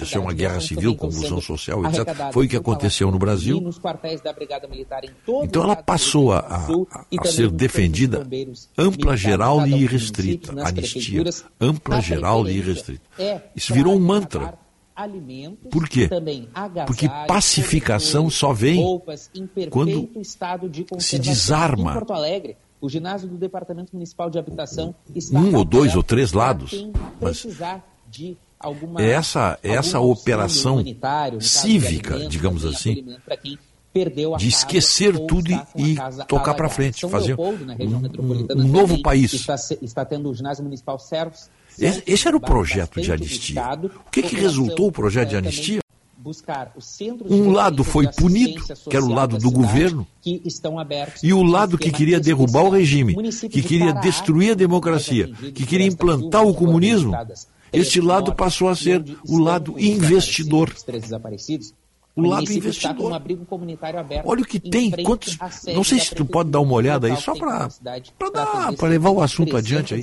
Isso é uma guerra civil, convulsão social, etc. Foi o que aconteceu no Brasil. Então ela passou a, a, a ser defendida ampla, geral e irrestrita. Anistia ampla, geral e irrestrita. Isso virou um mantra alimentos, Por quê? também Porque pacificação só vem roupas, quando se desarma. Em Porto Alegre, o ginásio do Departamento Municipal de Habitação está um ou dois ou três lados, mas de alguma, essa essa operação cívica, digamos assim, de esquecer tudo e tocar para frente, fazer Leopoldo, um, um, novo país. Está, está tendo o ginásio municipal Servos esse era o projeto de anistia. O que, que resultou o projeto de anistia? um lado foi punido, que era o lado do governo, e o lado que queria derrubar o regime, que queria destruir a democracia, que queria implantar o comunismo, este lado passou a ser o lado investidor. O, lado investidor. Um Olha o que tem, quantos. Não sei se tu pode dar uma olhada aí, só para levar o assunto adiante aí.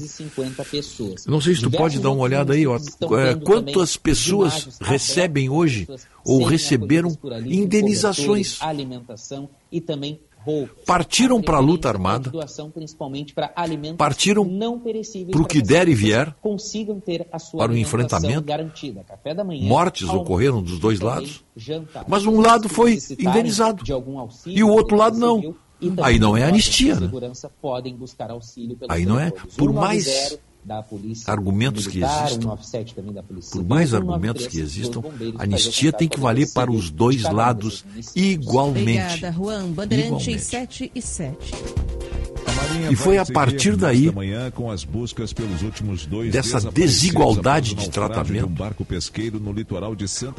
Pessoas. Não sei se tu Diversos pode dar uma olhada aí, ó. É, quantas pessoas recebem hoje ou receberam indenizações. Alimentação e também partiram para a luta armada, partiram para o que der e vier, para o enfrentamento. Mortes ocorreram dos dois lados, mas um lado foi indenizado e o outro lado não. Aí não é anistia. Né? Aí não é. Por mais da polícia argumentos militar, que existam por mais argumentos que existam a anistia tem que valer para os dois lados igualmente. Obrigada, Juan Bandeirante 7 e 7 e foi a partir daí dessa desigualdade de tratamento.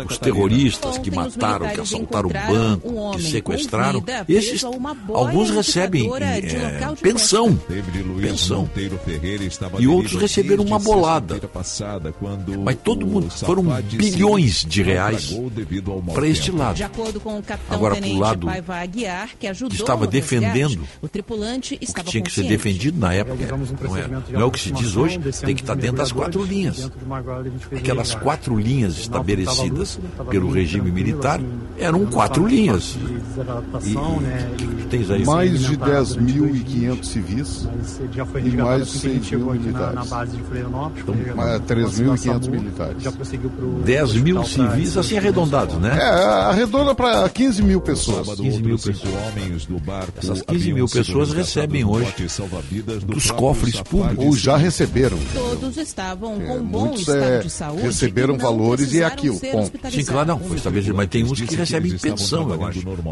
Os terroristas que mataram, que assaltaram o banco, que sequestraram, esses alguns recebem é, pensão, pensão. E outros receberam uma bolada. Mas todo mundo foram bilhões de reais para este lado. Agora para o lado que estava defendendo o que tinha que ser defendido na época. Não é, não é o que se diz hoje, tem que estar tá dentro das quatro linhas. Aquelas quatro linhas estabelecidas pelo regime militar eram quatro linhas. E, e, tens aí? Mais de 10.500 civis e mais de 100 então, mil militares. Então, 3.500 militares. 10 mil civis, assim arredondados, né? É, arredonda para 15 mil pessoas. 15 mil pessoas. Essas 15 mil pessoas recebem hoje dos cofres públicos. Ou já receberam. Todos estavam é, com é, bom muitos, estado é, de saúde. Receberam valores e é aquilo. Ponto. Sim, claro, não. Foi mas tem uns que recebem pensão.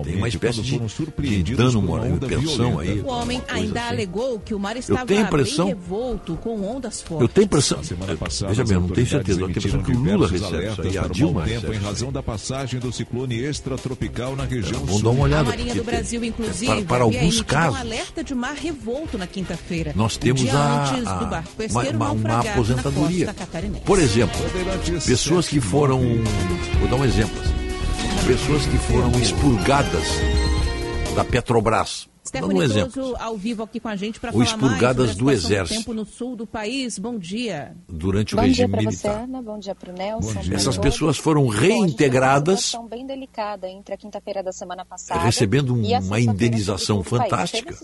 Tem uma espécie de, de dano moral, pensão aí. O homem ainda assim. alegou que o mar estava bem revolto com ondas fortes. Eu tenho impressão. Veja bem, não tenho certeza. Eu tenho impressão que o Lula recebe isso aí. A Dilma tempo em razão da passagem do ciclone extratropical na região Vamos dar uma olhada. A Marinha do Brasil, é inclusive, para alguns casos. alerta de mar revolto na quinta-feira. Nós temos a, a uma, uma, uma, aposentadoria. Por exemplo, pessoas que foram, vou dar um exemplo, assim. pessoas que foram expurgadas da Petrobras Stephanie um exemplo. ao vivo aqui com a gente para falar expurgadas mais sobre a do exército. Tempo no sul do país. Bom dia. Durante o bom regime dia militar. Você, Ana, bom dia para o Nelson. Essas pessoas foram reintegradas. Uma bem delicada entre a quinta-feira da semana passada recebendo um, uma indenização fantástica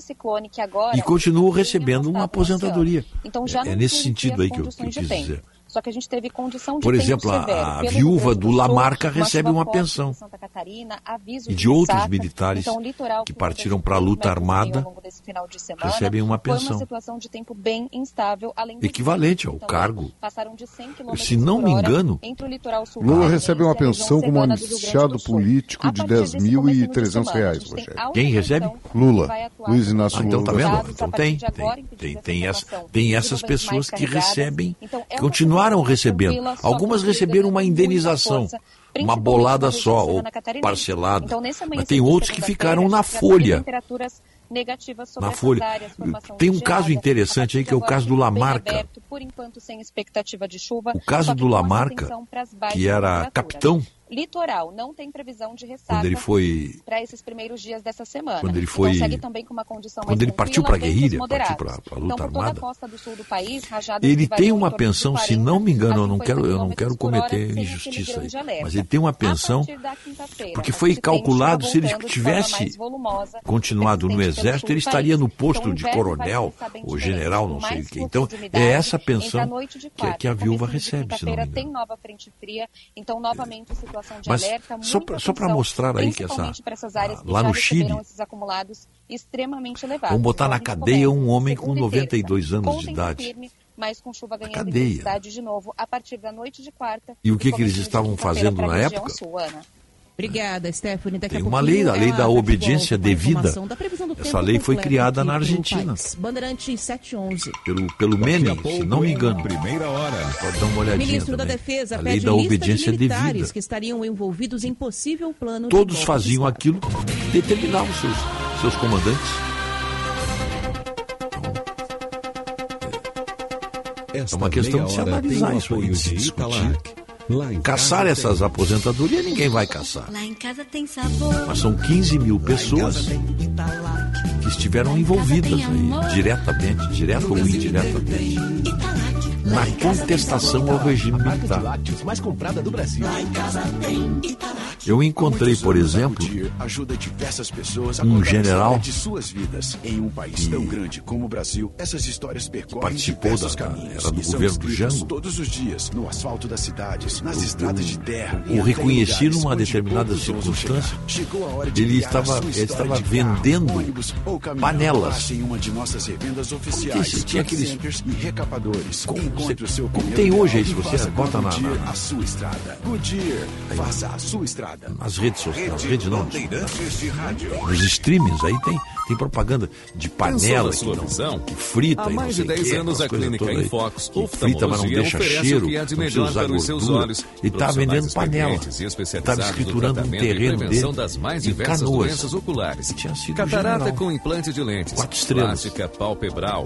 agora, e continuam recebendo uma tá aposentadoria. Então, é, é nesse sentido aí que eu, que eu quis dizer. Só que a gente teve condição de Por exemplo, a- severo. a viúva do Sul, Lamarca recebe uma pensão. Santa Catarina, aviso E de outros ressaca. militares Então, que partiram para a luta armada de semana. recebem uma pensão. uma situação de tempo bem instável, além do Equivalente ao também cargo. Passaram de 100 km Se não me engano, entre o litoral sul Lula recebe e uma pensão como do anunciado do político A de partir desse 10.300 começo de reais, Rogério. Quem recebe? Lula. Luiz Inácio Ah, então tá Lula. vendo? Dados, a Então tem, de tem, tem, tem, essa, tem de essas pessoas que recebem, Então, é que uma continuaram recebendo. Algumas receberam uma indenização, uma bolada só, ou parcelada. Então, Mas tem outros que ficaram na folha. negativas sobre Na folha. áreas, Tem um caso interessante aí que é o caso do Lamarca. aberto, enquanto chuva. O caso do Lamarca, que era capitão. Litoral não tem previsão de ressaca foi- para esses primeiros dias dessa semana. Quando ele foi- então segue também com uma condição quando ele partiu pra ventos guerrilha, partiu pra- pra luta então, armada. a país, Ele tem em uma pensão, se 40 não me engano, eu a não 50 quero, eu não quero hora, cometer aquele injustiça aí, mas ele tem uma A pensão porque a foi calculado se ele tivesse volumosa, continuado no exército, ele estaria no posto Então, o de coronel ou general, não sei o que. Então, é essa a pensão de que, a viúva recebe, se não me engano. tem nova frente fria, então novamente situação de Mas alerta, só só atenção, mostrar aí que essa- para áreas lá no Chile, esses acumulados extremamente elevados. Vamos botar Então, na cadeia um homem com segunda e 92 terça, anos de idade. firme, mas com chuva ganhando cadeia. intensidade de novo a partir da noite de quarta. E o que que eles estavam fazendo na época? sul. Obrigada, Stephanie. Daqui Tem uma lei, a lei ela da de obediência devida. da Essa lei foi criada na Argentina. país. Bandeirantes 711. Pelo, pelo Menem, se não me engano. Primeira hora. Pode dar uma olhadinha Ministro da também. Defesa a lei pede da lista obediência de militares devida. que estariam envolvidos em possível plano Todos faziam aquilo que determinavam seus, seus comandantes. É uma questão de se analisar isso aí, de se discutir. Caçar essas aposentadorias, ninguém vai caçar. Lá em casa tem sabor. Mas são 15 mil pessoas que estiveram envolvidas aí, diretamente, direto ou indiretamente, na contestação ao regime militar. lácteos mais comprada do Brasil. Eu encontrei, por exemplo, ajuda diversas pessoas a um general história de suas vidas. Em um país tão grande como o Brasil, essas histórias percorrem participou da- era do e governo do Jango. todos os dias no asfalto das cidades, nas estradas de terra. o reconheci numa determinada circunstância. Ele estava, ele estava vendendo panelas. Revendas oficiais, Tinha- aqueles-. Como Encontre o seu como tem hoje aí, se você bota na- na- a sua estrada. Goodyear, faça a sua estrada. Nas redes sociais, nas redes não, nos streamings aí tem, tem propaganda de panela que, não- que frita Há e mais de o 10 quê, anos, a Clínica. Infox frita, mas não deixa oferece cheiro, o que há de não precisa melhor usar para os seus olhos. Estava Profissionais vendendo panela. e Estava escriturando um e terreno dele das mais diversas Canoas. doenças oculares. Catarata general. com implante de lentes, Quatro estrelas. plástica palpebral,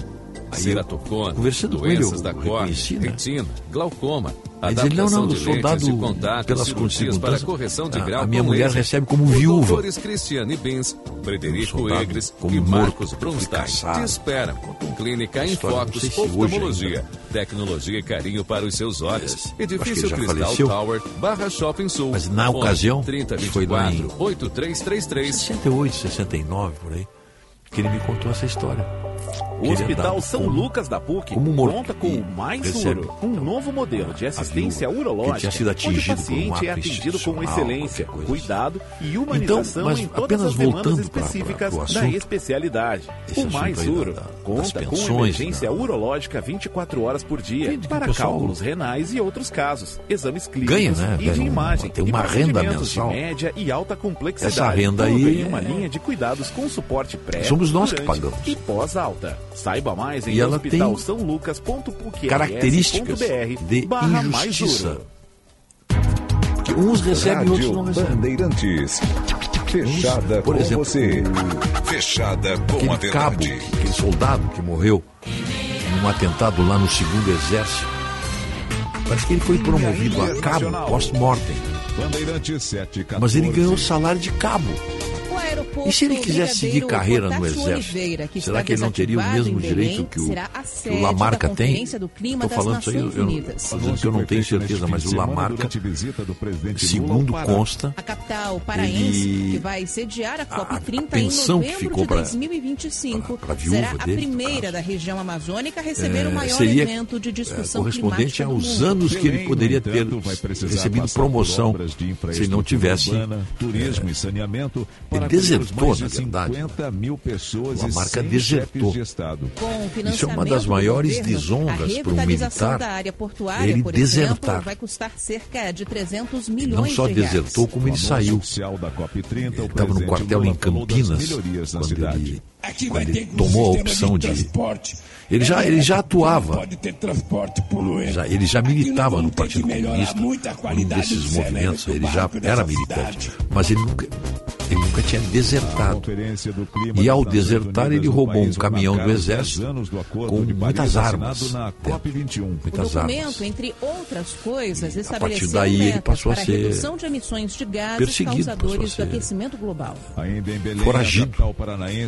ele, doenças eu da córnea, né? retina, glaucoma, Diz ele, não, adaptação não, eu sou dado contato, pelas circunstâncias. correção de A- grau a minha mulher recebe como viúva. doutores Cristiane Frederico Egres e Marcos Brunstein te esperam. Clínica se hoje Oftalmologia. Tecnologia e carinho para os seus olhos. Edifício Cristal faleceu. Tower, Barra Shopping Sul. Mas na ocasião, 30 foi lá em 24 8333 68, 69, por aí, que ele me contou essa história. O Hospital São Lucas da PUC conta com o Mais Uro, um novo modelo de assistência urológica, onde o paciente é atendido com excelência, coisa assim. cuidado e humanização mas em todas as demandas pra- específicas pra- pro da especialidade. O Mais Uro conta com pensões, emergência da- urológica 24 horas por dia para cálculos renais e outros casos, exames clínicos Ganha, né? e de imagem tem e uma renda mensal. de média e alta complexidade. Essa renda aí em uma é- linha de cuidados com suporte pré, Somos nós que pagamos. e pós-alta. Saiba mais em E ela tem hospitalsaulucas.pucrs.br características de injustiça. Que uns recebem e outros Rádio não recebem. Bandeirantes. Fechada Por com exemplo, você. Fechada com a aquele cabo, verdade. aquele soldado que morreu num atentado lá no segundo exército. Parece que ele foi promovido a cabo pós-mortem. Bandeirantes 7, Mas ele ganhou salário de cabo. E se ele quiser seguir carreira no Exército, Oliveira, que será que ele não teria o mesmo direito que o, que o Lamarca tem? Estou falando isso aí, eu, eu, fazendo que eu não tenho certeza, mas o Lamarca, segundo consta, a capital paraense, que vai sediar a COP 30 em novembro de 2025, será a primeira da região amazônica a receber é, o maior evento de é, discussão correspondente aos anos que ele poderia ter recebido promoção se não tivesse turismo é, e saneamento para desertou, na verdade. Né? A marca desertou. De Isso é uma das maiores governo, desonras para um militar. Da área portuária, ele por desertar. Exemplo, vai custar cerca de 300 milhões Não só de desertou, como ele saiu. Da Cop30, ele estava no quartel Lula em Campinas, quando ele Aqui quando ele tomou a opção de, de... Ele já, ele já atuava. Já, ele já militava no Partido Comunista, um desses movimentos, ele já era militante. Mas ele nunca, ele nunca tinha desertado. E ao desertar, ele roubou um caminhão do Exército com muitas armas. É. Muitas armas. entre outras coisas, a partir daí, ele passou a ser perseguido, passou a ser foragido.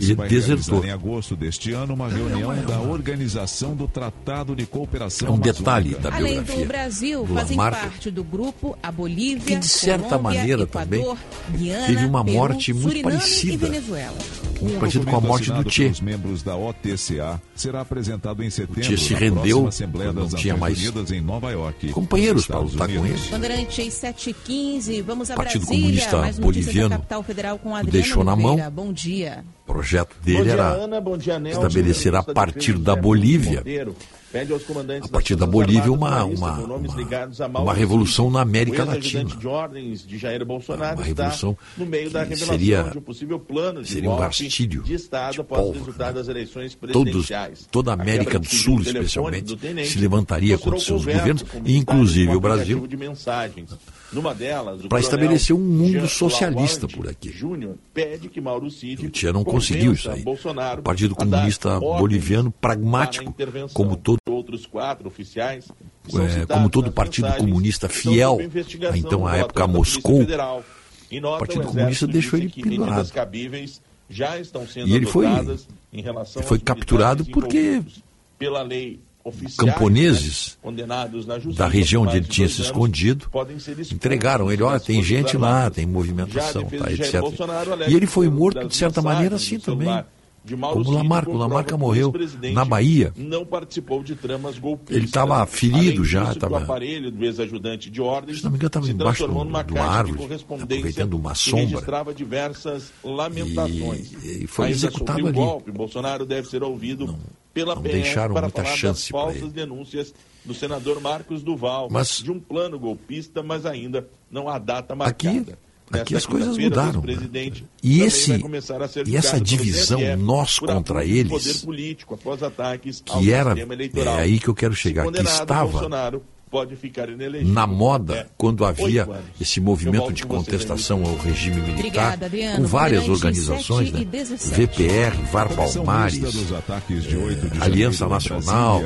E desertor. Em agosto deste ano, uma reunião é. da Organização do Tratado de Cooperação. É um detalhe da biografia. Além do Brasil, do fazem Lamarca, parte do grupo a Bolívia, que de certa Colômbia, maneira Equador, também Guiana, teve uma morte Peru, muito Suriname parecida. Um parecido com a morte do Che. Os membros da OTCA será apresentado em setembro. O Che se rendeu, não tinha mais em Nova York, companheiros para lutar com ele. Então, Bandeirantes 715, vamos a Partido Brasília, Comunista mais Boliviano capital federal com Adriano deixou na mão. Bom dia. O projeto dele dia, era Ana, dia, estabelecer a partir da Bolívia, a partir da Bolívia, uma, uma, uma, uma revolução na América Latina. Uma revolução que seria, seria um gastilho de pólvora. Né? Todos, toda a América do Sul, especialmente, se levantaria contra seus governos, inclusive o Brasil. Numa delas, para estabelecer um mundo Jean socialista por aqui. Júnior pede que Mauro Cid o Tia não conseguiu isso aí. Bolsonaro o Partido Comunista Boliviano pragmático, como todo outros quatro oficiais, é, como todo Partido Comunista fiel, então, a, então à época a Moscou. O Partido Comunista deixou ele pendurado. e ele foi, ele foi capturado porque pela lei camponeses da região onde ele tinha se escondido entregaram ele, olha, tem gente lá, tem movimentação, tá, etc. E ele foi morto, de certa maneira, assim também, de Mauro Como Lamarca, o Lamarca morreu na Bahia. Não participou de tramas golpistas. Ele estava ferido disso, já, estava. O aparelho do ex-ajudante de. Se não me engano, estava embaixo de uma árvore, aproveitando uma sombra. Registrava diversas lamentações. E, e foi Ainda executado ali. Golpe. Bolsonaro deve ser ouvido não, pela não deixaram para muita falar chance das falsas denúncias do senador Marcos Duval mas, de um plano golpista, mas ainda não há data marcada. Aqui, Aqui as coisas mudaram. Né? E, esse, e essa divisão nós contra eles, que era, é aí que eu quero chegar, que estava pode ficar inelegível. Na moda, é. quando havia esse movimento de contestação ao regime militar, Obrigada, com várias organizações, né? VPR, VAR Palmares, eh, é, Aliança Nacional,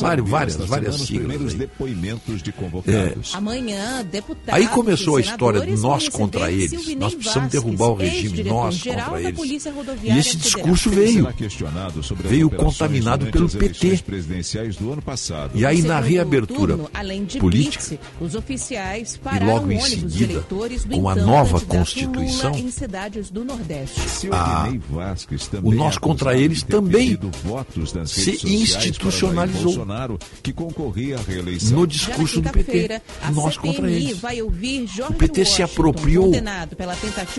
várias, várias, várias siglas. Aí. Amanhã, aí começou a história de nós contra eles, nós precisamos derrubar o regime, nós contra eles. E esse discurso veio, veio contaminado pelo PT. E aí, na reabertura Além de política. Os oficiais pararam e logo ônibus seguida, do com a nova Constituição em cidades do Nordeste. A, o nós contra eles também se institucionalizou no discurso do PT. Nós contra eles. o PT se apropriou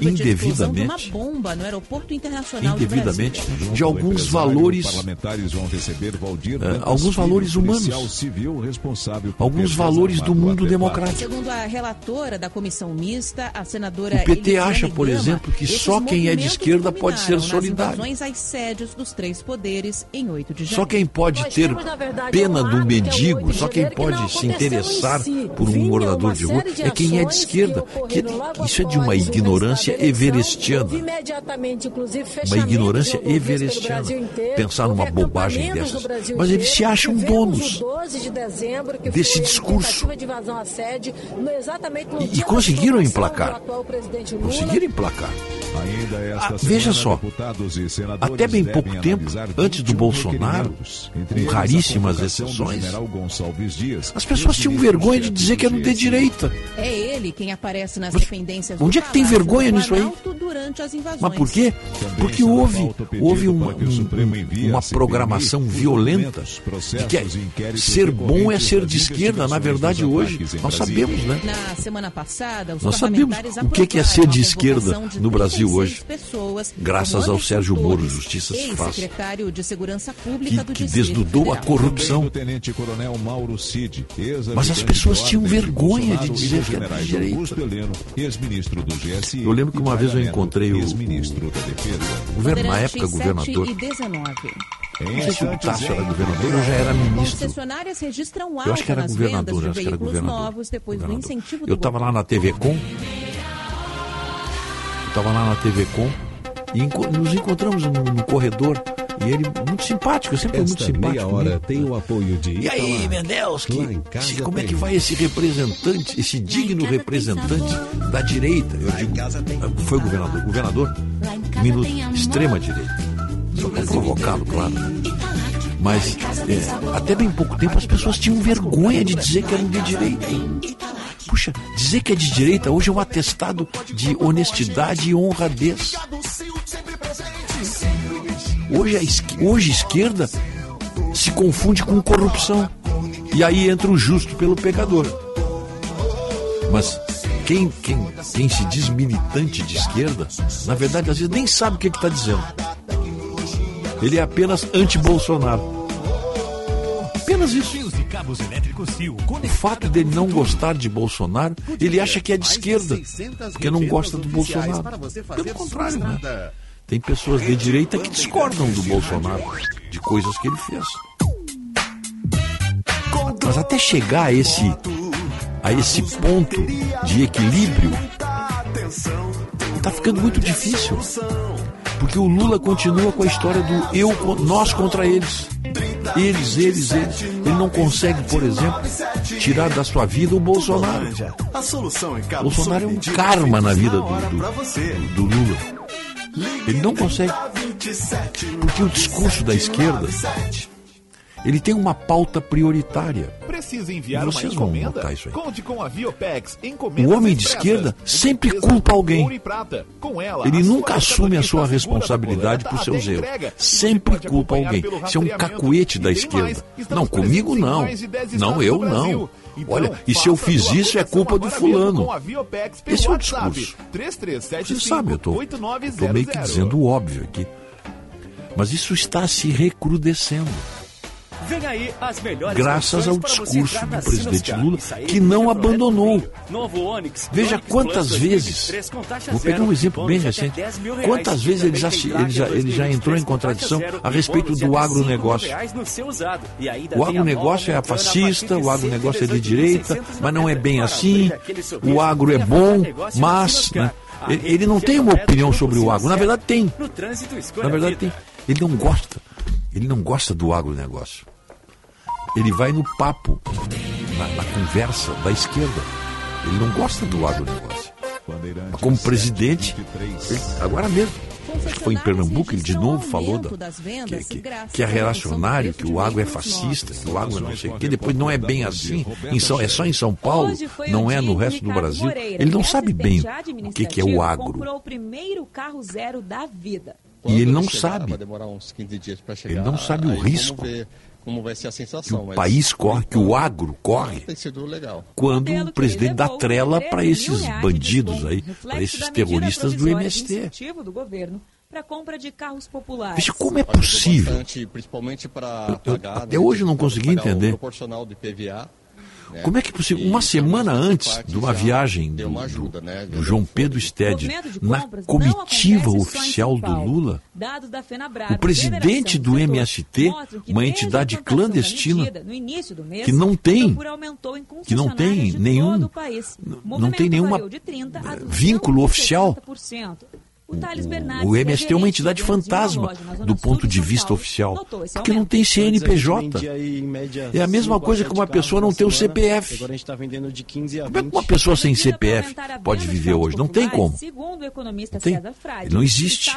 indevidamente, indevidamente de alguns valores, eh, alguns valores humanos, alguns os valores do mundo democrático. Segundo a relatora da comissão mista, a senadora. O PT Elisiane acha, por Gama, exemplo, que só quem é de esquerda pode ser solidário. Às dos três poderes em 8 de. Só quem pode ter pena do mendigo, só quem pode se interessar por um morador é de rua é quem é de esquerda. Que, isso é de uma ignorância everestiana. Uma ignorância everestiana. Pensar numa bobagem dessas. Mas eles se acham donos desse discurso. Tentativa de invasão à sede, no- exatamente no E- e conseguiram emplacar. Conseguiram emplacar. Ainda esta Ah, veja só, e Até bem pouco tempo, antes do 21 Bolsonaro, com raríssimas exceções, as pessoas tinham vergonha de dizer que eram de direita. É ele quem aparece nas Mas dependências onde é que tem vergonha nisso aí? Mas por quê? Porque houve, houve uma, um- uma programação violenta de que é- ser bom é ser de esquerda. Na verdade, hoje, nós sabemos, né? Na semana passada, os Nós sabemos o que é ser de esquerda no Brasil 36 hoje. pessoas, Graças ao Sérgio Moro, justiça se faz. Ex-secretário de Segurança Pública Que, que desnudou a corrupção. o tenente-coronel Mauro Cid, Mas as pessoas tinham vergonha de dizer que era de direita. Eu lembro que uma vez eu encontrei o, Neto, ex-ministro da Defesa. o governo, na época, 7 governador. E 19. Não sei se o Tasso era governador ou já era ministro. Concessionárias registram Eu acho que era governador, acho que era governador. novos depois do incentivo do Eu estava lá na TV Com. Eu estava lá na TV Com e enco- nos encontramos no, no corredor. E ele, muito simpático, sempre foi muito Esta simpático. meia hora tem o apoio de E aí, em casa se- como é que vai esse representante, esse digno representante da direita? Eu digo, foi o governador. Governador, minuto, extrema direita. Provocá-lo, claro. Mas é, até bem pouco tempo as pessoas tinham vergonha de dizer que eram de direita. Puxa, dizer que é de direita hoje é um atestado de honestidade e honradez. Hoje a hoje esquerda se confunde com corrupção. E aí entra o justo pelo pecador. Mas quem, quem, quem se diz militante de esquerda, na verdade, às vezes nem sabe o que está dizendo. Ele é apenas anti-Bolsonaro. Apenas isso. O fato dele não gostar de Bolsonaro, ele acha que é de esquerda, porque não gosta do Bolsonaro. Pelo contrário, né? Tem pessoas de direita que discordam do Bolsonaro, de coisas que ele fez. Mas até chegar a esse, a esse ponto de equilíbrio, está ficando muito difícil. Porque o Lula continua com a história do eu, nós contra eles. Eles, eles, eles. Ele não consegue, por exemplo, tirar da sua vida o Bolsonaro. Bolsonaro é um karma na vida do, do- do Lula. Ele não consegue. Porque o discurso da esquerda, ele tem uma pauta prioritária. Precisa enviar Vocês uma vão encomenda? notar isso aí. Conte com a Viopex. Encomendas O homem de esquerda sempre culpa alguém. prata. Com ela, Ele nunca assume a sua responsabilidade da por seus erros. Sempre culpa alguém. Isso é um cacuete da mais, esquerda. estamos Não, comigo não. mais de 10 Não, eu não. Então, Olha, e se eu fiz isso é culpa do fulano. Esse é o discurso. 3375 Você sabe, eu tô, tô meio que 8900. dizendo o óbvio aqui. Mas isso está se recrudescendo. Vem aí as melhores Graças ao discurso do presidente Lula, que não abandonou. Veja quantas vezes. 2023 com taxa Vou pegar um exemplo bem recente. até 10 mil reais. Quantas vezes ele já, ele já, ele já 2023 entrou em contradição a respeito do até 5 mil agronegócio. O agronegócio é fascista, o agronegócio é de 118.690 direita, mas não é bem assim. O agro é bom, mas né, ele, não tem uma opinião sobre o agro. Na verdade, tem. Na verdade, tem. Ele não gosta. Ele não gosta do agronegócio. Ele vai no papo, na, na conversa da esquerda. Ele não gosta do agronegócio. Mas como presidente, ele- agora mesmo, acho que foi em Pernambuco, ele de novo falou da, que, que, que é reacionário, que o agro é fascista, que o agro é não sei o quê. Depois não é bem assim. Em São, é só em São Paulo, não é no resto do Brasil. Ele não sabe bem o que, que é o agro. comprou o primeiro carro zero da vida. E ele não sabe. Vai demorar uns 15 dias para chegar. Ele não sabe o risco como vai ser a que sensação. o mas país corre, que o agro corre, Tem sido legal. quando o presidente dá trela para 13 mil esses bandidos aí, para esses terroristas do MST. do governo para compra de carros populares. Veja como é possível. Bastante, principalmente para até né, hoje eu não consegui entender. proporcional do IPVA. Né, Como é que é possível? Uma semana antes de uma viagem do, né? do João Pedro de na comitiva oficial do. Lula, o presidente do MST, uma entidade clandestina, do que não tem- que não tem nenhum- não tem nenhuma, variou de 30 a vínculo oficial. 270%. O o MST é uma gerente entidade de uma fantasma do ponto de vista oficial. Porque não tem CNPJ. É a mesma coisa que uma pessoa não na ter o. CPF. Agora a gente está vendendo de 15 a 20. Como é que uma pessoa sem CPF pode viver hoje? Não tem como. Segundo o economista Não tem. Ele não existe.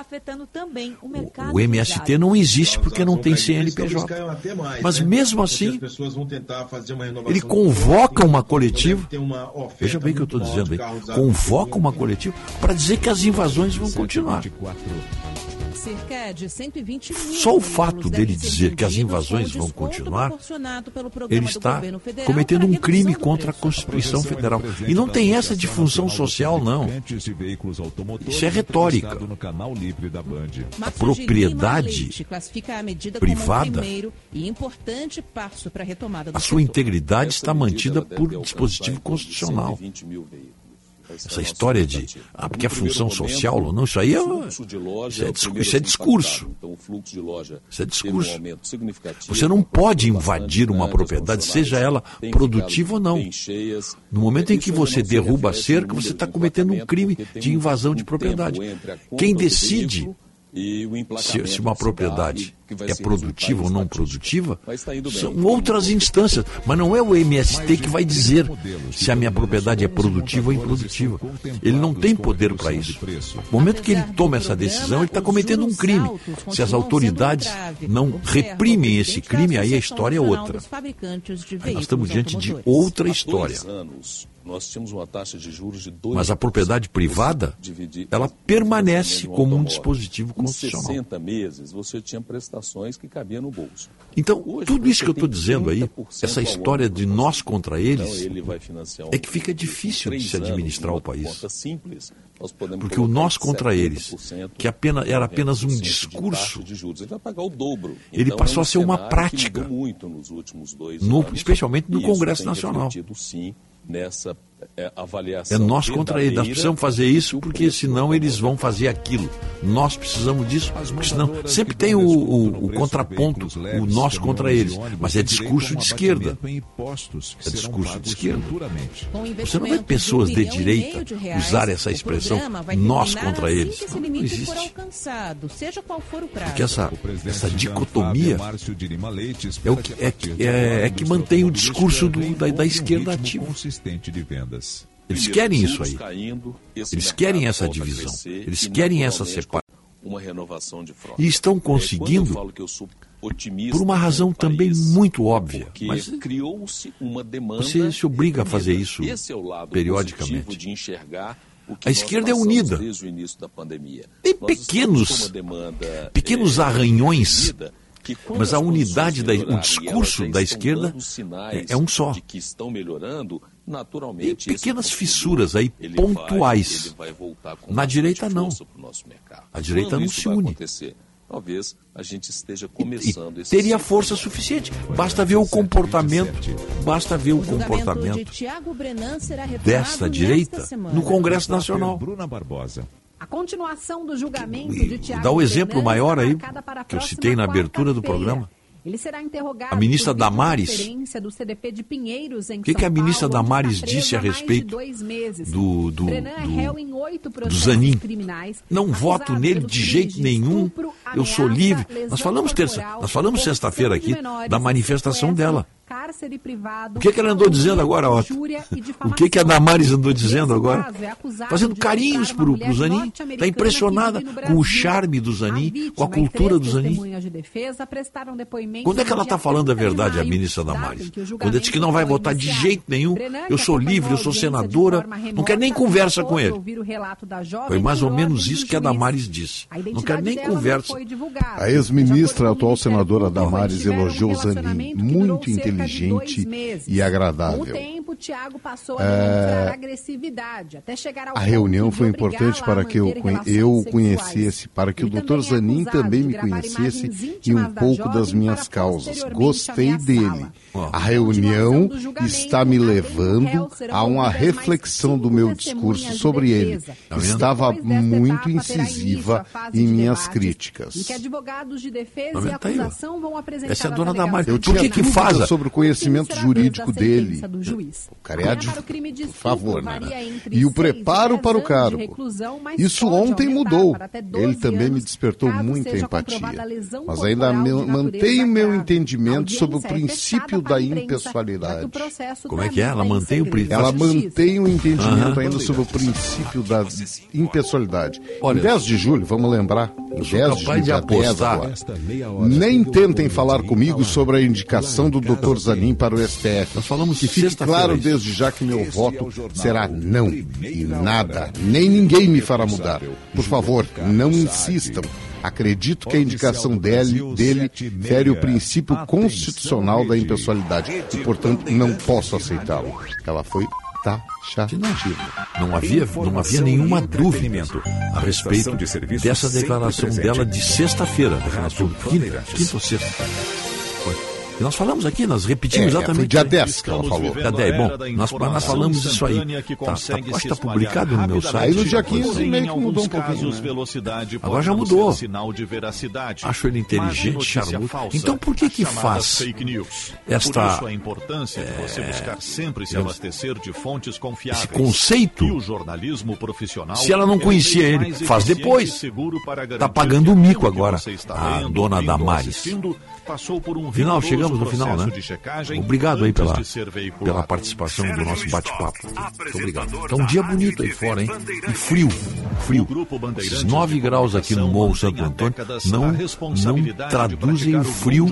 o mercado O MST não existe porque não tem CNPJ. Mas mesmo assim, uma ele convoca uma coletiva. Uma Veja bem o que eu estou dizendo aí. Convoca uma coletiva para dizer que as invasões vão continuar. Cerca de 120 mil Só o fato dele dizer que as invasões vão continuar, ele está cometendo um crime contra a. Constituição Federal. E não tem essa de função social, não. Isso é retórica. A propriedade privada- como primeiro importante passo para a sua integridade está mantida por dispositivo constitucional. Essa história de, ah, porque é função social, não, isso aí é, isso é, isso é discurso. Então, o fluxo de loja Isso é discurso. Você não pode invadir uma propriedade, seja ela produtiva ou não. No momento em que você derruba a cerca, você está cometendo um crime de invasão de propriedade. Quem decide se, se uma propriedade é produtiva ou não produtiva são outras instâncias, mas não é o MST que vai dizer se a minha propriedade é produtiva ou improdutiva. Ele não tem poder para isso. No momento que ele toma essa decisão, ele está cometendo um crime. Se as autoridades não reprimem esse crime, aí a história é outra. Aí nós estamos diante de outra história. Anos, nós tínhamos uma taxa de juros de 2%. Mas a propriedade privada, Dividir- ela permanece como um dispositivo Em constitucional. 60 meses, você tinha prestações que cabiam no bolso. Então, Hoje tudo isso que eu estou dizendo aí, 30% essa história de nós contra Então, eles, ele vai financiar um é que fica difícil de se anos, administrar numa o país. simples, Porque o nós contra 70% eles, que apenas, era apenas um 90% de discurso, de juros. Ele. Ele Então, passou é um a ser uma prática. Muito nos últimos dois No- anos, especialmente no Congresso Nacional. sim, nessa é, é avaliação. nós contra eles. Nós precisamos fazer isso porque senão eles vão fazer aquilo. Nós precisamos disso, porque senão sempre tem o, o- o contraponto, o nós contra eles. Mas é discurso de esquerda. É discurso de esquerda. Você não vê pessoas de direita usar essa expressão nós contra assim eles. Não limite for existe. alcançado, seja qual for o prazo. Porque essa, essa dicotomia é, o que, é, que- é, é que mantém o discurso do- da, da esquerda ativo. Vendas. Eles querem isso aí. Eles querem essa divisão. Eles querem essa separação. E estão É, conseguindo por uma razão também muito óbvia. Mas você se obriga a fazer isso é periodicamente. positivo de enxergar o que A esquerda é unida. Desde o início da pandemia. Tem pequenos- demanda, pequenos arranhões, mas a unidade, da, o discurso da esquerda é, é um só. Naturalmente esse pequenas fissuras aí, ele vai- pontuais. ele vai voltar com Na direita, não. força pro nosso mercado. A direita Quando não isso se vai une. acontecer? Talvez a gente esteja E começando esse teria ciclo. força suficiente. Basta ver o comportamento, basta ver o de comportamento dessa nesta direita semana. no Congresso Nacional. Bruna Barbosa. A continuação do julgamento de Tiago Dá o exemplo maior aí, que eu citei na abertura do programa. Ele será interrogado A ministra Damares. do CDP de Pinheiros em O que, que a ministra Paulo, Damares disse a respeito do, do, é do, do Zanin? criminais, Não voto nele de jeito nenhum. Eu sou livre. Nós falamos terça, nós falamos sexta-feira aqui da manifestação dela. Cárcere privado, O que, que ela andou dizendo agora, Otto? injúria e O que, que a Damares andou dizendo agora? é Fazendo carinhos mulher pro Zanin. Está impressionada com o charme do Zanin, vítima com a cultura do Zanin. de defesa prestaram depoimento Quando é que ela está falando a 30 de verdade, a ministra Damares? o Quando ela diz que não vai votar de jeito nenhum, eu sou livre, eu sou senadora, não quero nem conversa com ele. ouvir o relato da jovem Foi mais ou menos isso que a. Damares disse. A Não quero nem conversa. A ex-ministra, a atual senadora Damares elogiou Zanin, muito de inteligente e agradável. Tempo, Tiago passou a É, demonstrar agressividade, até chegar ao A reunião foi importante para que eu, eu conhecesse, para que o Ele também é Zanin também me conhecesse e um da pouco das jovem minhas causas. Gostei dele. A reunião está me além do levando a uma reflexão do meu discurso sobre ele. Tá? Estava muito incisiva em minhas críticas. Que advogados de defesa Tá e? Tá acusação vão apresentar Essa é a dona Damares. Eu que tinha que dúvidas faz sobre o conhecimento jurídico da dele. Juiz. O cara é adv... Para o crime de estupro, favor, né? E o preparo para o anos cargo. reclusão, Isso ontem mudou. para até 12 Ele também me anos, despertou muita empatia. Mas ainda natureza mantenho meu entendimento sobre o é princípio da impessoalidade. o Como é que é? Ela mantém o princípio. Ela mantém o entendimento ainda sobre o princípio da impessoalidade. Olha, em 10 de julho, vamos lembrar, em 10 de julho, de dia 10 apostar. agora, nem tentem falar comigo sobre a indicação do Dr. Zanin para o STF. Nós falamos que fique claro isso. desde já que meu voto será não. E nada, nem ninguém me fará mudar. Por favor, não insistam. Acredito que a indicação dele, dele fere o princípio constitucional da impessoalidade e, portanto, não posso aceitá-lo. Ela foi taxativa. Não havia, não havia nenhuma dúvida a respeito dessa declaração dela de sexta-feira. Declaração quinta, quinta ou sexta. E nós falamos aqui, nós repetimos É, exatamente. foi dia 10 que ela falou. Dia 10. Bom, nós, nós falamos isso aí. Tá, tá, acho que está publicado no meu site. Aí no dia 15 Porém, meio que mudou um pouquinho. né? Agora já mudou. Acho ele inteligente, charmoso. Então por que que faz fake news? esta- Por importância de você buscar sempre se abastecer de fontes confiáveis. esse conceito, E o jornalismo profissional se ela não é conhecia ele, faz depois. Tá garantir pagando o mico agora, está a dona Damares. Passou por um Final, chegamos no final, né? checagem Obrigado aí pela, pela participação do nosso bate-papo. Muito obrigado. Tá um dia bonito aí fora, hein? E frio. Frio. Esses 9 graus aqui no Morro Santo Antônio não, não traduzem o frio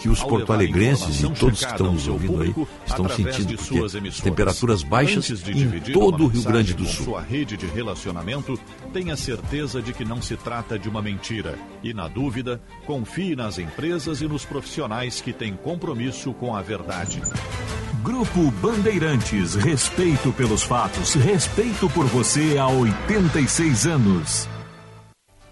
que os porto-alegrenses e todos que estão nos ouvindo aí estão sentindo, porque as temperaturas baixas em todo o Rio Grande do Sul. Sua rede de relacionamento, tenha certeza de que não se trata de uma mentira. E na dúvida, confie nas empresas e nos profissionais que têm compromisso com a verdade. Grupo Bandeirantes, respeito pelos fatos, respeito por você há 86 anos.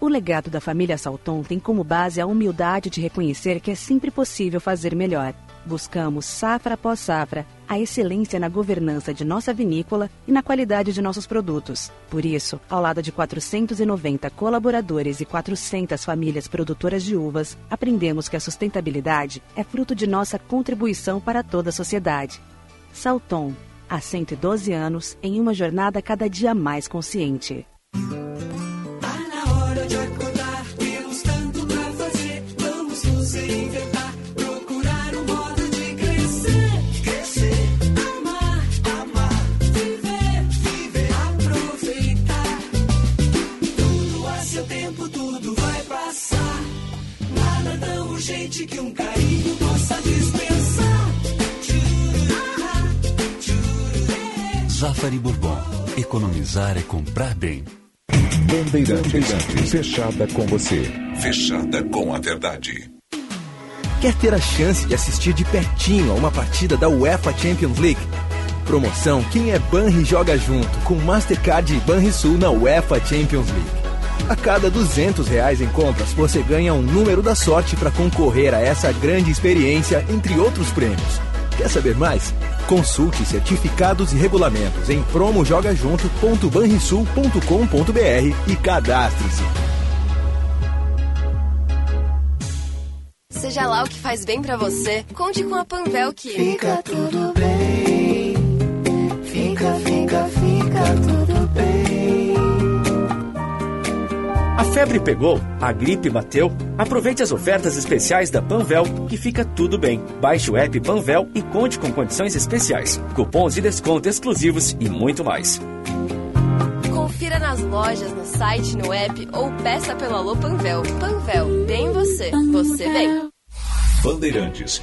O legado da família Salton tem como base a humildade de reconhecer que é sempre possível fazer melhor. Buscamos, safra após safra, a excelência na governança de nossa vinícola e na qualidade de nossos produtos. Por isso, ao lado de 490 colaboradores e 400 famílias produtoras de uvas, aprendemos que a sustentabilidade é fruto de nossa contribuição para toda a sociedade. Salton, há 112 anos, em uma jornada cada dia mais consciente. Urgente que um carinho possa dispensar. Zafari Bourbon. Economizar é comprar bem. Bandeirantes, fechada com você. Fechada com a verdade. Quer ter a chance de assistir de pertinho a uma partida da UEFA Champions League? Promoção Quem é Banri joga junto com Mastercard e Banrisul na UEFA Champions League. A cada 200 reais em compras, você ganha um número da sorte para concorrer a essa grande experiência, entre outros prêmios. Quer saber mais? Consulte certificados e regulamentos em promojogajunto.banrisul.com.br e cadastre-se. Seja lá o que faz bem pra você, conte com a Panvel que Fica tudo bem. Fica, fica, fica tudo A febre pegou, a gripe bateu. Aproveite as ofertas especiais da Panvel, que fica tudo bem. Baixe o app Panvel e conte com condições especiais, cupons de desconto exclusivos e muito mais. Confira nas lojas, no site, no app ou peça pelo Alô Panvel. Panvel, bem você, você bem. Bandeirantes.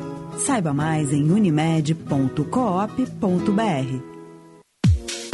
Saiba mais em unimed.coop.br.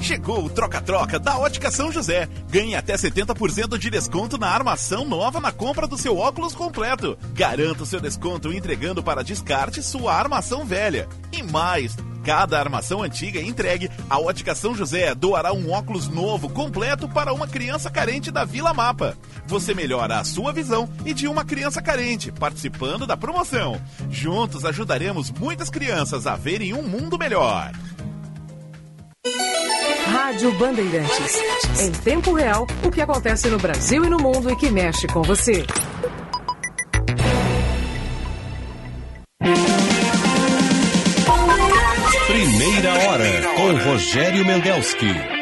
Chegou o troca-troca da Ótica São José. Ganhe até 70% de desconto na armação nova na compra do seu óculos completo. Garanta o seu desconto entregando para descarte sua armação velha. E mais, cada armação antiga entregue, a Ótica São José doará um óculos novo completo para uma criança carente da Vila Mapa. Você melhora a sua visão e de uma criança carente, participando da promoção. Juntos ajudaremos muitas crianças a verem um mundo melhor. Rádio Bandeirantes. Em tempo real, o que acontece no Brasil e no mundo e que mexe com você. Primeira hora com Rogério Mendelski.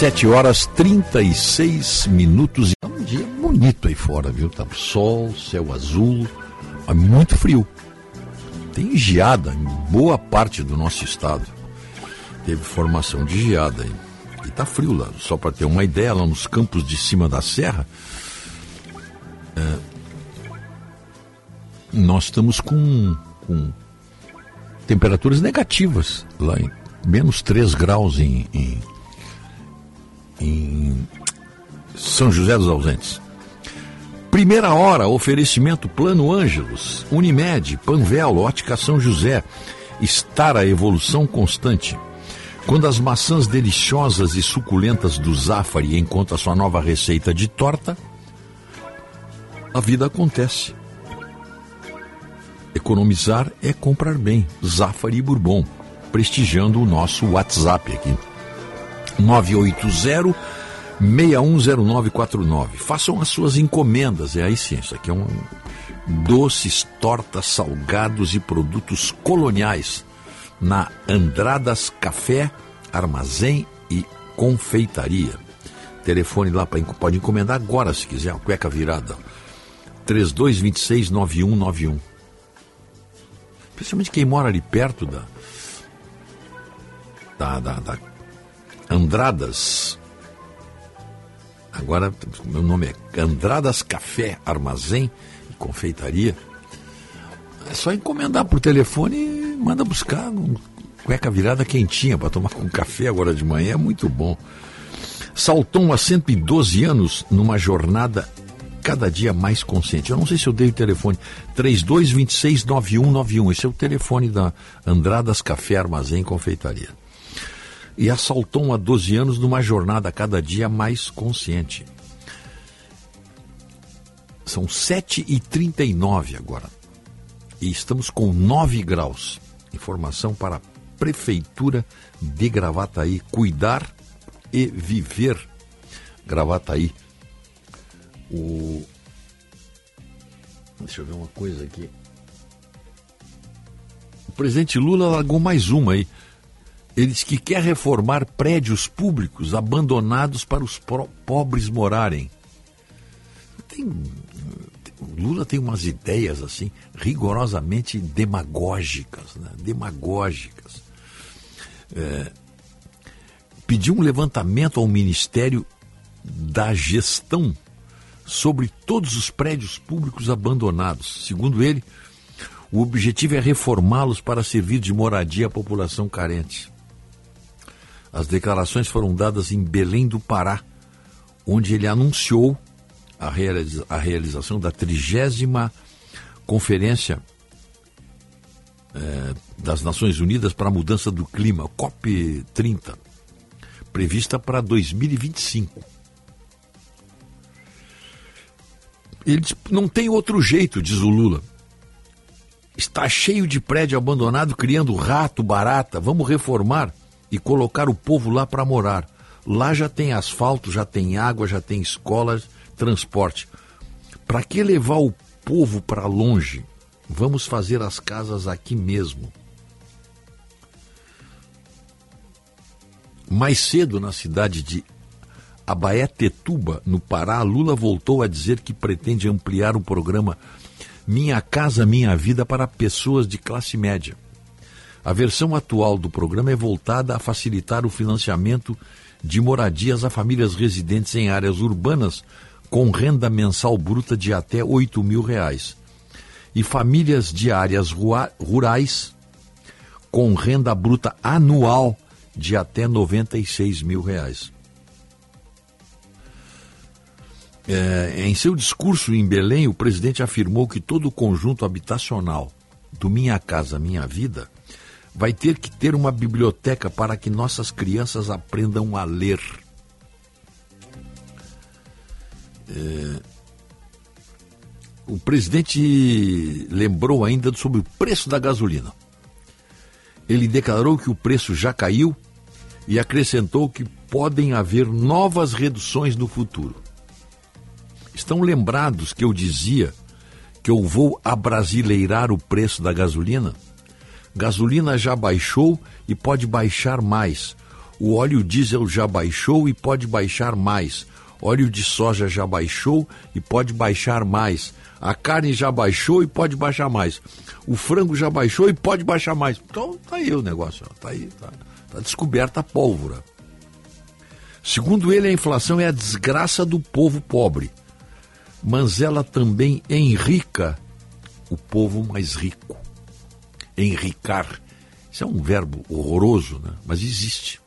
Sete horas 36 minutos. É um dia bonito aí fora, viu? Tá sol, céu azul, é muito frio. Tem geada em boa parte do nosso estado. Teve formação de geada aí. E tá frio lá. Só para ter uma ideia, lá nos campos de cima da serra, é, nós estamos com, com temperaturas negativas lá em menos 3 graus em, em, em São José dos Ausentes. Primeira hora, oferecimento Plano Ângelos, Unimed, Panvel, Ótica São José. Estar a evolução constante. Quando as maçãs deliciosas e suculentas do Zafari encontram sua nova receita de torta, a vida acontece. Economizar é comprar bem. Zafari Bourbon, prestigiando o nosso WhatsApp aqui. 980 610949. Façam as suas encomendas, é aí sim, isso aqui é um doces, tortas, salgados e produtos coloniais na Andradas Café, Armazém e Confeitaria. Telefone lá para pode encomendar agora se quiser, uma cueca virada. 3226 9191. Principalmente quem mora ali perto da da, da, da Andradas. Agora, meu nome é Andradas Café, Armazém e Confeitaria. É só encomendar por telefone e manda buscar um cueca virada quentinha para tomar com café agora de manhã. É muito bom. Saltou há 112 anos numa jornada cada dia mais consciente. Eu não sei se eu dei o telefone 32269191. Esse é o telefone da Andradas Café Armazém Confeitaria. E assaltou há 12 anos numa jornada cada dia mais consciente. São 7h39 agora. E estamos com 9 graus. Informação para a Prefeitura de Gravataí. Cuidar e viver. Gravataí. O... Deixa eu ver uma coisa aqui. O presidente Lula largou mais uma aí. Ele diz que quer reformar prédios públicos abandonados para os pobres morarem. Tem, Lula tem umas ideias assim rigorosamente demagógicas, né? demagógicas. É, pediu um levantamento ao Ministério da Gestão sobre todos os prédios públicos abandonados. Segundo ele, o objetivo é reformá-los para servir de moradia à população carente. As declarações foram dadas em Belém do Pará, onde ele anunciou a, realiza- a realização da trigésima Conferência eh, das Nações Unidas para a Mudança do Clima, COP30, prevista para 2025. Ele diz, não tem outro jeito, diz o Lula. Está cheio de prédio abandonado, criando rato, barata. Vamos reformar e colocar o povo lá para morar. Lá já tem asfalto, já tem água, já tem escolas, transporte. Para que levar o povo para longe? Vamos fazer as casas aqui mesmo. Mais cedo, na cidade de Abaetetuba, no Pará, Lula voltou a dizer que pretende ampliar o programa Minha Casa Minha Vida para pessoas de classe média. A versão atual do programa é voltada a facilitar o financiamento de moradias a famílias residentes em áreas urbanas com renda mensal bruta de até 8 mil reais e famílias de áreas rurais com renda bruta anual de até 96 mil reais. É, em seu discurso em Belém, o presidente afirmou que todo o conjunto habitacional do Minha Casa Minha Vida vai ter que ter uma biblioteca para que nossas crianças aprendam a ler. É, o presidente lembrou ainda sobre o preço da gasolina. Ele declarou que o preço já caiu e acrescentou que podem haver novas reduções no futuro. Estão lembrados que eu dizia que eu vou abrasileirar o preço da gasolina? Gasolina já baixou e pode baixar mais. O óleo diesel já baixou e pode baixar mais. Óleo de soja já baixou e pode baixar mais. A carne já baixou e pode baixar mais. O frango já baixou e pode baixar mais. Então tá aí o negócio, ó. tá aí, tá, tá descoberta a pólvora. Segundo ele, a inflação é a desgraça do povo pobre, mas ela também enrica o povo mais rico. Enricar. Isso é um verbo horroroso, né? mas existe.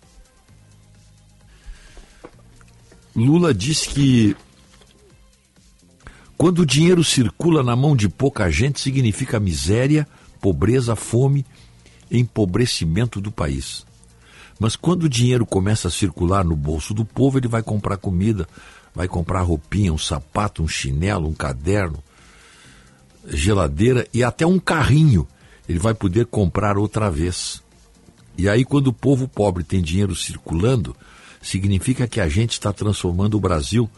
Lula disse que quando o dinheiro circula na mão de pouca gente, significa miséria, pobreza, fome, empobrecimento do país. Mas quando o dinheiro começa a circular no bolso do povo, ele vai comprar comida, vai comprar roupinha, um sapato, um chinelo, um caderno, geladeira e até um carrinho. Ele vai poder comprar outra vez. E aí, quando o povo pobre tem dinheiro circulando, significa que a gente está transformando o Brasil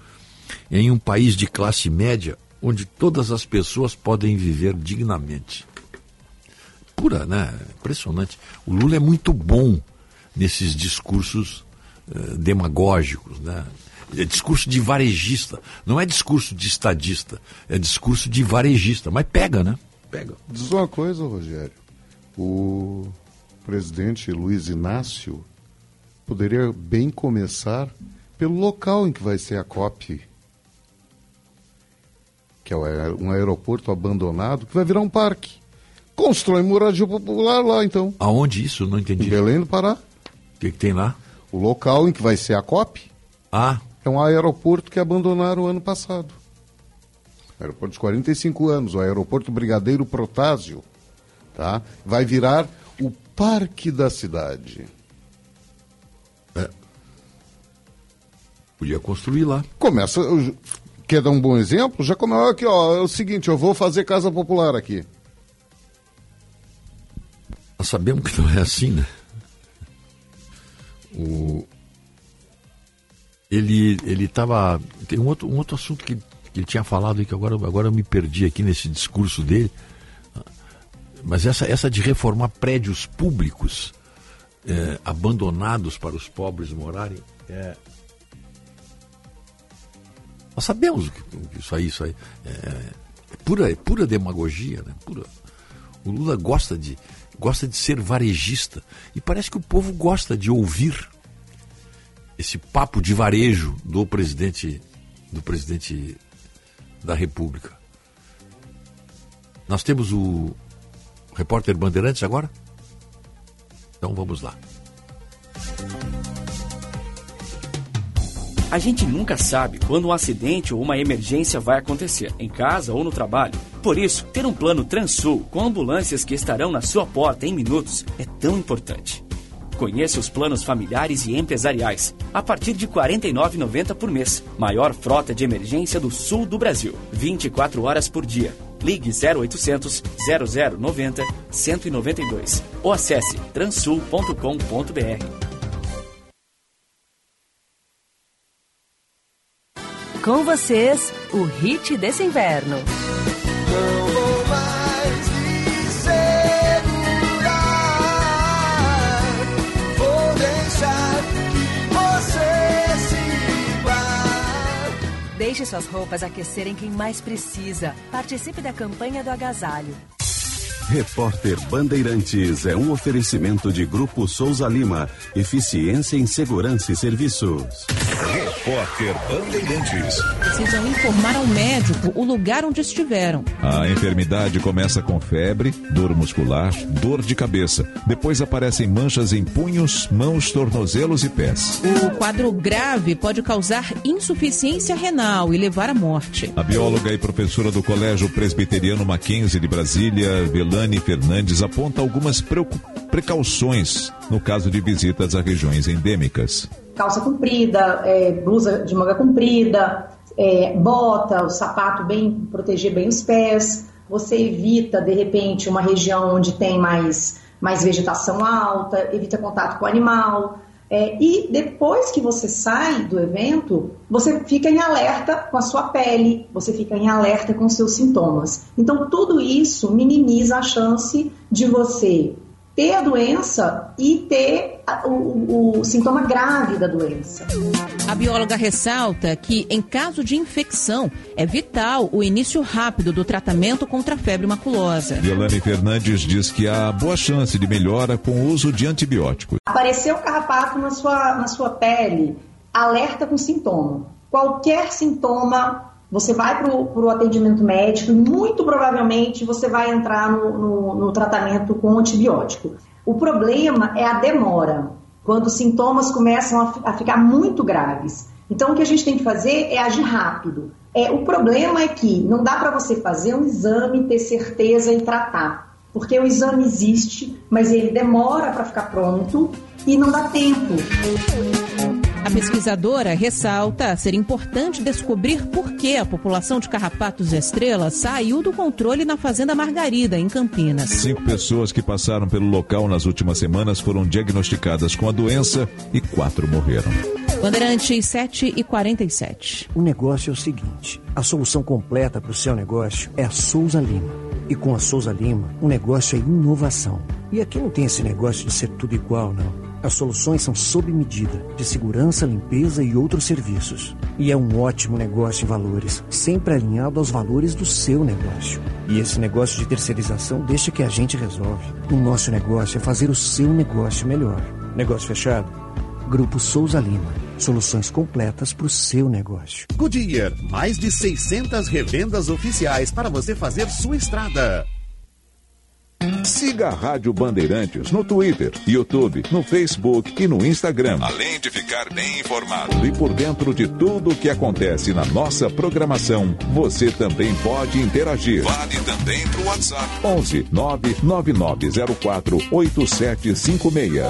em um país de classe média onde todas as pessoas podem viver dignamente. Pura, né? Impressionante. O Lula é muito bom nesses discursos eh, demagógicos, né? É discurso de varejista, não é discurso de estadista, é discurso de varejista, mas pega, né? Pega. Diz uma coisa, Rogério. O presidente Luiz Inácio poderia bem começar pelo local em que vai ser a COP, que é um aeroporto abandonado, que vai virar um parque. Constrói moradia popular lá, então. Aonde isso? Não entendi. Em Belém do Pará. O que, que tem lá? O local em que vai ser a COP Ah, é um aeroporto que abandonaram o ano passado. Aeroporto de 45 anos, o aeroporto Brigadeiro Protásio, tá? Vai virar o parque da cidade. É. Podia construir lá. Começa. Quer dar um bom exemplo? Já começou aqui, ó. É o seguinte, eu vou fazer casa popular aqui. Nós sabemos que não é assim, né? O... Ele ele estava tem um outro, um outro assunto que, que ele tinha falado aí que agora agora eu me perdi aqui nesse discurso dele. Mas essa essa de reformar prédios públicos eh, abandonados para os pobres morarem é nós sabemos que isso aí, isso aí é, é pura, é pura demagogia, né? Pura. O Lula gosta de, gosta de ser varejista e parece que o povo gosta de ouvir esse papo de varejo do presidente do presidente da República. Nós temos o repórter Bandeirantes agora? Então vamos lá. A gente nunca sabe quando um acidente ou uma emergência vai acontecer, em casa ou no trabalho. Por isso, ter um plano Transul com ambulâncias que estarão na sua porta em minutos é tão importante. Conheça os planos familiares e empresariais, a partir de R$ 49,90 por mês. Maior frota de emergência do sul do Brasil. 24 horas por dia. Ligue 0800 0090 192 ou acesse transul.com.br. Com vocês, o hit desse inverno. Deixe suas roupas aquecerem quem mais precisa. Participe da campanha do agasalho. Repórter Bandeirantes é um oferecimento de Grupo Souza Lima. Eficiência em Segurança e Serviços. Repórter Bandeirantes. Precisam informar ao médico o lugar onde estiveram. A enfermidade começa com febre, dor muscular, dor de cabeça. Depois aparecem manchas em punhos, mãos, tornozelos e pés. O quadro grave pode causar insuficiência renal e levar à morte. A bióloga e professora do Colégio Presbiteriano Mackenzie de Brasília, Velane Fernandes, aponta algumas precauções no caso de visitas a regiões endêmicas. calça comprida, é, blusa de manga comprida, é, bota, o sapato bem, proteger bem os pés. Você evita, de repente, uma região onde tem mais, mais vegetação alta, evita contato com o animal. É, e depois que você sai do evento, você fica em alerta com a sua pele, você fica em alerta com seus sintomas. Então, tudo isso minimiza a chance de você ter a doença e ter o, o- o sintoma grave da doença. A bióloga ressalta que, em caso de infecção, é vital o início rápido do tratamento contra a febre maculosa. Velane Fernandes diz que há boa chance de melhora com o uso de antibióticos. Apareceu carrapato na sua, na sua pele, alerta com sintoma. Qualquer sintoma, você vai para o atendimento médico e muito provavelmente você vai entrar no, no- no tratamento com antibiótico. O problema é a demora, quando os sintomas começam a, a ficar muito graves. Então, o que a gente tem que fazer é agir rápido. É, o problema é que não dá para você fazer um exame, ter certeza e tratar. Porque o exame existe, mas ele demora para ficar pronto e não dá tempo. A pesquisadora ressalta ser importante descobrir por que a população de carrapatos estrela saiu do controle na Fazenda Margarida, em Campinas. Cinco pessoas que passaram pelo local nas últimas semanas foram diagnosticadas com a doença e quatro morreram. Bandeirantes 7 e 47. O negócio é o seguinte: a solução completa para o seu negócio é a Souza Lima. E com a Souza Lima, o negócio é inovação. E aqui não tem esse negócio de ser tudo igual, não. As soluções são sob medida, de segurança, limpeza e outros serviços. E é um ótimo negócio em valores, sempre alinhado aos valores do seu negócio. E esse negócio de terceirização deixa que a gente resolve. O nosso negócio é fazer o seu negócio melhor. Negócio fechado? Grupo Souza Lima. Soluções completas para o seu negócio. Goodyear, mais de 600 revendas oficiais para você fazer sua estrada. Siga a Rádio Bandeirantes no Twitter, YouTube, no Facebook e no Instagram. Além de ficar bem informado. E por dentro de tudo o que acontece na nossa programação, você também pode interagir. Vale também pro WhatsApp. 11 99904 8756.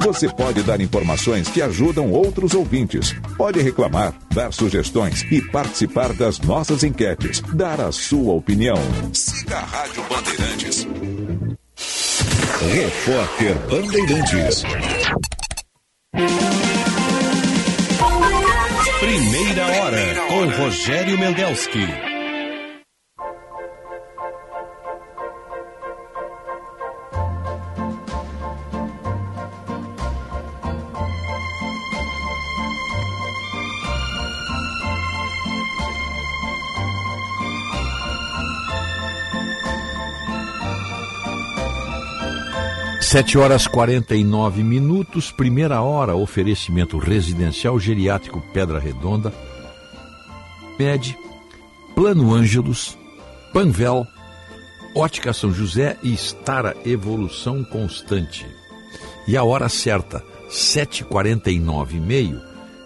Você pode dar informações que ajudam outros ouvintes. Pode reclamar, dar sugestões e participar das nossas enquetes. Dar a sua opinião. Siga a Rádio Bandeirantes. Repórter Bandeirantes. Primeira hora com Rogério Mendelski. Sete horas 49 minutos, primeira hora, oferecimento residencial geriátrico Pedra Redonda, PED, Plano Ângelos, Panvel, Ótica São José e Estara Evolução Constante. E a hora certa, 7h49 e meio,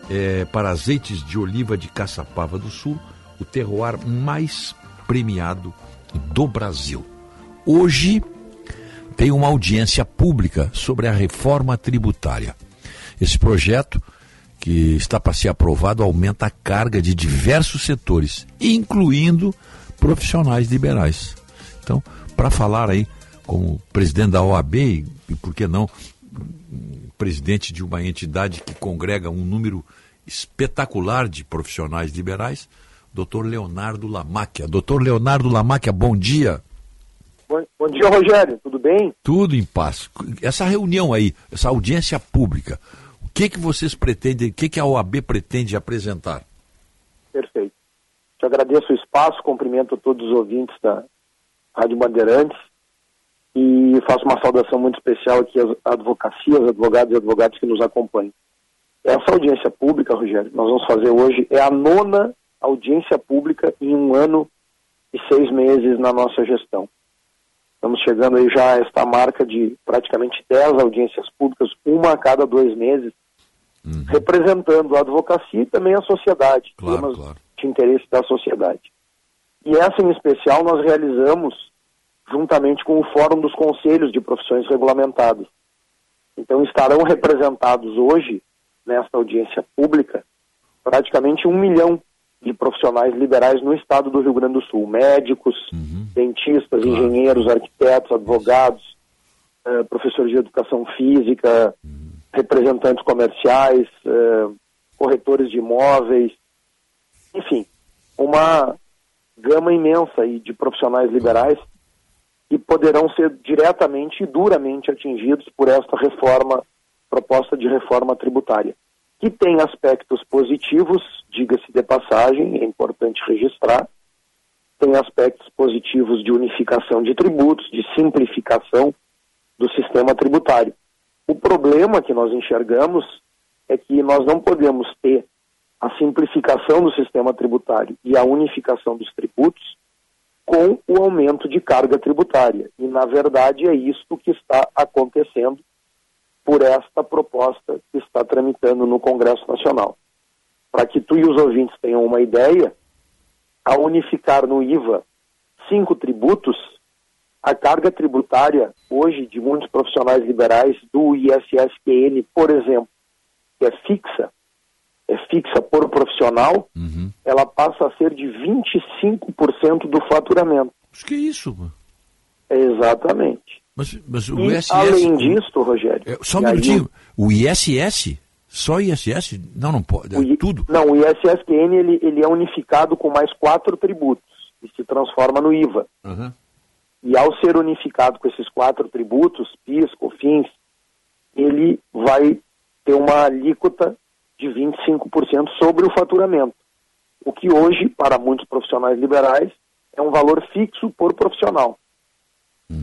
é, para azeites de oliva de Caçapava do Sul, o terroir mais premiado do Brasil. Hoje tem uma audiência pública sobre a reforma tributária. Esse projeto, que está para ser aprovado, aumenta a carga de diversos setores, incluindo profissionais liberais. Então, para falar aí como presidente da OAB e, por que não, presidente de uma entidade que congrega um número espetacular de profissionais liberais, doutor Leonardo Lamáquia. Doutor Leonardo Lamáquia, bom dia. Bom, bom dia, Rogério. Tudo bem? Tudo em paz. Essa reunião aí, essa audiência pública, o que que vocês pretendem, o que que a OAB pretende apresentar? Perfeito. Te agradeço o espaço, cumprimento todos os ouvintes da Rádio Bandeirantes e faço uma saudação muito especial aqui às advocacias, advogados e advogados que nos acompanham. Essa audiência pública, Rogério, nós vamos fazer hoje, é a nona audiência pública em um ano e seis meses na nossa gestão. Estamos chegando aí já a esta marca de praticamente 10 audiências públicas, uma a cada dois meses, representando a advocacia e também a sociedade, temas de interesse da sociedade. E essa em especial nós realizamos juntamente com o Fórum dos Conselhos de Profissões Regulamentadas. Então estarão representados hoje, nesta audiência pública, praticamente um milhão de profissionais liberais no estado do Rio Grande do Sul, médicos, dentistas, engenheiros, arquitetos, advogados, eh, professores de educação física, representantes comerciais, eh, corretores de imóveis, enfim, uma gama imensa de profissionais liberais que poderão ser diretamente e duramente atingidos por esta reforma, proposta de reforma tributária que tem aspectos positivos, diga-se de passagem, é importante registrar, tem aspectos positivos de unificação de tributos, de simplificação do sistema tributário. O problema que nós enxergamos é que nós não podemos ter a simplificação do sistema tributário e a unificação dos tributos com o aumento de carga tributária. E, na verdade, é isso que está acontecendo por esta proposta que está tramitando no Congresso Nacional. Para que tu e os ouvintes tenham uma ideia, ao unificar no IVA cinco tributos, a carga tributária hoje de muitos profissionais liberais do ISSQN, por exemplo, que é fixa, é fixa por profissional, ela passa a ser de 25% do faturamento. Acho que é isso. Exatamente. Mas, mas o E, ISS. além disso, Rogério. É, Só um e aí minutinho. O ISS? Só ISS? Não, não pode. O I- Não, o ISSQN ele, ele é unificado com mais quatro tributos e se transforma no IVA. Aham. E ao ser unificado com esses quatro tributos, PIS, COFINS, ele vai ter uma alíquota de 25% sobre o faturamento. O que hoje, para muitos profissionais liberais, é um valor fixo por profissional.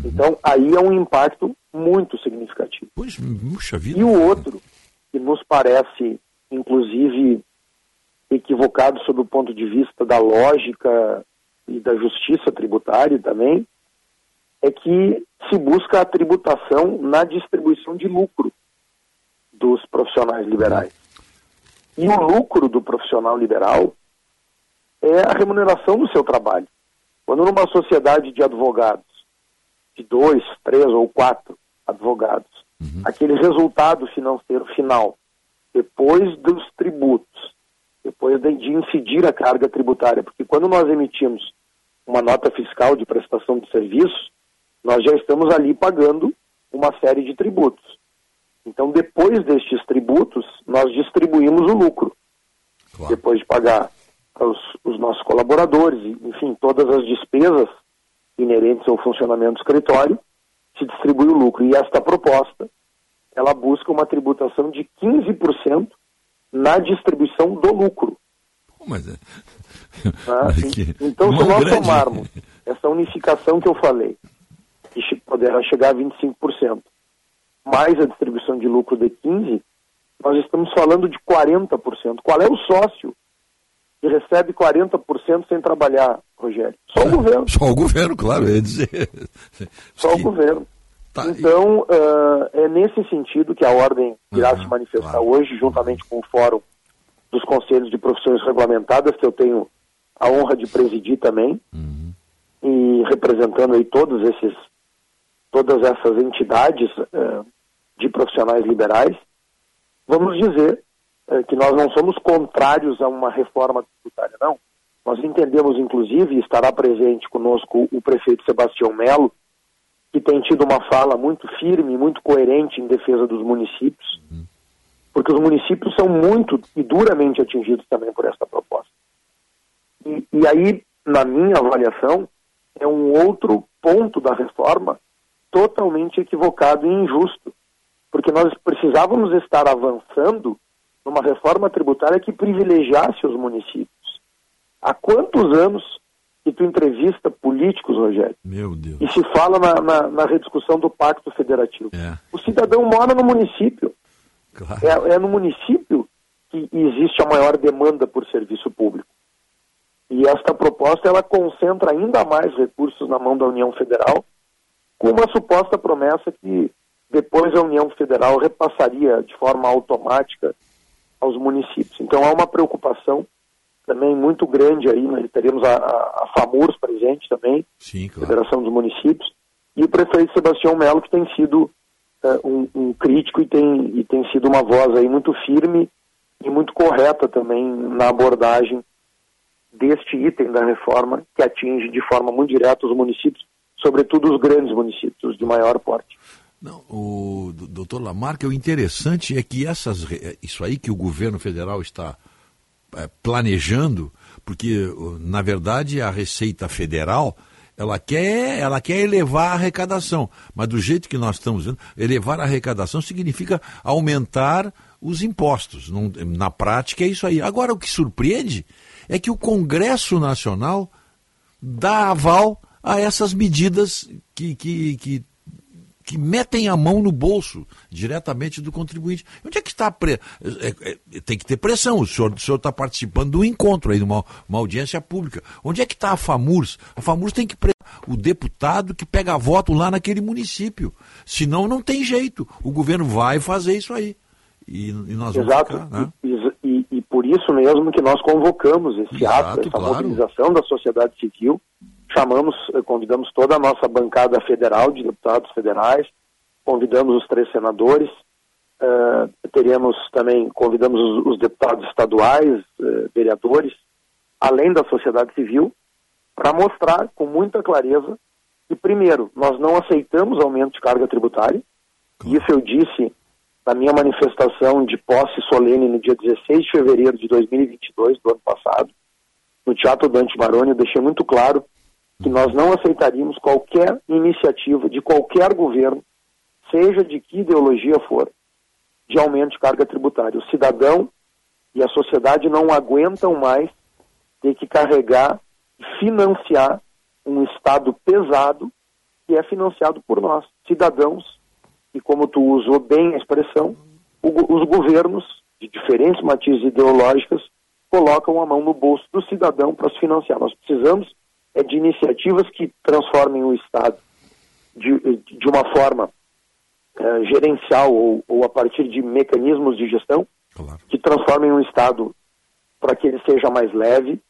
Então, aí é um impacto muito significativo. Pois, puxa vida. E o outro, que nos parece, inclusive, equivocado sob o ponto de vista da lógica e da justiça tributária também, é que se busca a tributação na distribuição de lucro dos profissionais liberais. E o lucro do profissional liberal é a remuneração do seu trabalho. Quando numa sociedade de advogados, de dois, três ou quatro advogados, aquele resultado financeiro final, depois dos tributos, depois de, incidir a carga tributária, porque quando nós emitimos uma nota fiscal de prestação de serviço, nós já estamos ali pagando uma série de tributos. Então, depois destes tributos, nós distribuímos o lucro. Depois de pagar os, os nossos colaboradores, e, enfim, todas as despesas inerentes ao funcionamento do escritório, se distribui o lucro. E esta proposta, ela busca uma tributação de 15% na distribuição do lucro. Mas é... Tá? Que- Então, se nós grande. tomarmos essa unificação que eu falei, que poderá chegar a 25%, mais a distribuição de lucro de 15%, nós estamos falando de 40%. Qual é o sócio que recebe 40% sem trabalhar, Rogério? Só o governo. Só o governo, claro, eu ia dizer. Só o governo. Tá, então, ah, é nesse sentido que a Ordem irá se manifestar hoje, juntamente com o Fórum dos Conselhos de Profissões Regulamentadas, que eu tenho a honra de presidir também, e representando aí todos esses, todas essas entidades ah, de profissionais liberais, vamos dizer ah, que nós não somos contrários a uma reforma tributária, não. Nós entendemos, inclusive, estará presente conosco o prefeito Sebastião Melo, que tem tido uma fala muito firme, muito coerente em defesa dos municípios, porque os municípios são muito e duramente atingidos também por esta proposta. E, e aí, na minha avaliação, é um outro ponto da reforma totalmente equivocado e injusto, porque nós precisávamos estar avançando numa reforma tributária que privilegiasse os municípios. Há quantos anos que tu entrevista políticos, Rogério, Meu Deus. e se fala na, na, na rediscussão do Pacto Federativo? O cidadão mora no município. É, é no município que existe a maior demanda por serviço público. E esta proposta ela concentra ainda mais recursos na mão da União Federal, com uma suposta promessa que depois a União Federal repassaria de forma automática aos municípios. Então há uma preocupação também muito grande aí, nós teremos a, a, a FAMURS presente também, Sim, Federação dos Municípios, e o prefeito Sebastião Melo, que tem sido eh, um, um crítico e tem, e tem sido uma voz aí muito firme e muito correta também na abordagem deste item da reforma que atinge de forma muito direta os municípios, sobretudo os grandes municípios, os de maior porte. O d- doutor Lamarca, o interessante é que essas, re- isso aí que o governo federal está eh, planejando, porque o- na verdade a Receita Federal ela quer, ela quer elevar a arrecadação, mas do jeito que nós estamos vendo, elevar a arrecadação significa aumentar os impostos. Não- na prática é isso aí. Agora o que surpreende é que o Congresso Nacional dá aval a essas medidas que, que, que que metem a mão no bolso diretamente do contribuinte. Onde é que está a pre... é- é- tem que ter pressão. O senhor está participando de um encontro aí, de uma, uma audiência pública. Onde é que está a FAMURS? A FAMURS tem que pre... o deputado que pega voto lá naquele município. Senão não tem jeito. O governo vai fazer isso aí. E, e nós vamos Exato. ficar, né? E, e- e por isso mesmo que nós convocamos esse ato, essa claro. mobilização da sociedade civil. Chamamos, eh, convidamos toda a nossa bancada federal de deputados federais, convidamos os três senadores, eh, teremos também, convidamos os, os deputados estaduais, eh, vereadores, além da sociedade civil, para mostrar com muita clareza que, primeiro, nós não aceitamos aumento de carga tributária, isso eu disse na minha manifestação de posse solene no dia 16 de fevereiro de 2022, do ano passado, no Teatro Dante Maroni, eu deixei muito claro que nós não aceitaríamos qualquer iniciativa de qualquer governo, seja de que ideologia for, de aumento de carga tributária. O cidadão e a sociedade não aguentam mais ter que carregar e financiar um Estado pesado que é financiado por nós, cidadãos, e como tu usou bem a expressão, os governos de diferentes matizes ideológicas colocam a mão no bolso do cidadão para se financiar. Nós precisamos é de iniciativas que transformem o Estado de, de uma forma eh, gerencial ou, ou a partir de mecanismos de gestão que transformem o Estado para que ele seja mais leve,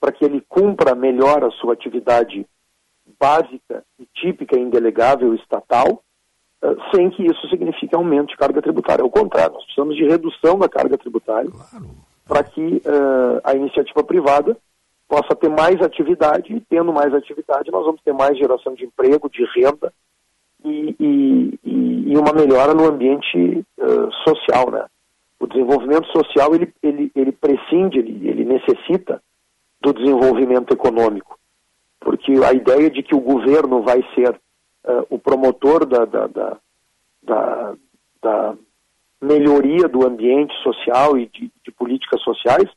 para que ele cumpra melhor a sua atividade básica e típica e indelegável estatal, eh, sem que isso signifique aumento de carga tributária. Ao contrário, nós precisamos de redução da carga tributária para que eh, a iniciativa privada possa ter mais atividade e, tendo mais atividade, nós vamos ter mais geração de emprego, de renda e, e- e- uma melhora no ambiente eh, social, né? O desenvolvimento social, ele, ele, ele prescinde, ele, ele necessita do desenvolvimento econômico porque a ideia de que o governo vai ser eh, o promotor da, da, da, da- da melhoria do ambiente social e de, de políticas sociais,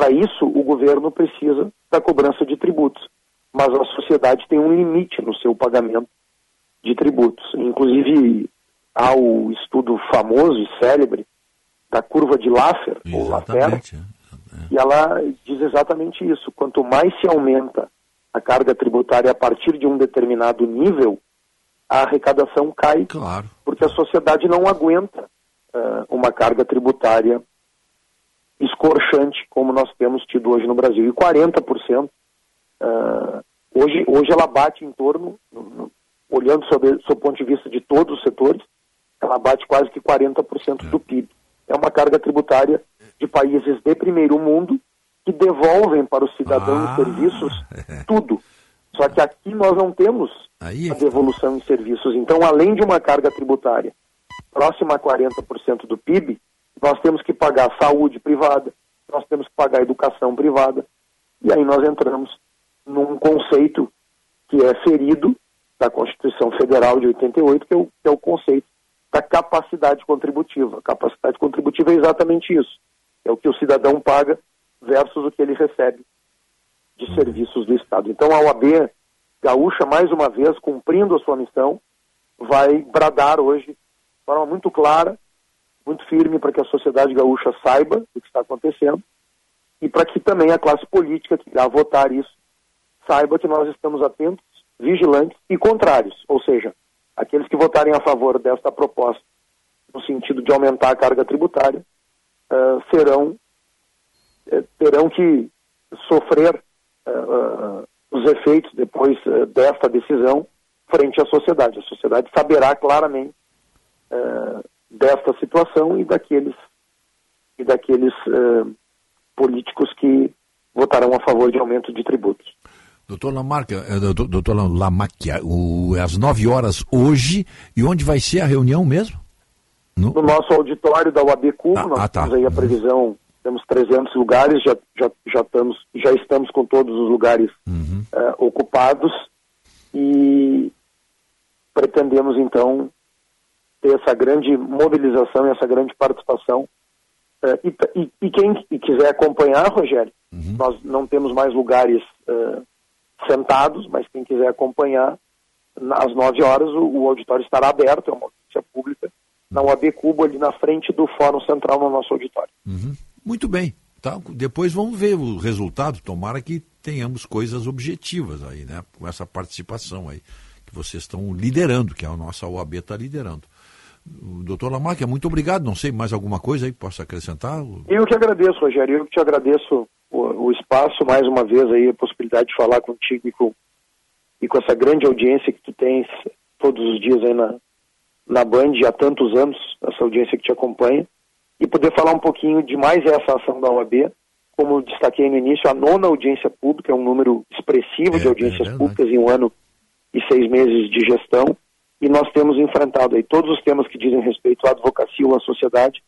para isso o governo precisa da cobrança de tributos. Mas a sociedade tem um limite no seu pagamento de tributos. Inclusive, há o estudo famoso e célebre da curva de Laffer, ou Laffer, e ela diz exatamente isso. Quanto mais se aumenta a carga tributária a partir de um determinado nível, a arrecadação cai, porque a sociedade não aguenta ah, uma carga tributária escorchante como nós temos tido hoje no Brasil. E 40%, ah, hoje, hoje ela bate em torno, no- no- olhando sob, sob o ponto de vista de todos os setores, ela bate quase que 40% do PIB. É uma carga tributária de países de primeiro mundo que devolvem para o cidadão em serviços tudo. Só que aqui nós não temos a devolução em serviços. Então, além de uma carga tributária próxima a 40% do PIB, nós temos que pagar saúde privada, nós temos que pagar educação privada, e aí nós entramos num conceito que é ferido da Constituição Federal de 88, que é o, que é o conceito da capacidade contributiva. A capacidade contributiva é exatamente isso. É o que o cidadão paga versus o que ele recebe de serviços do Estado. Então a OAB gaúcha, mais uma vez, cumprindo a sua missão, vai bradar hoje de forma muito clara, muito firme, para que a sociedade gaúcha saiba o que está acontecendo e para que também a classe política que irá votar isso saiba que nós estamos atentos, vigilantes e contrários, ou seja, aqueles que votarem a favor desta proposta no sentido de aumentar a carga tributária ah, serão eh, terão que sofrer ah, os efeitos depois desta decisão frente à sociedade. A sociedade saberá claramente desta situação e daqueles e daqueles eh, políticos que votarão a favor de aumento de tributos. Doutor Lamarca, eh, doutor, Lamacchia, o, às 9 horas hoje, e onde vai ser a reunião mesmo? No nosso auditório da UAB Cuba, nós ah, tá. temos aí a previsão, temos 300 lugares, já, já, já, estamos, já estamos com todos os lugares Uhum. eh, ocupados e pretendemos então ter essa grande mobilização e essa grande participação. Eh, e, e- e quem e quiser acompanhar, Rogério, Uhum. nós não temos mais lugares eh, sentados, mas quem quiser acompanhar, às 9 horas o, o auditório estará aberto, é uma audiência pública, na UAB Cubo, ali na frente do Fórum Central, no nosso auditório. Muito bem. Tá? Depois vamos ver o resultado. Tomara que tenhamos coisas objetivas aí, né? Com essa participação aí que vocês estão liderando, que a nossa OAB está liderando. O doutor Lamarck, muito obrigado. Não sei, mais alguma coisa aí que possa acrescentar? Eu que agradeço, Rogério, eu que te agradeço o, o espaço, mais uma vez aí, a possibilidade de falar contigo e com, e com essa grande audiência que tu tens todos os dias aí na, na Band há tantos anos, essa audiência que te acompanha, e poder falar um pouquinho de mais essa ação da OAB, como eu destaquei no início, a nona audiência pública, é um número expressivo de audiências públicas em um ano e seis meses de gestão, e nós temos enfrentado aí todos os temas que dizem respeito à advocacia ou à sociedade,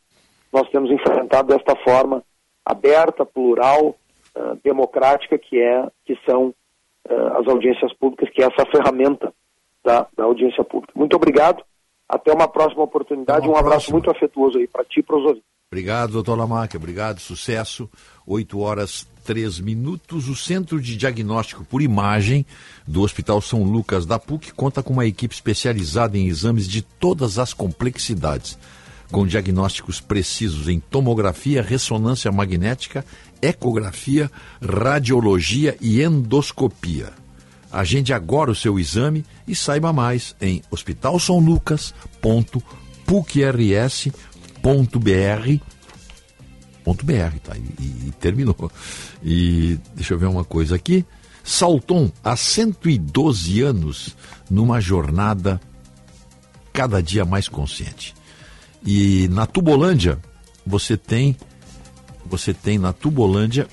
nós temos enfrentado desta forma aberta, plural, ah, democrática, que é que são ah, as audiências públicas, que é essa ferramenta da, da audiência pública. Muito obrigado. Até uma próxima oportunidade. um abraço muito afetuoso aí para ti e para os ouvintes. Obrigado, doutor Lamarck. Obrigado, sucesso. 8 horas 3 minutos. O Centro de Diagnóstico por Imagem do Hospital São Lucas da PUC conta com uma equipe especializada em exames de todas as complexidades, com diagnósticos precisos em tomografia, ressonância magnética, ecografia, radiologia e endoscopia. Agende agora o seu exame e saiba mais em hospitalsonlucas.pucrs.br .br, tá? E, e, terminou. E deixa eu ver uma coisa aqui. Salton, há 112 anos, numa jornada cada dia mais consciente. E na Tubolândia, você tem você tem na Tubolândia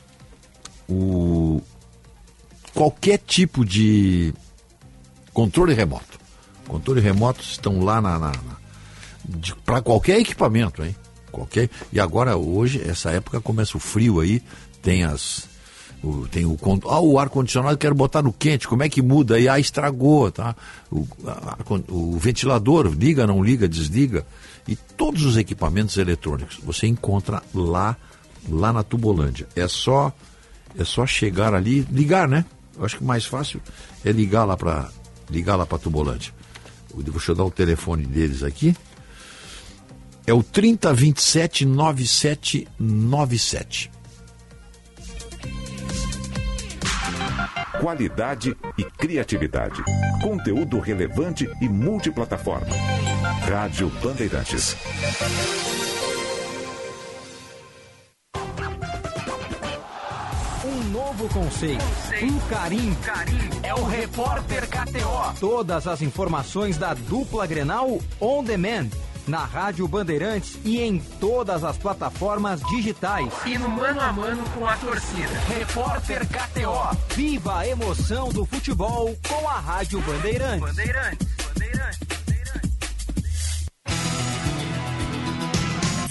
o qualquer tipo de controle remoto. Controle remoto estão lá na, na, na para qualquer equipamento, hein? Qualquer, e agora, hoje, essa época começa o frio aí, tem as. O, tem o, ah, o ar-condicionado quero botar no quente, como é que muda? Aí, ah, estragou, tá? O, a, o ventilador, liga, não liga, desliga. E todos os equipamentos eletrônicos você encontra lá, lá na Tubolândia. É só, é só chegar ali, ligar, né? Eu acho que mais fácil é ligar lá para ligar lá para Tubolândia. Deixa eu dar o telefone deles aqui. É o 3027 9797. Qualidade e criatividade. Conteúdo relevante e multiplataforma. Rádio Bandeirantes. Um novo conceito. Um carinho. É o Repórter KTO. Todas as informações da dupla Grenal on demand na Rádio Bandeirantes e em todas as plataformas digitais. E no mano a mano com a torcida. Repórter KTO. Viva a emoção do futebol com a Rádio Bandeirantes. Bandeirantes. Bandeirantes.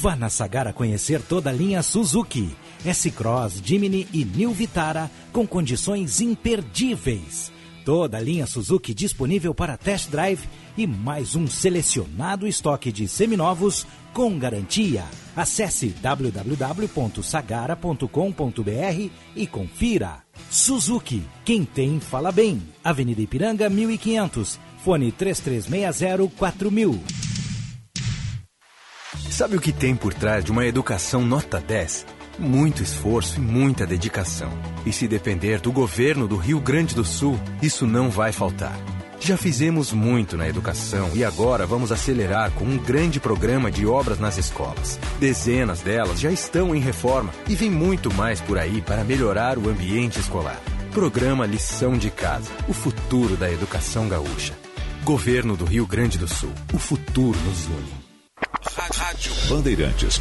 Vá na Sagara conhecer toda a linha Suzuki, S-Cross, Jimny e New Vitara com condições imperdíveis. Toda a linha Suzuki disponível para test drive e mais um selecionado estoque de seminovos com garantia. Acesse www.sagara.com.br e confira. Suzuki, quem tem fala bem. Avenida Ipiranga 1500, fone 33604000. Sabe o que tem por trás de uma educação nota 10? Muito esforço e muita dedicação. E se depender do governo do Rio Grande do Sul, isso não vai faltar. Já fizemos muito na educação e agora vamos acelerar com um grande programa de obras nas escolas. Dezenas delas já estão em reforma e vem muito mais por aí para melhorar o ambiente escolar. Programa Lição de Casa o futuro da educação gaúcha. Governo do Rio Grande do Sul. O futuro nos une. Rádio Bandeirantes.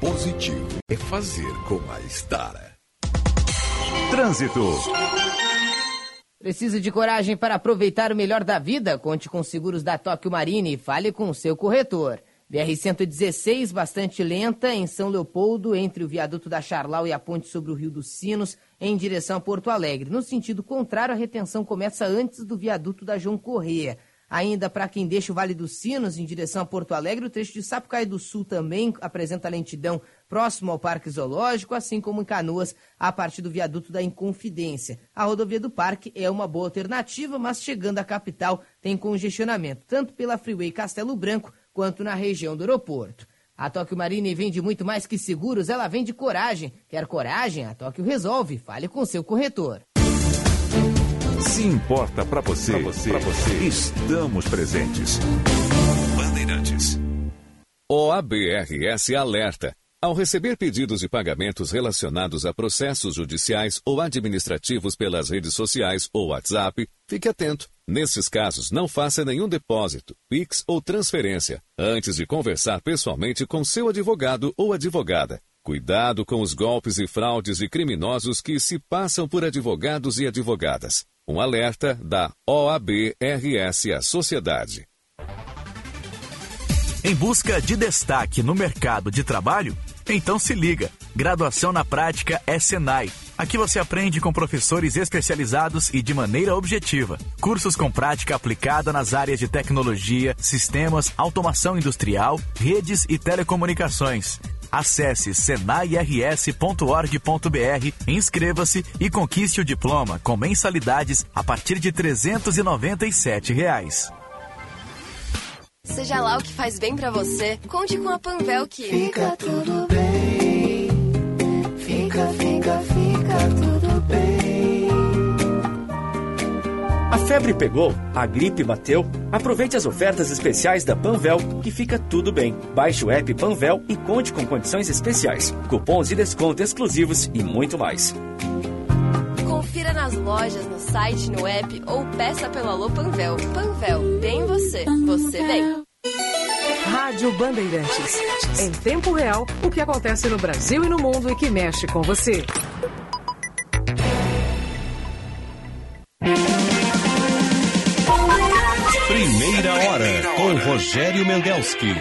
positivo é fazer com a Estara. Trânsito. Precisa de coragem para aproveitar o melhor da vida? Conte com os seguros da Tóquio Marine e fale com o seu corretor. BR-116, bastante lenta, em São Leopoldo, entre o viaduto da Charlau e a ponte sobre o Rio dos Sinos, em direção a Porto Alegre. No sentido contrário, a retenção começa antes do viaduto da João Correia. Ainda para quem deixa o Vale dos Sinos em direção a Porto Alegre, o trecho de Sapucaí do Sul também apresenta lentidão próximo ao Parque Zoológico, assim como em Canoas, a partir do viaduto da Inconfidência. A rodovia do Parque é uma boa alternativa, mas chegando à capital tem congestionamento, tanto pela Freeway Castelo Branco quanto na região do aeroporto. A Tóquio Marine vende muito mais que seguros, ela vende coragem. Quer coragem? A Tóquio resolve. Fale com seu corretor. Se importa para você, pra você, pra você, estamos presentes. Bandeirantes. OABRS alerta. Ao receber pedidos de pagamentos relacionados a processos judiciais ou administrativos pelas redes sociais ou WhatsApp, fique atento. Nesses casos, não faça nenhum depósito, PIX ou transferência antes de conversar pessoalmente com seu advogado ou advogada. Cuidado com os golpes e fraudes de criminosos que se passam por advogados e advogadas. Um alerta da OAB-RS à Sociedade. Em busca de destaque no mercado de trabalho? Então se liga. Graduação na prática é Senai. Aqui você aprende com professores especializados e de maneira objetiva. Cursos com prática aplicada nas áreas de tecnologia, sistemas, automação industrial, redes e telecomunicações. Acesse senairs.org.br, inscreva-se e conquiste o diploma com mensalidades a partir de 397 reais. Seja lá o que faz bem pra você, conte com a Panvel que Fica tudo bem. Fica, fica, fica tudo bem. A febre pegou, a gripe bateu. Aproveite as ofertas especiais da Panvel, que fica tudo bem. Baixe o app Panvel e conte com condições especiais, cupons de desconto exclusivos e muito mais. Confira nas lojas, no site, no app ou peça pelo Alô Panvel. Panvel, bem você, você bem. Rádio Bandeirantes. Em tempo real, o que acontece no Brasil e no mundo e que mexe com você. Primeira hora com Rogério Mendelski.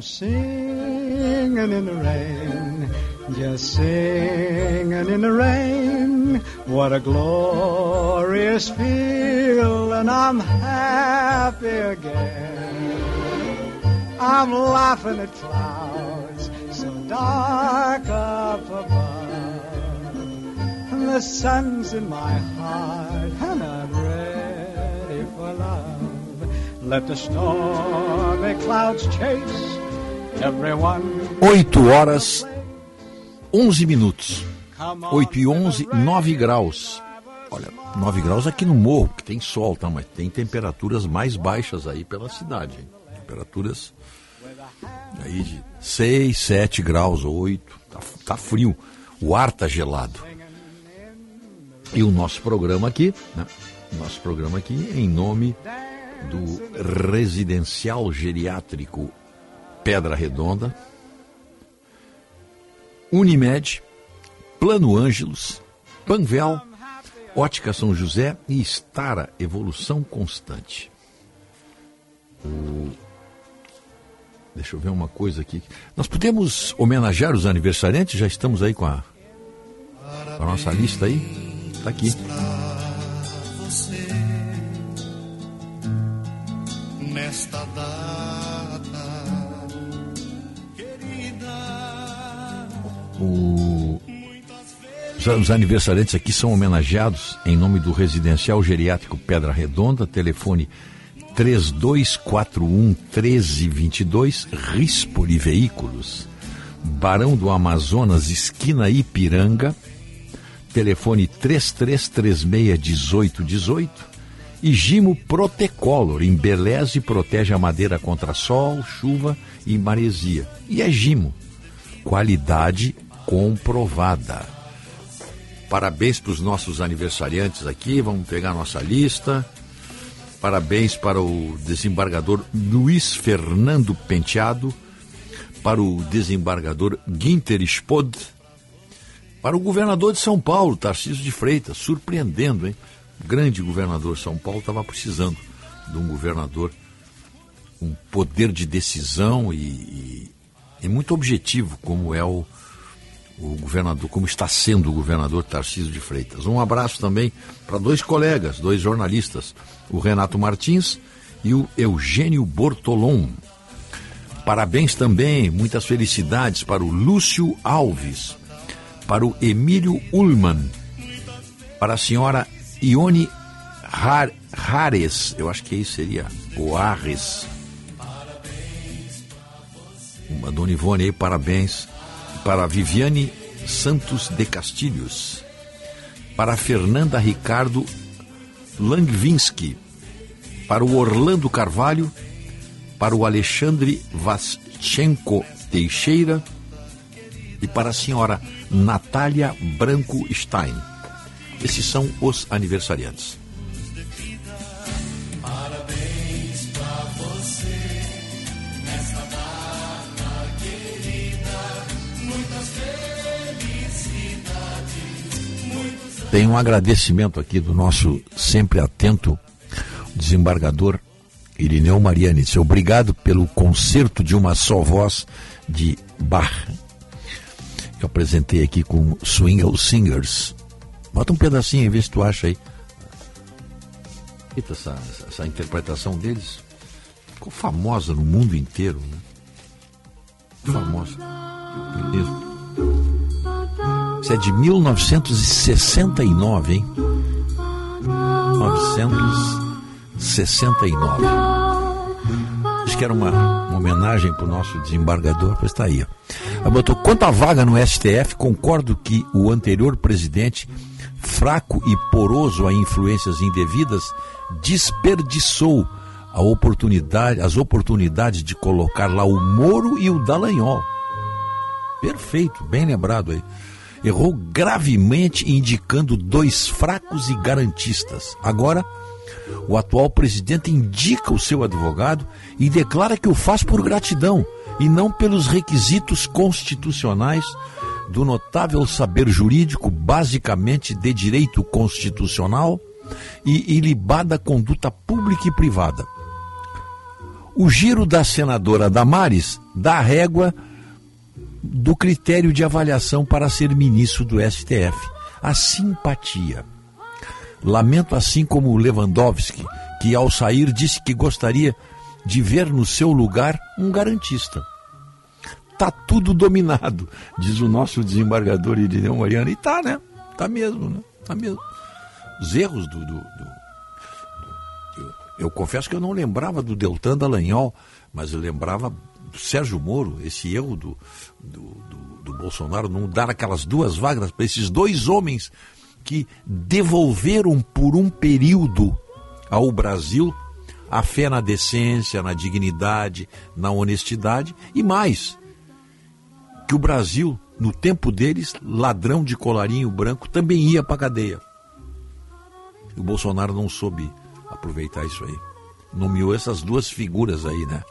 Singing in the rain, just singing glorious feel, and I'm happy again. I'm laughing at clouds so dark up above. And the sun's in my heart, and I'm ready for love. Let the stormy clouds chase everyone. 8 horas 11 minutos. 8 e 11, 9 graus. Olha, 9 graus aqui no morro, que tem sol, tá? Mas tem temperaturas mais baixas aí pela cidade. hein? Temperaturas aí de 6, 7 graus, 8. Tá, tá frio. O ar tá gelado. E o nosso programa aqui, né? Nosso programa aqui em nome do Residencial Geriátrico Pedra Redonda, Unimed, Plano Ângelos, Panvel, Ótica São José e Estara Evolução Constante. Deixa eu ver uma coisa aqui. Nós podemos homenagear os aniversariantes? Já estamos aí com a, a nossa lista aí? Está aqui. nesta data querida. O- Os, aniversariantes aqui são homenageados em nome do Residencial Geriátrico Pedra Redonda, telefone 3241 1322, Rispoli Veículos, Barão do Amazonas, esquina Ipiranga, telefone 3336 1818 e Gimo Protecolor, embeleza e protege a madeira contra sol, chuva e maresia. E é Gimo, qualidade comprovada. Parabéns para os nossos aniversariantes aqui, vamos pegar nossa lista. Parabéns para o desembargador Luiz Fernando Penteado, para o desembargador Guinter Spod, para o governador de São Paulo, Tarcísio de Freitas, surpreendendo, hein? O grande governador de São Paulo estava precisando de um governador com poder de decisão e, e- e muito objetivo, como é o, o governador, como está sendo o governador Tarcísio de Freitas. Um abraço também para dois colegas, dois jornalistas, o Renato Martins e o Eugênio Bortolom. Parabéns também, muitas felicidades para o Lúcio Alves, para o Emílio Ullmann, para a senhora Ione Hares, eu acho que isso seria, o Arres. Dona Ivone aí, parabéns. Para Viviane Santos de Castilhos. Para Fernanda Ricardo Langvinsky. Para o Orlando Carvalho. Para o Alexandre Vaschenko Teixeira. E para a senhora Natália Branco Stein. Esses são os aniversariantes. Tem um agradecimento aqui do nosso sempre atento desembargador Irineu Mariani. Obrigado pelo concerto de uma só voz de Bach. Que eu apresentei aqui com Swingle Singers. Bota um pedacinho e vê se tu acha aí. Eita, essa, essa, interpretação deles ficou famosa no mundo inteiro. Né? Famosa. Beleza. Isso é de 1969, hein? 1969. Acho que era uma, uma homenagem para o nosso desembargador, pois está aí. Ela botou, quanto à vaga no STF, concordo que o anterior presidente, fraco e poroso a influências indevidas, desperdiçou a oportunidade, as oportunidades de colocar lá o Moro e o Dallagnol. Perfeito, bem lembrado aí. Errou gravemente indicando dois fracos e garantistas. Agora, o atual presidente indica o seu advogado e declara que o faz por gratidão e não pelos requisitos constitucionais do notável saber jurídico, basicamente de direito constitucional e ilibada conduta pública e privada. O giro da senadora Damares dá régua do critério de avaliação para ser ministro do STF, a simpatia. Lamento assim como Lewandowski, que ao sair disse que gostaria de ver no seu lugar um garantista. Tá tudo dominado, diz o nosso desembargador Irineu Mariano. E tá, né? Tá mesmo, né? Tá mesmo. Os erros do. do- do- eu, eu confesso que eu não lembrava do Deltan Dallagnol, mas eu lembrava do Sérgio Moro, esse erro do, do, do- do Bolsonaro não dar aquelas duas vagas para esses dois homens que devolveram por um período ao Brasil a fé na decência, na dignidade, na honestidade e mais que o Brasil, no tempo deles, ladrão de colarinho branco também ia para cadeia. O Bolsonaro não soube aproveitar isso aí. Nomeou essas duas figuras aí, né?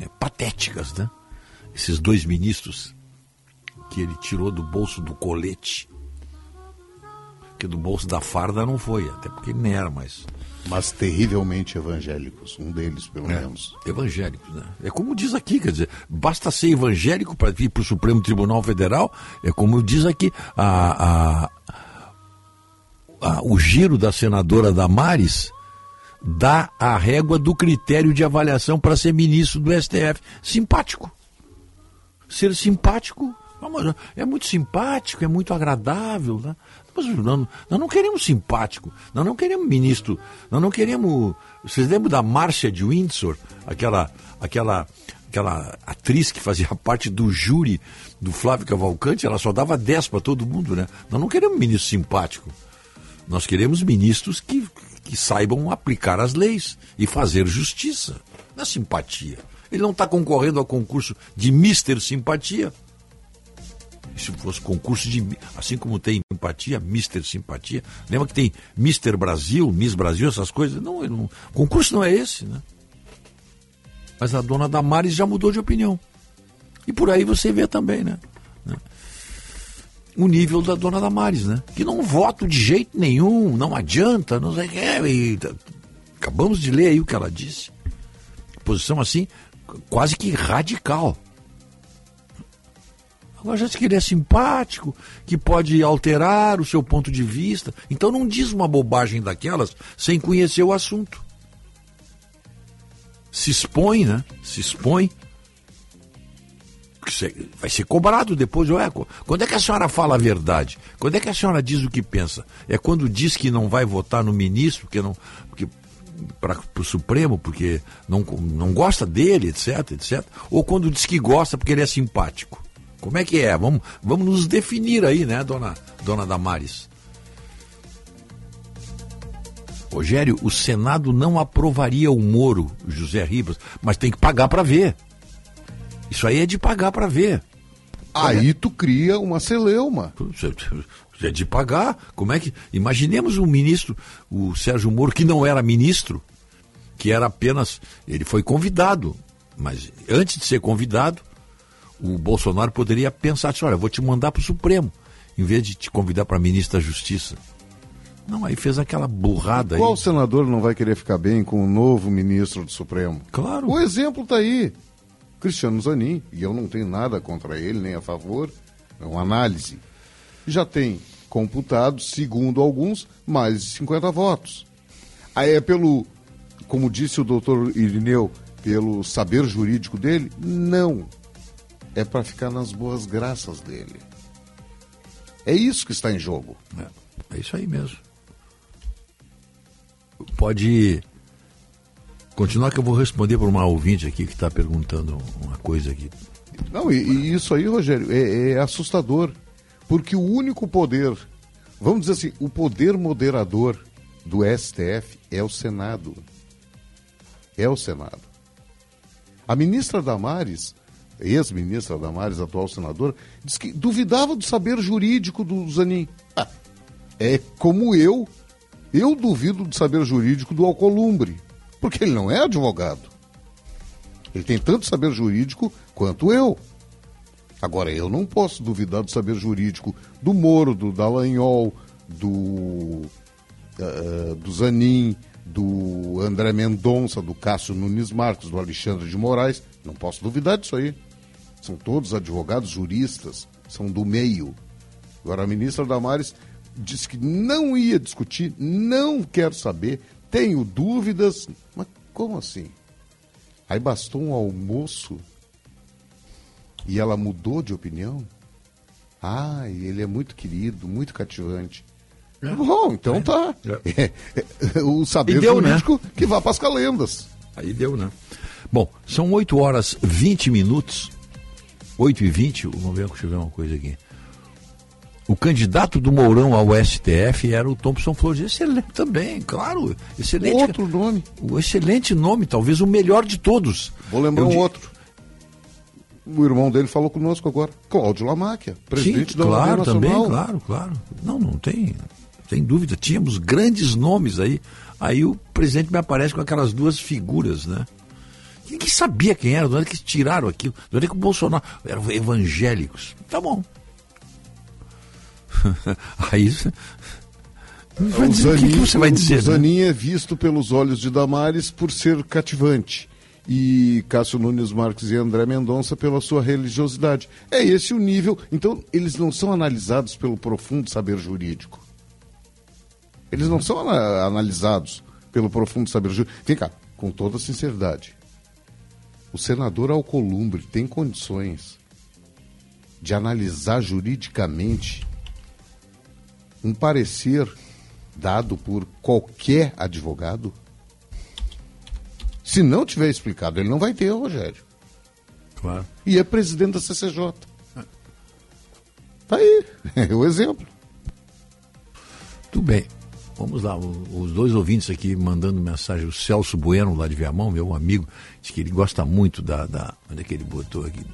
É, Patéticas, né? Esses dois ministros que ele tirou do bolso do colete. Que do bolso da farda não foi, até porque ele nem era mais. Mas terrivelmente evangélicos, um deles, pelo menos. Evangélicos, né? É como diz aqui, quer dizer, basta ser evangélico para ir para o Supremo Tribunal Federal, é como diz aqui, a, a- a- o giro da senadora Damares dá a régua do critério de avaliação para ser ministro do STF. Simpático. Ser simpático é muito simpático, é muito agradável. Né? Mas nós, nós não queremos simpático, nós não queremos ministro, nós não queremos. Vocês lembram da Márcia de Windsor, aquela, aquela, aquela atriz que fazia parte do júri do Flávio Cavalcante? Ela só dava 10 para todo mundo, né? Nós não queremos ministro simpático. Nós queremos ministros que, que saibam aplicar as leis e fazer justiça. Não é simpatia. Ele não está concorrendo ao concurso de Mister Simpatia. Se fosse concurso de. Assim como tem simpatia, Mister Simpatia. Lembra que tem Mister Brasil, Miss Brasil, essas coisas? Não, não, concurso não é esse, né? Mas a dona Damares já mudou de opinião. E por aí você vê também, né? o nível da dona Damares, né? Que não voto de jeito nenhum, não adianta, não sei o que. Acabamos de ler aí o que ela disse. Posição assim, quase que radical. Agora já disse que ele é simpático, que pode alterar o seu ponto de vista. Então não diz uma bobagem daquelas sem conhecer o assunto. Se expõe, né? Se expõe. você vai ser cobrado depois. Ué, quando é que a senhora fala a verdade? Quando é que a senhora diz o que pensa? É quando diz que não vai votar no ministro, porque não. Porque para o Supremo, porque não, não gosta dele, etc, etc. Ou quando diz que gosta porque ele é simpático. Como é que é? Vamos, vamos nos definir aí, né, dona, dona Damares? Rogério, o Senado não aprovaria o Moro, José Ribas, mas tem que pagar para ver. Isso aí é de pagar para ver. Aí tu cria uma celeuma. É de pagar. Como é que. Imaginemos um ministro, o Sérgio Moro, que não era ministro, que era apenas. Ele foi convidado. Mas antes de ser convidado, o Bolsonaro poderia pensar assim: olha, vou te mandar para o Supremo, em vez de te convidar para ministro da Justiça. Não, aí fez aquela burrada aí. Qual senador não vai querer ficar bem com o novo ministro do Supremo? Claro. O exemplo está aí. Cristiano Zanin, e eu não tenho nada contra ele, nem a favor, é uma análise. Já tem computado, segundo alguns, mais de 50 votos. Aí é pelo, como disse o doutor Irineu, pelo saber jurídico dele? Não. É para ficar nas boas graças dele. É isso que está em jogo. É, é isso aí mesmo. Pode continuar que eu vou responder para uma ouvinte aqui que está perguntando uma coisa aqui. Não, e, e isso aí, Rogério, é, é assustador. Porque o único poder, vamos dizer assim, o poder moderador do STF é o Senado. É o Senado. A ministra Damares, ex-ministra Damares, atual senadora, disse que duvidava do saber jurídico do Zanin. Ah, é como eu, eu duvido do saber jurídico do Alcolumbre, porque ele não é advogado. Ele tem tanto saber jurídico quanto eu. Agora, eu não posso duvidar do saber jurídico do Moro, do Dallagnol, do, eh, do Zanin, do André Mendonça, do Cássio Nunes Marques, do Alexandre de Moraes. Não posso duvidar disso aí. São todos advogados juristas, são do meio. Agora, a ministra Damares disse que não ia discutir, não quer saber, tenho dúvidas. Mas como assim? Aí bastou um almoço e ela mudou de opinião? Ah, ele é muito querido, muito cativante. Bom, então tá. o saber E deu, né? jurídico que vá para as calendas. Aí deu, né? Bom, são 8 horas 20 minutos. 8 e 20, vamos ver se tiver uma coisa aqui. O candidato do Mourão ao STF era o Thompson Flores. Excelente também, claro. Excelente. Outro nome. O excelente nome, talvez o melhor de todos. Vou lembrar Eu um outro. O irmão dele falou conosco agora. Cláudio Lamáquia, presidente Sim, da claro, União também, claro, claro. Não, não tem, tem dúvida. Tínhamos grandes nomes aí. Aí o presidente me aparece com aquelas duas figuras, né? Ninguém sabia quem era, de onde é que tiraram aquilo, de onde é que o Bolsonaro. Eram evangélicos. Tá bom. aí. você- Vai O dizer, o que, que Zanin- você vai dizer? O né? Zanin é visto pelos olhos de Damares por ser cativante. E Cássio Nunes Marques e André Mendonça pela sua religiosidade. É esse o nível. Então, eles não são analisados pelo profundo saber jurídico. Eles não são ana- analisados pelo profundo saber jurídico. Vem cá, com toda sinceridade. O senador Alcolumbre tem condições de analisar juridicamente um parecer dado por qualquer advogado? Se não tiver explicado, ele não vai ter, Rogério. Claro. E é presidente da CCJ. Tá aí, é o exemplo. Tudo bem. Vamos lá, os dois ouvintes aqui mandando mensagem. O Celso Bueno, lá de Viamão, meu amigo, diz que ele gosta muito da. da onde é que ele botou aqui?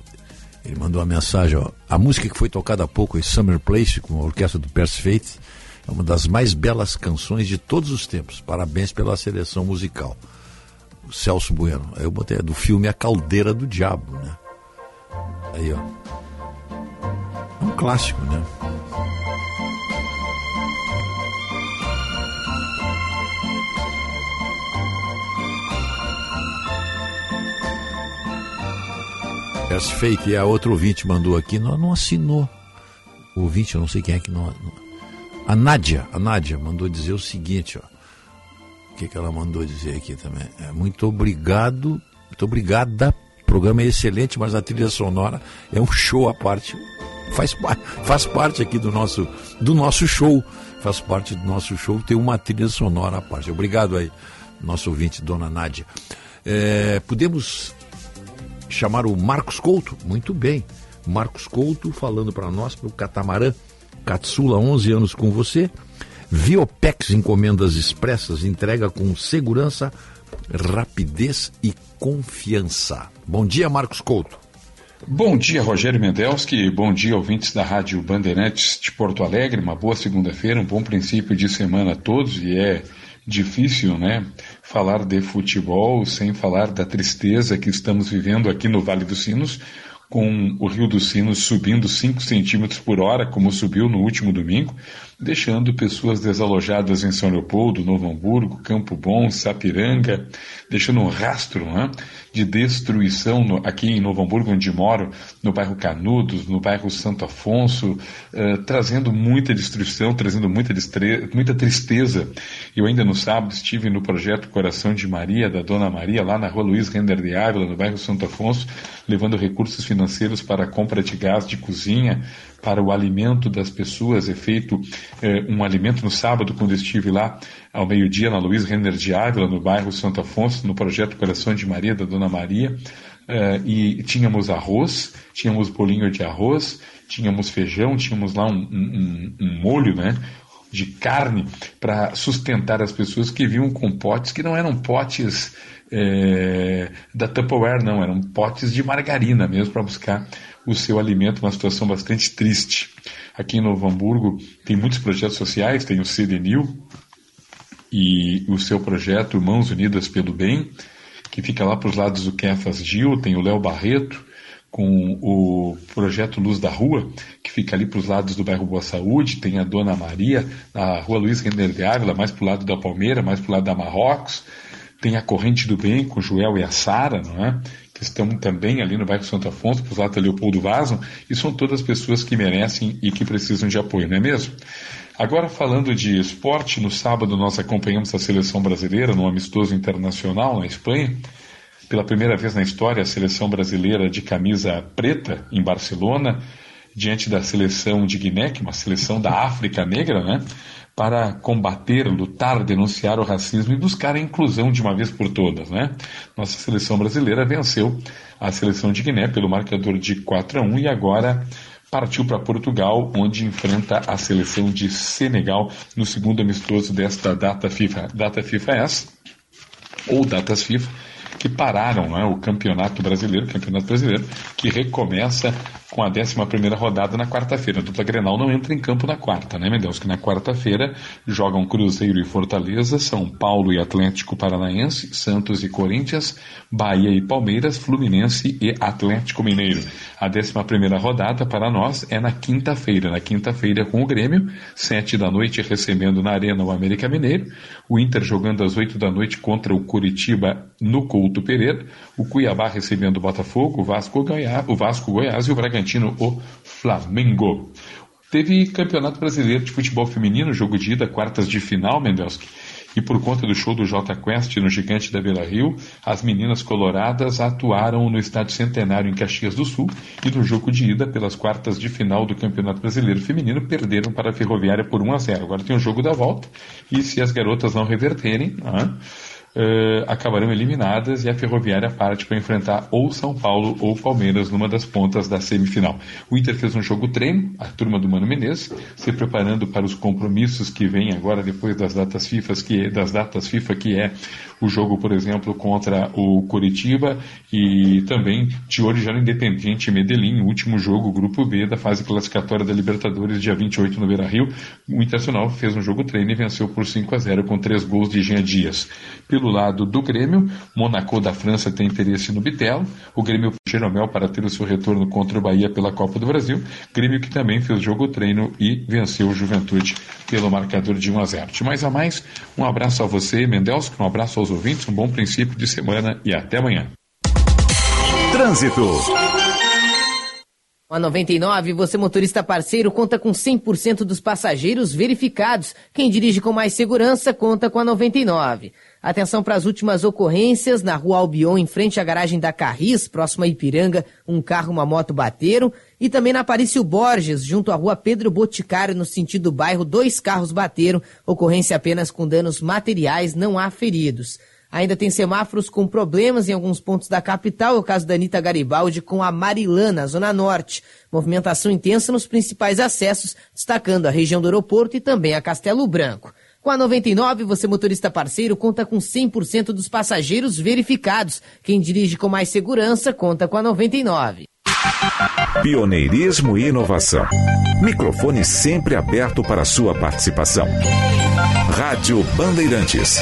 Ele mandou uma mensagem, ó. A música que foi tocada há pouco, em Summer Place, com a orquestra do Percy Faith, é uma das mais belas canções de todos os tempos. Parabéns pela seleção musical. Celso Bueno. Aí eu botei é do filme A Caldeira do Diabo, né? Aí, ó. É um clássico, né? Percy Faith, e a outra ouvinte mandou aqui, não, não assinou. O ouvinte, eu não sei quem é que não. não- A Nádia, a Nádia mandou dizer o seguinte, ó. O que, que ela mandou dizer aqui também? É, muito obrigado, muito obrigada programa é excelente, mas a trilha sonora é um show à parte. Faz, faz parte aqui do nosso, do nosso show. Faz parte do nosso show ter uma trilha sonora à parte. Obrigado aí, nosso ouvinte, dona Nádia. É, podemos chamar o Marcos Couto? Muito bem. Marcos Couto falando para nós, para o Catamarã. Catsula, 11 anos com você. Viopex Encomendas Expressas entrega com segurança, rapidez e confiança. Bom dia, Marcos Couto. Bom dia, Rogério Mendelski. Bom dia, ouvintes da Rádio Bandeirantes de Porto Alegre. Uma boa segunda-feira, um bom princípio de semana a todos. E é difícil, né, falar de futebol sem falar da tristeza que estamos vivendo aqui no Vale dos Sinos, com o Rio dos Sinos subindo 5 centímetros por hora, como subiu no último domingo, deixando pessoas desalojadas em São Leopoldo, Novo Hamburgo, Campo Bom, Sapiranga, deixando um rastro né, de destruição no- aqui em Novo Hamburgo, onde moro, no bairro Canudos, no bairro Santo Afonso, eh, trazendo muita destruição, trazendo muita, muita tristeza. Eu ainda no sábado estive no projeto Coração de Maria, da Dona Maria, lá na rua Luiz Render de Ávila, no bairro Santo Afonso, levando recursos financeiros para a compra de gás de cozinha, para o alimento das pessoas. É feito eh, um alimento no sábado, quando estive lá ao meio-dia, na Luiz Renner de Ávila, no bairro Santo Afonso, no projeto Coração de Maria, da Dona Maria. Eh, e tínhamos arroz, tínhamos bolinho de arroz, tínhamos feijão, tínhamos lá um, um- um- molho, né? De carne para sustentar as pessoas que vinham com potes que não eram potes eh, da Tupperware, não, eram potes de margarina mesmo para buscar o seu alimento, uma situação bastante triste. Aqui em Novo Hamburgo tem muitos projetos sociais, tem o CDNIL e o seu projeto Mãos Unidas pelo Bem, que fica lá para os lados do Kefas Gil, tem o Léo Barreto, com o projeto Luz da Rua, que fica ali para os lados do bairro Boa Saúde, tem a Dona Maria, na rua Luiz Render de Ávila, mais para o lado da Palmeira, mais para o lado da Marrocos, tem a Corrente do Bem, com Joel e a Sara, não é? que estão também ali no bairro Santo Afonso, os lados da Leopoldo Vaso, e são todas pessoas que merecem e que precisam de apoio, não é mesmo? Agora, falando de esporte, no sábado nós acompanhamos a seleção brasileira no amistoso internacional na Espanha. Pela primeira vez na história, a seleção brasileira de camisa preta em Barcelona, diante da seleção de Guiné, que é uma seleção da África Negra, né? Para combater, lutar, denunciar o racismo e buscar a inclusão de uma vez por todas, né? Nossa seleção brasileira venceu a seleção de Guiné pelo marcador de 4 a 1 e agora partiu para Portugal, onde enfrenta a seleção de Senegal no segundo amistoso desta data FIFA, data FIFA S, ou datas FIFA, que pararam né, o campeonato brasileiro, campeonato brasileiro, que recomeça com a 11 rodada na quarta-feira. A dupla Grenal não entra em campo na quarta, né, Mendes? Que na quarta-feira jogam Cruzeiro e Fortaleza, São Paulo e Atlético Paranaense, Santos e Corinthians, Bahia e Palmeiras, Fluminense e Atlético Mineiro. A 11 rodada para nós é na quinta-feira. Na quinta-feira com o Grêmio, sete da noite recebendo na Arena o América Mineiro, o Inter jogando às oito da noite contra o Curitiba no Couto Pereira, o Cuiabá recebendo o Botafogo, o Vasco, Goiás, o Vasco Goiás e o Bragantino o Flamengo. Teve Campeonato Brasileiro de Futebol Feminino, jogo de ida, quartas de final, Mendelski. E por conta do show do J Quest no Gigante da Beira Rio, as meninas coloradas atuaram no Estádio Centenário em Caxias do Sul e no jogo de ida pelas quartas de final do Campeonato Brasileiro Feminino perderam para a Ferroviária por 1 a 0. Agora tem o jogo da volta e se as garotas não reverterem, ah, eh, acabarão eliminadas e a Ferroviária parte para enfrentar ou São Paulo ou Palmeiras numa das pontas da semifinal. O Inter fez um jogo treino, a turma do Mano Menezes, se preparando para os compromissos que vêm agora depois das datas FIFA, que das datas FIFA que é o jogo, por exemplo, contra o Curitiba e também de olho já no Medellín, último jogo, grupo B da fase classificatória da Libertadores, dia 28 no Beira-Rio. O Internacional fez um jogo treino e venceu por 5 a 0 com três gols de Jean Dias. Pelo lado do Grêmio, Monaco da França tem interesse no Bitelo, o Grêmio Jeromel para ter o seu retorno contra o Bahia pela Copa do Brasil, Grêmio que também fez jogo treino e venceu o Juventude pelo marcador de 1 a 0. De mais a mais, um abraço a você, Mendelski, um abraço aos ouvintes, um bom princípio de semana e até amanhã. Trânsito. A 99, você motorista parceiro conta com 100% dos passageiros verificados. Quem dirige com mais segurança conta com a 99. Atenção para as últimas ocorrências. Na rua Albion, em frente à garagem da Carris, próximo a Ipiranga, um carro e uma moto bateram. E também na Aparício Borges, junto à rua Pedro Boticário, no sentido do bairro, dois carros bateram. Ocorrência apenas com danos materiais, não há feridos. Ainda tem semáforos com problemas em alguns pontos da capital, é o caso da Anitta Garibaldi com a Marilana, Zona Norte. Movimentação intensa nos principais acessos, destacando a região do aeroporto e também a Castelo Branco. Com a 99, você motorista parceiro conta com 100% dos passageiros verificados. Quem dirige com mais segurança conta com a 99. Pioneirismo e inovação. Microfone sempre aberto para sua participação. Rádio Bandeirantes.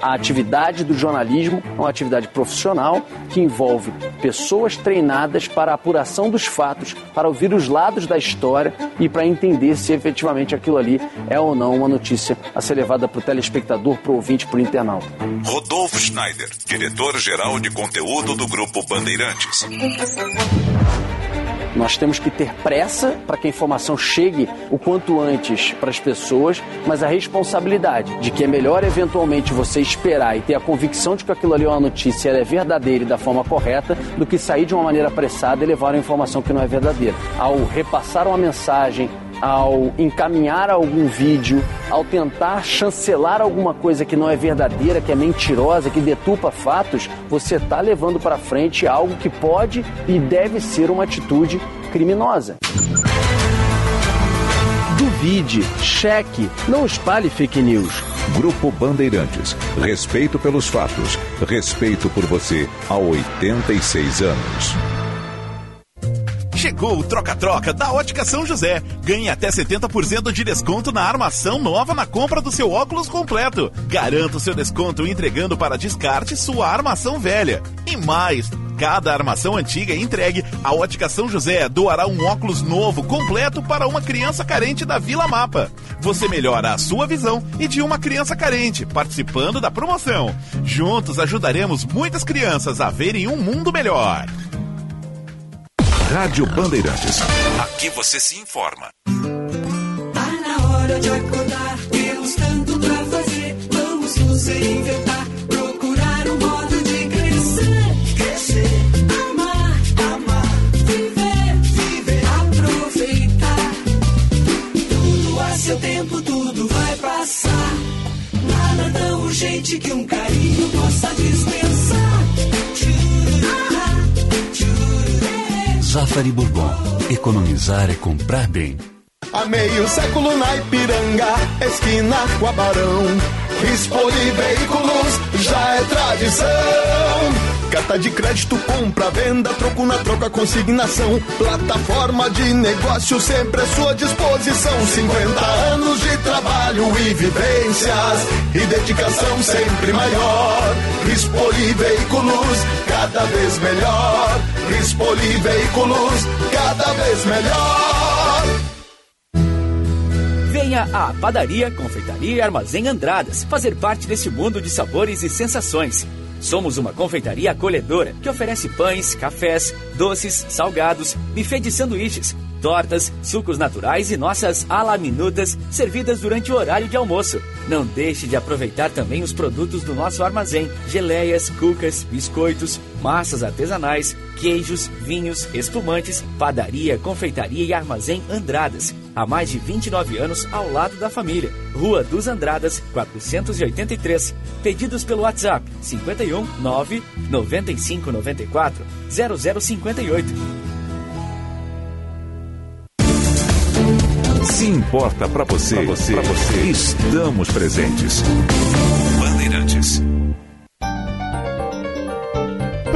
A atividade do jornalismo é uma atividade profissional que envolve pessoas treinadas para a apuração dos fatos, para ouvir os lados da história e para entender se efetivamente aquilo ali é ou não uma notícia a ser levada para o telespectador, para o ouvinte, para o internauta. Rodolfo Schneider, diretor-geral de conteúdo do Grupo Bandeirantes. Nós temos que ter pressa para que a informação chegue o quanto antes para as pessoas, mas a responsabilidade de que é melhor eventualmente você esperar e ter a convicção de que aquilo ali é uma notícia ela é verdadeira e da forma correta, do que sair de uma maneira apressada e levar uma informação que não é verdadeira. Ao repassar uma mensagem, ao encaminhar algum vídeo, ao tentar chancelar alguma coisa que não é verdadeira, que é mentirosa, que detupa fatos, você está levando para frente algo que pode e deve ser uma atitude criminosa. Duvide, cheque, não espalhe fake news. Grupo Bandeirantes. Respeito pelos fatos. Respeito por você há 86 anos. Chegou o troca-troca da Ótica São José. Ganhe até 70% de desconto na armação nova na compra do seu óculos completo. Garanta o seu desconto entregando para descarte sua armação velha. E mais, cada armação antiga entregue, a Ótica São José doará um óculos novo completo para uma criança carente da Vila Mapa. Você melhora a sua visão e de uma criança carente, participando da promoção. Juntos ajudaremos muitas crianças a verem um mundo melhor. Rádio Bandeirantes. Aqui você se informa. Tá na hora de acordar, temos tanto pra fazer. Vamos nos reinventar, urgente que um carinho possa dispensar. Zafari Bourbon. Economizar é comprar bem. Há meio século na Ipiranga, esquina com a Barão. Expoli Veículos já é tradição. Carta de crédito, compra, venda, troco na troca, consignação. Plataforma de negócio sempre à sua disposição. 50 anos de trabalho e vivências e dedicação sempre maior. Expoli Veículos, cada vez melhor. Expoli Veículos, cada vez melhor. Venha à Padaria, Confeitaria e Armazém Andradas fazer parte desse mundo de sabores e sensações. Somos uma confeitaria acolhedora que oferece pães, cafés, doces, salgados, buffet de sanduíches, tortas, sucos naturais e nossas alaminutas servidas durante o horário de almoço. Não deixe de aproveitar também os produtos do nosso armazém: geleias, cucas, biscoitos, massas artesanais, queijos, vinhos, espumantes, padaria, confeitaria e armazém Andradas. Há mais de 29 anos ao lado da família. Rua dos Andradas, 483. Pedidos pelo WhatsApp 51 9 95 94 0058. Se importa para você, pra você, pra você, estamos presentes. Bandeirantes.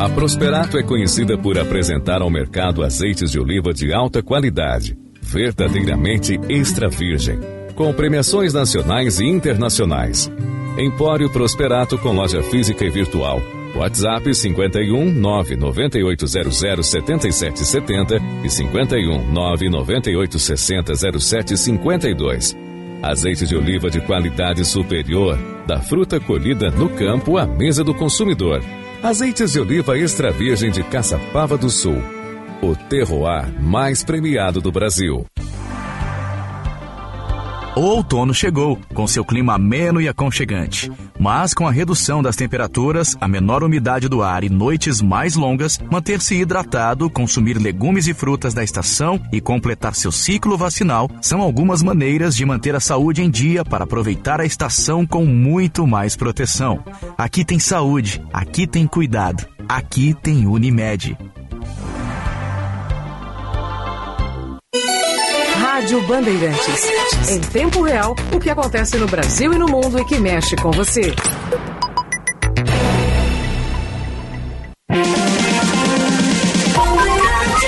A Prosperato é conhecida por apresentar ao mercado azeites de oliva de alta qualidade, verdadeiramente extra virgem, com premiações nacionais e internacionais. Empório Prosperato com loja física e virtual. WhatsApp 51 99800 7770 e 51 99860 0752. Azeite de oliva de qualidade superior, da fruta colhida no campo à mesa do consumidor. Azeites de oliva extra virgem de Caçapava do Sul. O terroir mais premiado do Brasil. O outono chegou, com seu clima ameno e aconchegante. Mas com a redução das temperaturas, a menor umidade do ar e noites mais longas, manter-se hidratado, consumir legumes e frutas da estação e completar seu ciclo vacinal são algumas maneiras de manter a saúde em dia para aproveitar a estação com muito mais proteção. Aqui tem saúde, aqui tem cuidado, aqui tem Unimed. Rádio Bandeirantes. Em tempo real, o que acontece no Brasil e no mundo e que mexe com você.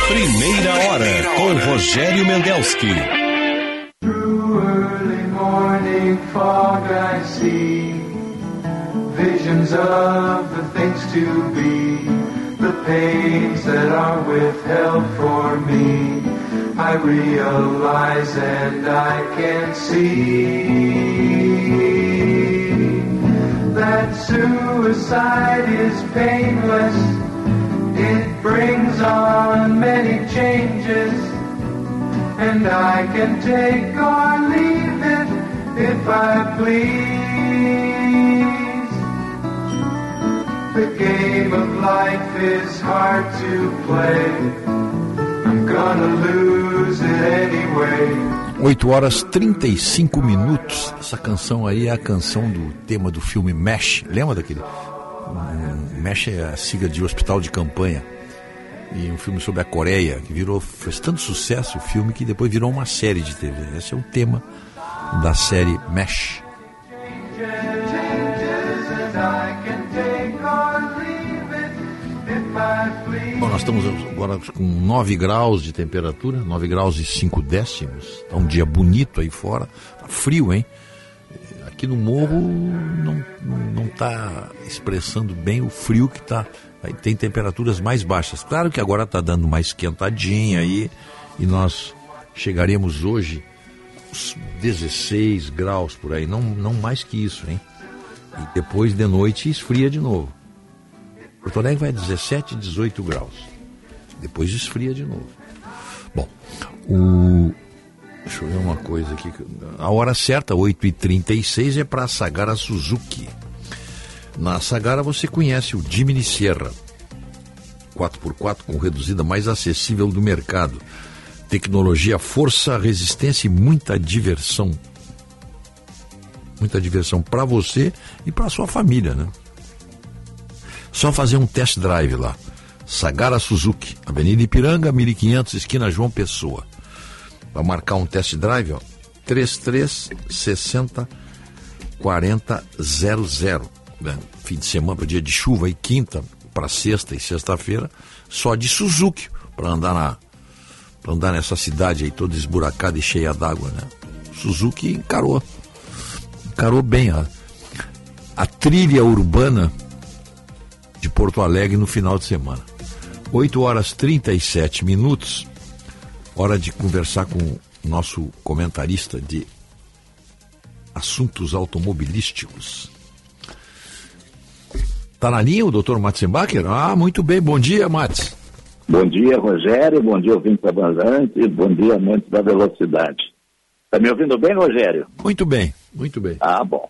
Primeira hora com Rogério Mendelski. Early morning fog I see visions of the things to be, the pains that are withheld for me. I realize and I can see that suicide is painless. It brings on many changes. And I can take or leave it if I please. The game of life is hard to play. 8 horas 35 minutos. Essa canção aí é a canção do tema do filme Mesh. Lembra daquele? Mesh é a sigla de hospital de campanha. E um filme sobre a Coreia, que virou, fez tanto sucesso o filme que depois virou uma série de TV. Esse é o tema da série Mesh. Bom, nós estamos agora com 9 graus de temperatura, 9 graus e 5 décimos. Tá um dia bonito aí fora. Tá frio, hein? Aqui no morro não, não está expressando bem o frio que está. Tem temperaturas mais baixas. Claro que agora está dando mais esquentadinha aí e nós chegaremos hoje uns 16 graus por aí, não, não mais que isso, hein? E depois de noite esfria de novo. Porto Alegre vai 17, 18 graus. Depois esfria de novo. Bom, o. Deixa eu ver uma coisa aqui. A hora certa, 8h36, é para a Sagara Suzuki. Na Sagara você conhece o Jimny Sierra. 4x4 com reduzida mais acessível do mercado. Tecnologia, força, resistência e muita diversão. Muita diversão para você e para sua família, né? Só fazer um test drive lá. Sagara Suzuki, Avenida Ipiranga, 1500, esquina João Pessoa. Para marcar um test drive, ó, 3360 4000. Né? Fim de semana, dia de chuva e quinta para sexta e sexta-feira, só de Suzuki para andar na para andar nessa cidade aí toda esburacada e cheia d'água, né? Suzuki encarou encarou bem a, a trilha urbana de Porto Alegre no final de semana. 8 horas 37 minutos. Hora de conversar com o nosso comentarista de assuntos automobilísticos. Tá na linha o doutor Matzenbacher? Ah, muito bem. Bom dia, Mats. Bom dia, Rogério. Bom dia, ouvinte da Bandante. Bom dia, amante da velocidade. Tá me ouvindo bem, Rogério? Muito bem, muito bem. Ah, bom.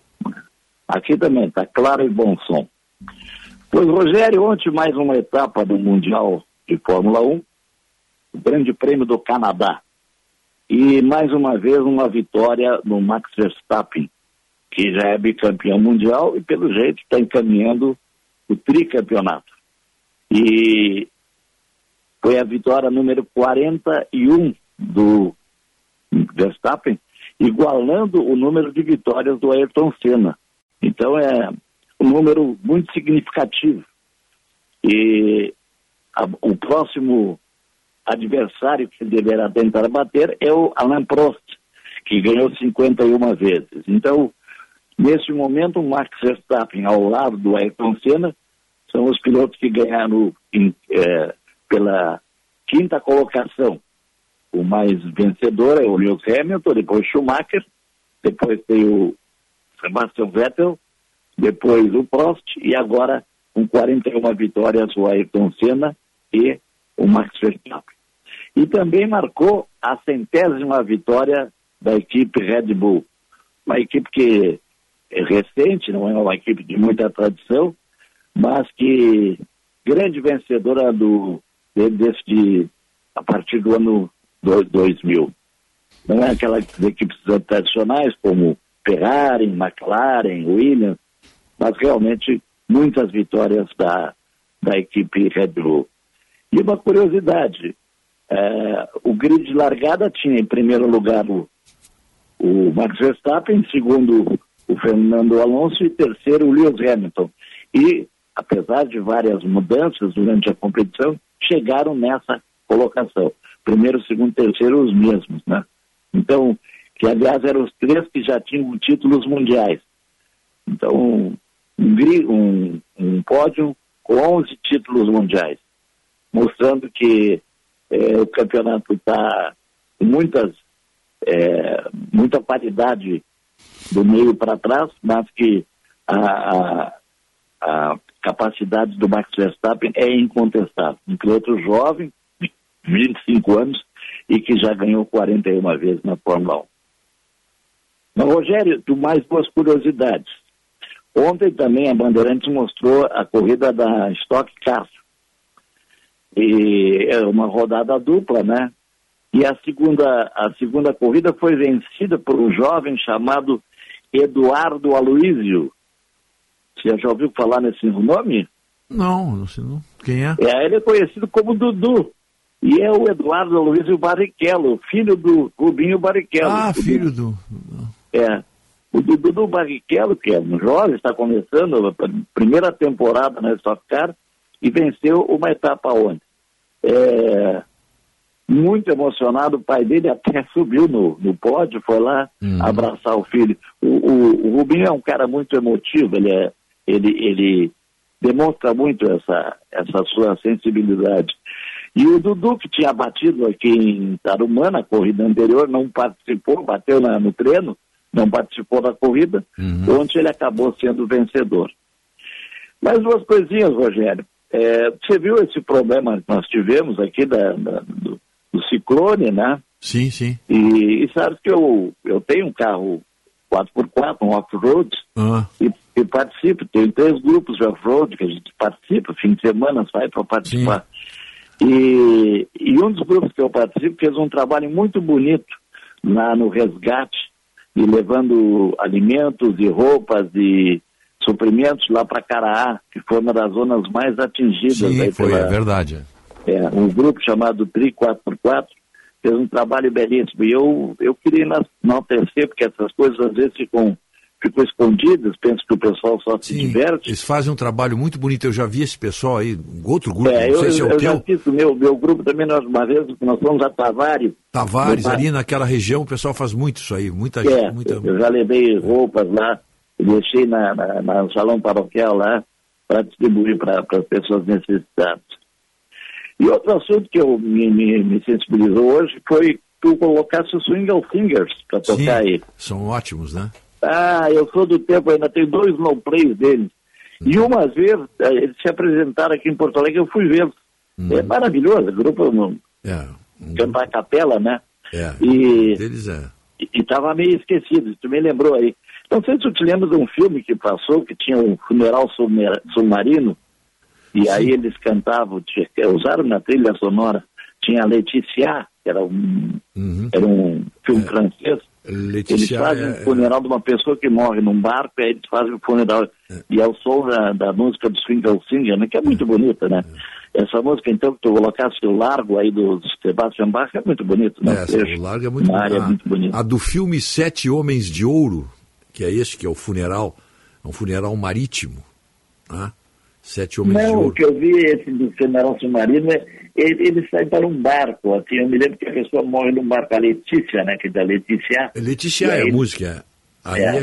Aqui também tá claro e bom som. Pois, Rogério, ontem mais uma etapa do Mundial de Fórmula 1, o Grande Prêmio do Canadá. E mais uma vez uma vitória no Max Verstappen, que já é bicampeão mundial e pelo jeito está encaminhando o tricampeonato. E foi a vitória número 41 do Verstappen, igualando o número de vitórias do Ayrton Senna. Então é um número muito significativo. E a- o próximo adversário que ele deverá tentar bater é o Alain Prost, que ganhou 51 vezes. Então, Neste momento, o Max Verstappen, ao lado do Ayrton Senna, são os pilotos que ganharam em, eh, pela quinta colocação. O mais vencedor é o Lewis Hamilton, depois Schumacher, depois tem o Sebastian Vettel, depois o Prost e agora com 41 vitórias o Ayrton Senna e o Max Verstappen. E também marcou a centésima vitória da equipe Red Bull. Uma equipe que é recente, não é uma equipe de muita tradição, mas que grande vencedora do de- desse a partir do ano do- 2000. Não é aquelas equipes tradicionais como Ferrari, McLaren, Williams, mas realmente muitas vitórias da, da equipe Red Bull. E uma curiosidade, eh, o grid de largada tinha em primeiro lugar o, o Max Verstappen, em segundo o Fernando Alonso e terceiro o Lewis Hamilton. E, apesar de várias mudanças durante a competição, chegaram nessa colocação. Primeiro, segundo, terceiro, os mesmos, né? Então, que aliás eram os três que já tinham títulos mundiais. Então, um, um, pódio com 11 títulos mundiais, mostrando que eh, o campeonato está com muitas, eh, muita paridade do meio para trás, mas que a, a, a capacidade do Max Verstappen é incontestável. Um piloto jovem, de 25 anos, e que já ganhou 41 vezes na Fórmula 1. Mas, Rogério, mais duas curiosidades. Ontem também a Bandeirantes mostrou a corrida da Stock Car. E é uma rodada dupla, né? E a segunda, a segunda corrida foi vencida por um jovem chamado Eduardo Aloísio. Você já ouviu falar nesse nome? Não, não sei não. Quem é? É, ele é conhecido como Dudu. E é o Eduardo Aloysio Barrichello, filho do Rubinho Barrichello. Ah, filho do. É. O Dudu Barrichello, que é um jovem, está começando a primeira temporada na Stock Car e venceu uma etapa ontem. É, muito emocionado, o pai dele até subiu no, no pódio, foi lá abraçar o filho. O, o- o Rubinho é um cara muito emotivo, ele, é, ele, ele demonstra muito essa, essa sua sensibilidade. E o Dudu, que tinha batido aqui em Tarumã, na corrida anterior, não participou, bateu na- no treino, não participou da corrida, onde ele acabou sendo vencedor. Mais duas coisinhas, Rogério. É, você viu esse problema que nós tivemos aqui da, da- do, do ciclone, né? Sim, sim. E, e sabe que eu, eu tenho um carro 4x4, um off-road, Ah, e, e participo. Tem três grupos de off-road que a gente participa, fim de semana sai para participar. E, e um dos grupos que eu participo fez um trabalho muito bonito lá no resgate, e levando alimentos e roupas e suprimentos lá para Caraá, que foi uma das zonas mais atingidas. sim, foi, pela- é verdade. é. um grupo chamado Tri 4x4 fez um trabalho belíssimo. E eu, eu queria enaltecer, porque essas coisas às vezes ficam, ficam escondidas, penso que o pessoal só se diverte. Eles fazem um trabalho muito bonito. Eu já vi esse pessoal aí, um outro grupo, É, não eu, sei se é eu, o eu já fiz o meu, meu grupo também, nós, uma vez, nós fomos a Tavares. Tavares, ali naquela região, o pessoal faz muito isso aí. Muita É, gente. Muita... eu já levei roupas lá, deixei na, na, na- no salão paroquial lá para distribuir para as pessoas necessitadas. E outro assunto que eu me, me, me sensibilizou hoje foi tu colocasse o Swingle Fingers para Sim, tocar aí. são ótimos, né? Ah, eu sou do tempo, ainda tenho dois no plays deles. E uma vez, eh, eles se apresentaram aqui em Porto Alegre, eu fui vê-los. É maravilhoso, o grupo um, É, cantar a capela, né? é. E Deles é. e estava meio esquecido, tu me lembrou aí. Não sei se tu te lembra de um filme que passou, que tinha um funeral submarino, e aí eles cantavam, usaram na trilha sonora, tinha Letícia, que era um, era um filme francês, eles Letícia fazem é- um funeral de uma pessoa que morre num barco, e aí eles fazem o funeral. E é o som da, da música do Swingle Singer, né, que é muito bonita, né? Essa música, então, que tu colocasse o largo aí do Sebastian Bach, é muito bonito, né? Essa, o largo é muito área bonito. muito bonita. A do filme Sete Homens de Ouro, que é esse que é o funeral, é um funeral marítimo. Né? Sete Homens de Não, Ouro. o que eu vi esse do general submarino é ele, ele sai para um barco, assim, eu me lembro que a pessoa morre num barco, a Letícia, né, que é da Letícia. Letícia E é aí a música. Aí É. é,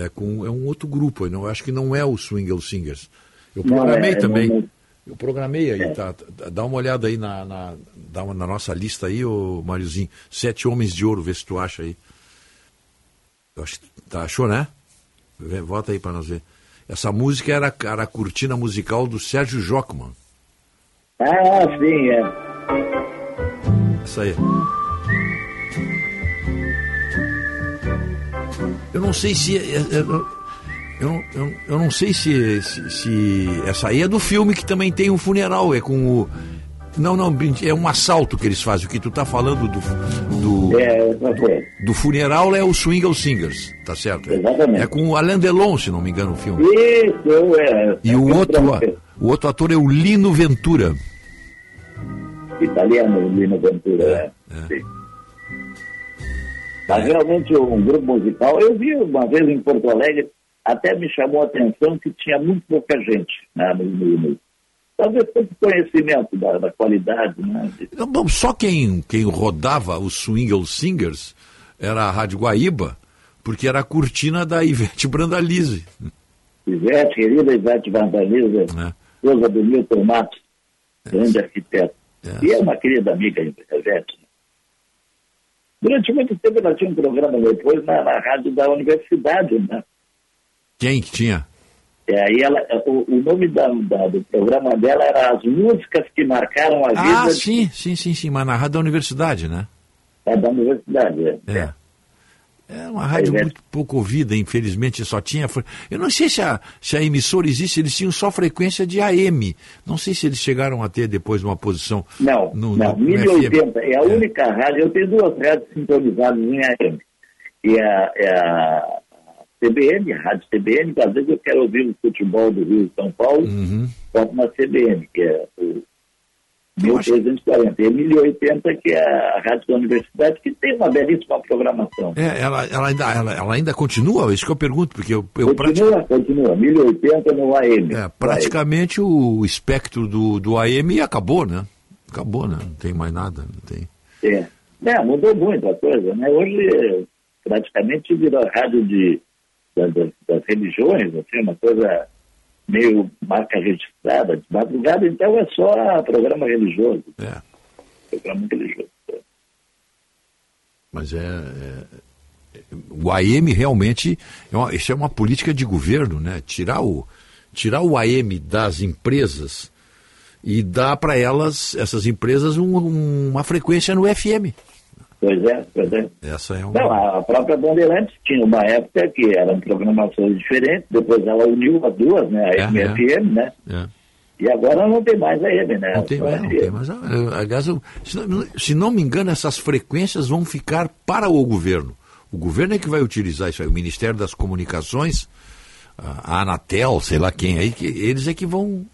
é, é com, é um outro grupo, eu não, acho que não é o Swingle Singers. Eu Não, programei é, é, também. não- Eu programei aí, É. tá, tá- Dá uma olhada aí na, na, dá uma, na nossa lista aí, ô Mariozinho. Sete Homens de Ouro, vê se tu acha aí. Eu acho, tá, achou, né? Vê, Volta aí para nós ver. Essa música era, era a cortina musical do Sérgio Jocman. Ah, sim, é. Essa aí. Eu não sei se. é- é- Eu, eu, eu, eu não sei se, se, se Essa aí é do filme que também tem um funeral. É com o. Não, não, é um assalto que eles fazem. O que tu tá falando do. Do, É, outra coisa. do funeral é o Swingle Singers, tá certo? É- Exatamente. É com o Alain Delon, se não me engano, o filme. Isso, é. E o outro, o outro ator é o Lino Ventura. Italiano, Lino Ventura, é. Sim. Mas realmente um grupo musical, eu vi uma vez em Porto Alegre, até me chamou a atenção que tinha muito pouca gente né, no, no- talvez pouco conhecimento da, da qualidade, né? Não, só quem, quem rodava os Swingle Singers era a Rádio Guaíba, porque era a cortina da Ivete Brandalize. Ivete, querida Ivete Vandaliza, É. esposa do Milton Matos, grande arquiteto. E é uma querida amiga, Ivete. Durante muito tempo ela tinha um programa depois na, na rádio da universidade, né? Quem que tinha? E aí ela, o, o nome da, da- do programa dela era As Músicas que Marcaram a Ah, Vida sim, sim, sim, sim, mas na rádio da universidade, né? da, da universidade. é. É. É uma rádio Ivete. muito pouco ouvida, infelizmente só tinha. Eu não sei se a, se a emissora existe, eles tinham só frequência de AM. Não sei se eles chegaram a ter depois uma posição. Não, no, não, no 1080 FM. é a única rádio, eu tenho duas rádios sintonizadas em AM. E a, é a CBN, a Rádio CBN, que às vezes eu quero ouvir o futebol do Rio e São Paulo, Uhum. boto na CBN, que é o 1340. E a 1080, que é a Rádio da Universidade, que tem uma belíssima programação. É, ela, ela, ainda, ela, ela ainda continua? Isso que eu pergunto, porque eu, eu Continua, continua, 1080 no AM. É, praticamente o espectro do, do AM acabou, né? Acabou, né? Não tem mais nada, não tem. É. É, mudou muito a coisa, né? Hoje praticamente virou rádio de, das, das religiões, assim, uma coisa meio marca registrada. De madrugada, então, é só programa religioso. É. Programa religioso. Mas é, é- o AM realmente é uma, isso é uma política de governo, né? Tirar o tirar o AM das empresas e dar para elas essas empresas um- uma frequência no FM. Pois é, pois é. Essa é uma Não, a a própria Bandeirantes tinha uma época que eram programações diferentes, depois ela uniu as duas, né? A É, e é. a né? É. E agora não tem mais a AM, né? Não tem, mais, a não tem, mas ah, aliás, eu- se, não, se não me engano, essas frequências vão ficar para o governo. O governo é que vai utilizar isso aí, o Ministério das Comunicações, a a Anatel, sei lá quem aí, que eles é que vão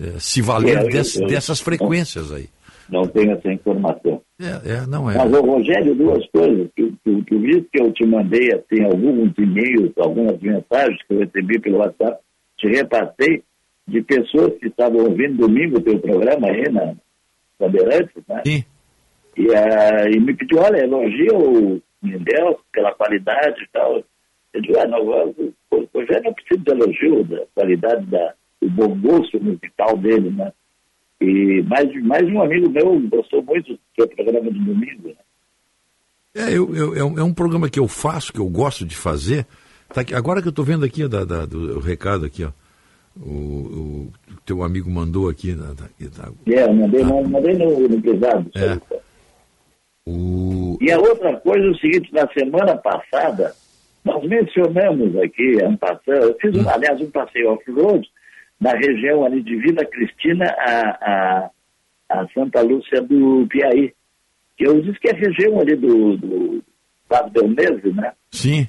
eh, se valer É, eu- dess- eu- dessas frequências aí. Não tenho essa informação. É, é, não é. Mas, Rogério, duas coisas. Tu, tu, tu viste que eu te mandei assim, alguns e-mails, algumas mensagens que eu recebi pelo WhatsApp, te repassei de pessoas que estavam ouvindo domingo o teu programa aí na Bandeirantes, né? Sim. E, ah, e me pediu, olha, elogia o Mendel pela qualidade e tal. Eu digo, ah, não, Rogério não precisa de elogio da qualidade da, do bom gosto musical dele, né? E mais, mais um amigo meu gostou muito do teu programa de domingo, né? É, eu, eu- é, um, é um programa que eu faço, que eu gosto de fazer. Tá aqui- agora que eu estou vendo aqui da, da- do o recado aqui, ó. O, o teu amigo mandou aqui. na- aqui, tá. É, eu mandei, mandei no, no privado. É. O... E a outra coisa é o seguinte, na semana passada, nós mencionamos aqui, ano passado, eu fiz, um, aliás, um passeio off-road na região ali de Vila Cristina a, a, a Santa Lúcia do Piauí. Que eu disse que é a região ali do, do Flávio Belmese, né? Sim.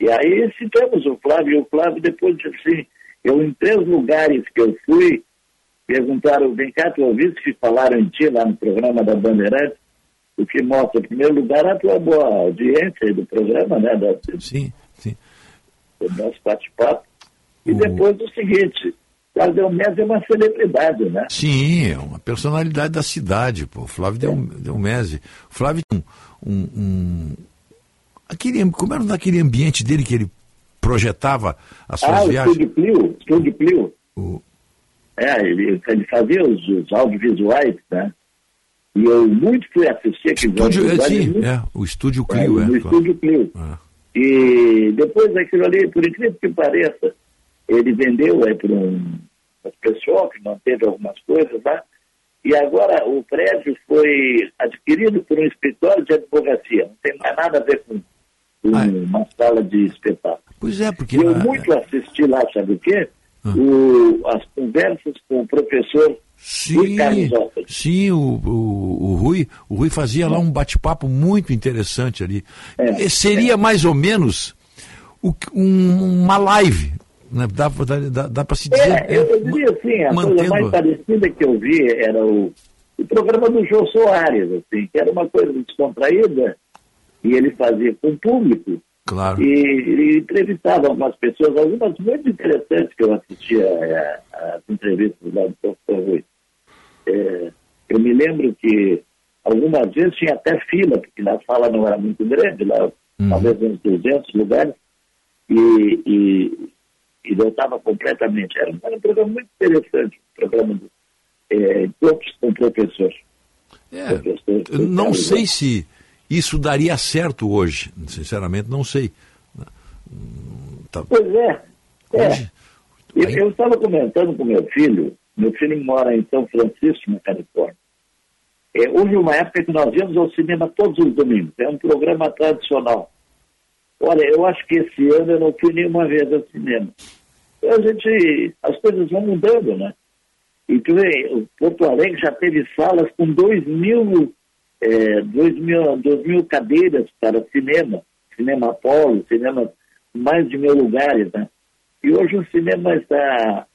E aí citamos o Flávio, e o Flávio depois disse assim, eu em três lugares que eu fui, perguntaram, vem cá, tu ouviste que falaram em ti lá no programa da Bandeirantes? O que mostra, em primeiro lugar, a tua boa audiência aí do programa, né? Da, sim, sim. Do nosso bate-papo. E depois o seguinte, Flávio Delmese é uma celebridade, né? Sim, é uma personalidade da cidade, pô. O Flávio Del, Delmese. O Flávio um, um, um- Aquele, como era naquele ambiente dele que ele projetava as suas Ah, o viagens? Estúdio Plio, Estúdio Plio. É, ele, ele fazia os, os audiovisuais, né? E eu muito fui assistir aqueles Estúdio, é, sim, é, o estúdio Clio, é, é. no claro. Estúdio Plio. E depois daquilo ali, por incrível que pareça, ele vendeu aí para um, pessoal que manteve algumas coisas lá. E agora o prédio foi adquirido por um escritório de advocacia. Não tem mais nada a ver com, com uma sala de espetáculo. Pois é, porque. Eu na- muito assisti lá, sabe o quê? Ah. O- as conversas com o professor Sim, sim o, o, o Rui, o Rui fazia lá um bate-papo muito interessante ali. É, Seria mais ou menos o um- uma live, né? dá, dá, dá, para se dizer. É, eu, eu diria assim, a coisa mantendo- mais parecida que eu vi era o, o programa do Jô Soares, assim, que era uma coisa descontraída, e ele fazia com o público, Claro. e ele entrevistava algumas pessoas, algumas muito interessantes que eu assistia é, às entrevistas lá do professor Rui. É, eu me lembro que algumas vezes tinha até fila, porque na sala não era muito grande, lá talvez uns 200 lugares, e, e, e lotava completamente. Era, era um programa muito interessante, um programa de é, encontros com professores. É, não sei se isso daria certo hoje, sinceramente, não sei. Tá- Pois é. é. Eu, eu estava comentando com meu filho, meu filho mora em São Francisco, na Califórnia. É, houve uma época que nós íamos ao cinema todos os domingos. É um programa tradicional. Olha, eu acho que esse ano eu não fui nenhuma vez ao cinema. A gente, as coisas vão mudando, né? E tu vê, o Porto Alegre já teve salas com 2 mil, é, dois mil, dois mil cadeiras para cinema, cinema Apolo, cinema mais de mil lugares, né? E hoje o cinema está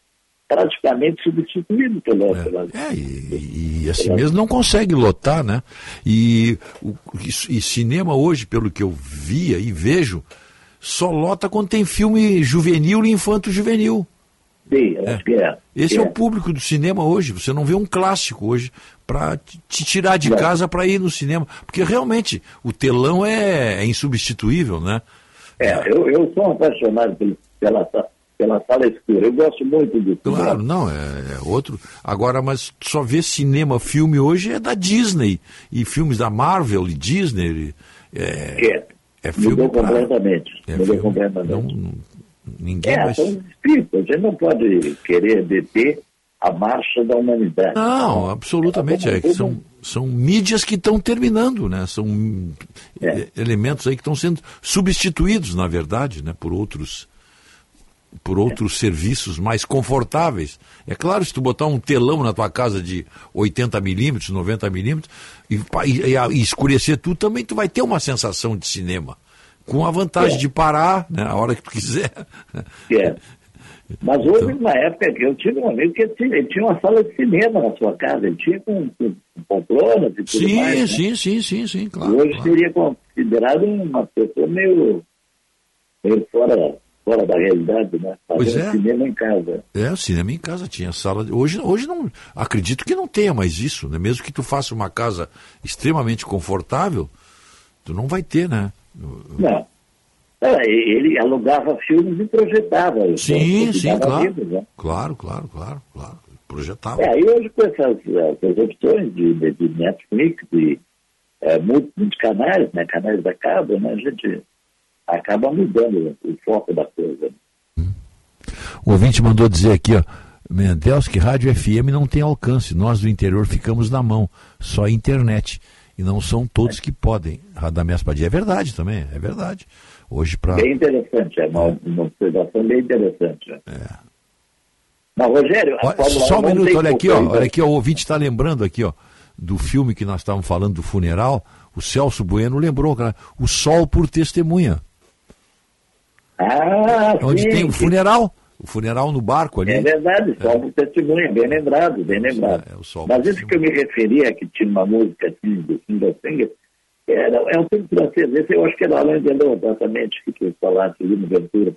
praticamente substituído pelo pela- E, e assim mesmo não consegue lotar, né? E, o, e, cinema hoje, pelo que eu via e vejo, só lota quando tem filme juvenil e infanto-juvenil. Sim, eu acho que é. Esse Que é. o público do cinema hoje. Você não vê um clássico hoje para te tirar de casa para ir no cinema. Porque realmente o telão é, é insubstituível, né? É, eu, eu sou um apaixonado pelo- pela, sa- pela sala escura. Eu gosto muito do cinema. Claro, não, é, é outro. Agora, mas só ver cinema, filme hoje é da Disney. E filmes da Marvel e Disney. É, É, é filme. mudou completamente. é mudou filme. completamente. Não, não- ninguém é, mais. são espíritos. A gente não pode querer deter a marcha da humanidade. Não, absolutamente. É, que são, são mídias que estão terminando, né? São eh, elementos aí que estão sendo substituídos, na verdade, né? por outros por outros serviços mais confortáveis. É claro, se tu botar um telão na tua casa de 80 milímetros, 90 milímetros, e, e- e escurecer tudo, também tu vai ter uma sensação de cinema. Com a vantagem É. de parar né, a hora que tu quiser. É. Mas houve uma época que eu tive um amigo que tinha, ele tinha uma sala de cinema na sua casa, ele tinha com, com, com poltronas e tudo Sim, mais. né? sim, sim, sim, sim, E claro. hoje claro. seria considerado uma pessoa meio, meio fora, fora da realidade, né? Pois é. cinema em casa. É, o cinema em casa tinha sala. de- Hoje, hoje não. Acredito que não tenha mais isso, né? Mesmo que tu faça uma casa extremamente confortável, tu não vai ter, né? Não. É, ele alugava filmes e projetava. Sim, então, sim, claro. né? Claro, claro, claro, claro. Projetava. É, e hoje com essas, essas opções de, de, de Netflix e é, muitos, muitos canais, né, canais da cabo, né, a gente acaba mudando o foco da coisa. O ouvinte mandou dizer aqui, ó. Mendels, que rádio FM não tem alcance. Nós do interior ficamos na mão. Só a internet. E não são todos que podem. Radamés Padilha é verdade também, é verdade. Hoje para. Bem interessante, é uma, uma observação bem interessante. né? Mas, Rogério, a Fórmula Só 1 um não minuto, olha aqui, ó, olha aqui, ó, o ouvinte está lembrando aqui, ó, do filme que nós estávamos falando do funeral. O Celso Bueno lembrou, cara, o sol por testemunha. Ah, Onde sim, tem o funeral, o funeral no barco ali. É verdade, só um testemunha, bem lembrado, bem lembrado. Mas isso que eu me referia, que tinha uma música assim, do Singer, era, é um filme francês, esse eu acho que era Alain Delon, exatamente, que tu falaste ali no Ventura.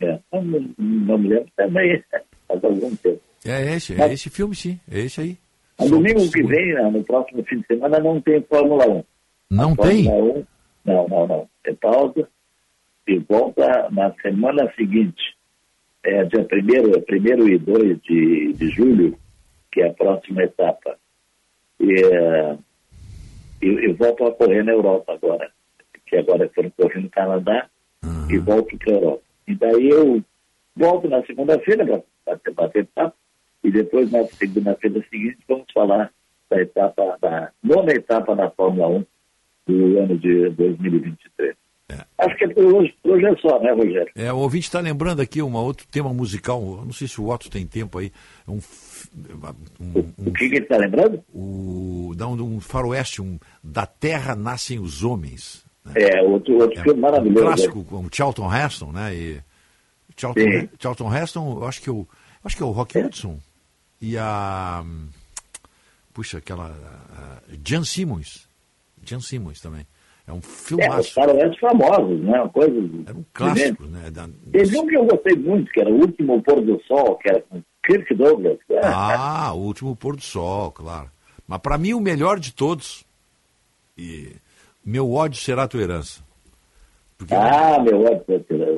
É, não, não, me lembro também, faz algum tempo. É esse, é Mas- esse filme, sim, é esse aí. No domingo que vem, né, no próximo fim de semana, não tem Fórmula 1. Não A tem? Fórmula 1, Não, não, não. É pausa e volta na semana seguinte. É dia 1 primeiro e 2 de, de julho, que é a próxima etapa. E, é, e, e volto a correr na Europa agora. Que agora foram correr no Canadá e volto para a Europa. E daí eu volto na segunda-feira para bater papo e depois na segunda-feira seguinte vamos falar da etapa, da nona etapa da Fórmula 1 do ano de 2023. Acho que por hoje, hoje é só, né, Rogério? É, o ouvinte está lembrando aqui um outro tema musical, não sei se o Otto tem tempo aí. Um, um- um- O que que ele está lembrando? o, dá um, um faroeste, um Da Terra Nascem os Homens. É, outro, outro filme Um maravilhoso. clássico com o Charlton Heston, né? E Charlton, Sim. Charlton Heston, eu acho que eu, acho que é o Rock Hudson e a puxa aquela a Jan Simmons, Jan Simmons também. É um É, os filmaço, faroestes famosos, né? Uma coisa. é um clássico, né? Da- Teve um que eu gostei muito, que era o último pôr do sol, que era com Kirk Douglas. Ah, o último pôr do sol, claro. Mas para mim o melhor de todos e meu ódio será a tua herança. Porque Ah, meu ódio.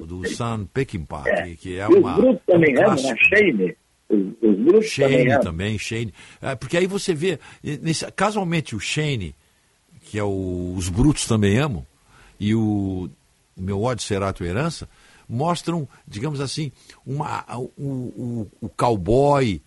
o do Sam Peckinpah, que, que é e uma os grupos é um também né? clássico. Shane. Os, os também Shane amam. também, Shane. É, porque aí você vê, nesse- casualmente o Shane, que é o, os brutos também amam, e o meu ódio será a tua herança, mostram, digamos assim, uma, o, o, o cowboy,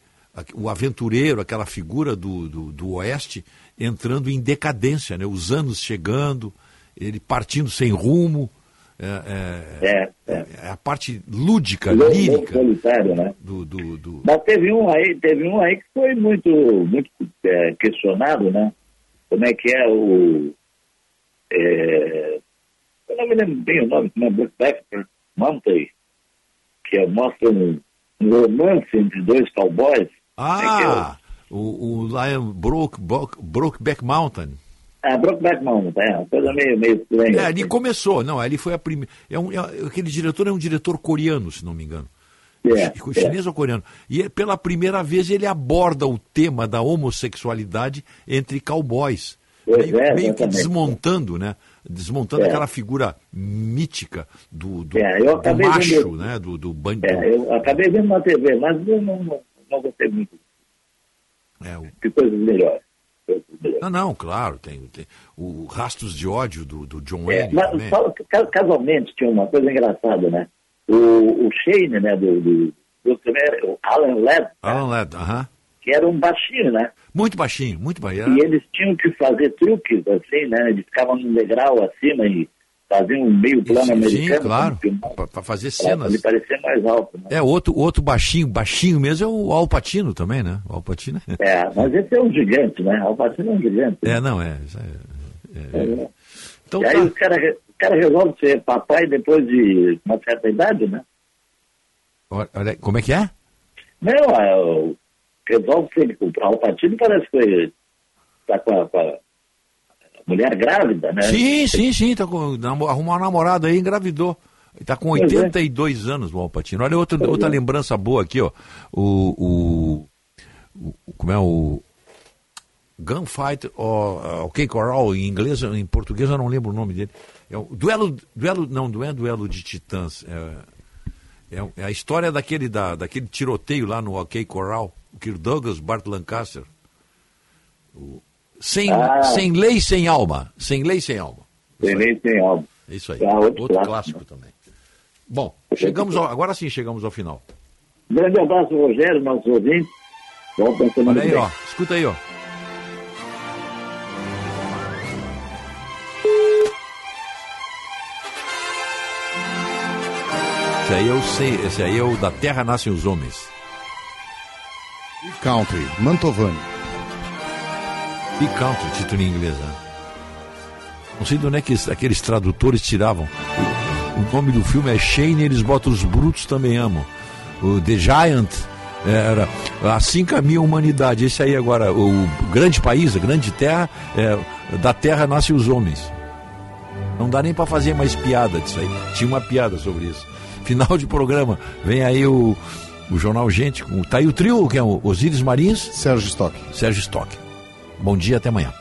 o aventureiro, aquela figura do, do, do oeste, entrando em decadência, né? os anos chegando, ele partindo sem rumo. É, é- é a parte lúdica, lírica solitário, né? do, do, do, Mas teve um aí, teve um aí que foi muito, muito é, questionado, né? Como é que é o. é, eu não me lembro bem o nome, como é Brokeback Mountain, que é- mostra um, um romance entre dois cowboys. Ah, o, o Lion Broke, Broke, Brokeback Mountain. Ah, Brokeback Mountain, é uma coisa meio, meio estranha. É, ali começou, não, ali foi a primeira. É um, é- aquele diretor é um diretor coreano, se não me engano. É, Chi- chinês ou coreano. E é, pela primeira vez ele aborda o tema da homossexualidade entre cowboys. Pois meio, é, meio que desmontando, né? Desmontando É. aquela figura mítica do, do, É, do macho, vendo- né? Do, do bandido. É, eu acabei vendo na TV, mas eu não, não, não gostei muito. É, o- coisas melhores. Coisas melhores. Não, não, claro, tem, tem o Rastros de Ódio do, do John É, Wayne. mas fala que casualmente tinha uma coisa engraçada, né? O, o Shane, né, do, do, do o Alan Ladd, Alan Ladd, aham. que era um baixinho, né? Muito baixinho, muito baixinho. E eles tinham que fazer truques, assim, né? Eles ficavam num degrau acima e faziam um meio plano Sim, americano. claro, para fazer cenas. ele parecer mais alto, né? É, outro, outro baixinho, baixinho mesmo é o Alpatino também, né? O Alpatino. É, mas esse é um gigante, né? Alpacino é um gigante. É, não, é. isso é- é- É. Então e aí tá. os cara, o cara resolve ser papai depois de uma certa idade, né? Olha, como é que é? Não, é, o- resolve ser o Alpatino parece que foi, tá com a, com a mulher grávida, né? Sim, sim, sim. Tá com, arrumou uma namorada aí, engravidou. Ele tá com Pois é. 82 anos, o Alpatino. Olha outra, Pois outra é. lembrança boa aqui, ó. O, o, o- Como é o. Gunfight, ó, ok, Coral, em inglês, em português eu não lembro o nome dele. É o duelo, duelo, não, não é duelo de titãs. É, é, é a história daquele, da, daquele tiroteio lá no OK Coral, o Kirk Douglas, Bart Lancaster. O- sem, Ah. sem lei, sem alma. Sem lei, sem alma. Tem nem tem algo. É isso aí. Ah, outro outro clássico. clássico também. Bom, chegamos ao- agora sim chegamos ao final. Grande abraço, Rogério, nossos ouvintes. Volta na semana Olha aí, ó. Escuta aí, ó. Esse aí eu sei, esse aí é o da Terra Nascem os Homens. Country, Mantovani. Big Country, título em inglês, né? Não sei de onde é que es- aqueles tradutores tiravam. O, o nome do filme é Shane, eles botam os brutos também amam. O The Giant era Assim Caminha a Humanidade. Esse aí agora, o grande país, a grande terra, é, da terra nascem os homens. Não dá nem para fazer mais piada disso aí. Tinha uma piada sobre isso. Final de programa, vem aí o, o Jornal Gente. com- Tá aí o trio, que é o Osíris Marins. Sérgio Stock. Sérgio Stock. Bom dia, até amanhã.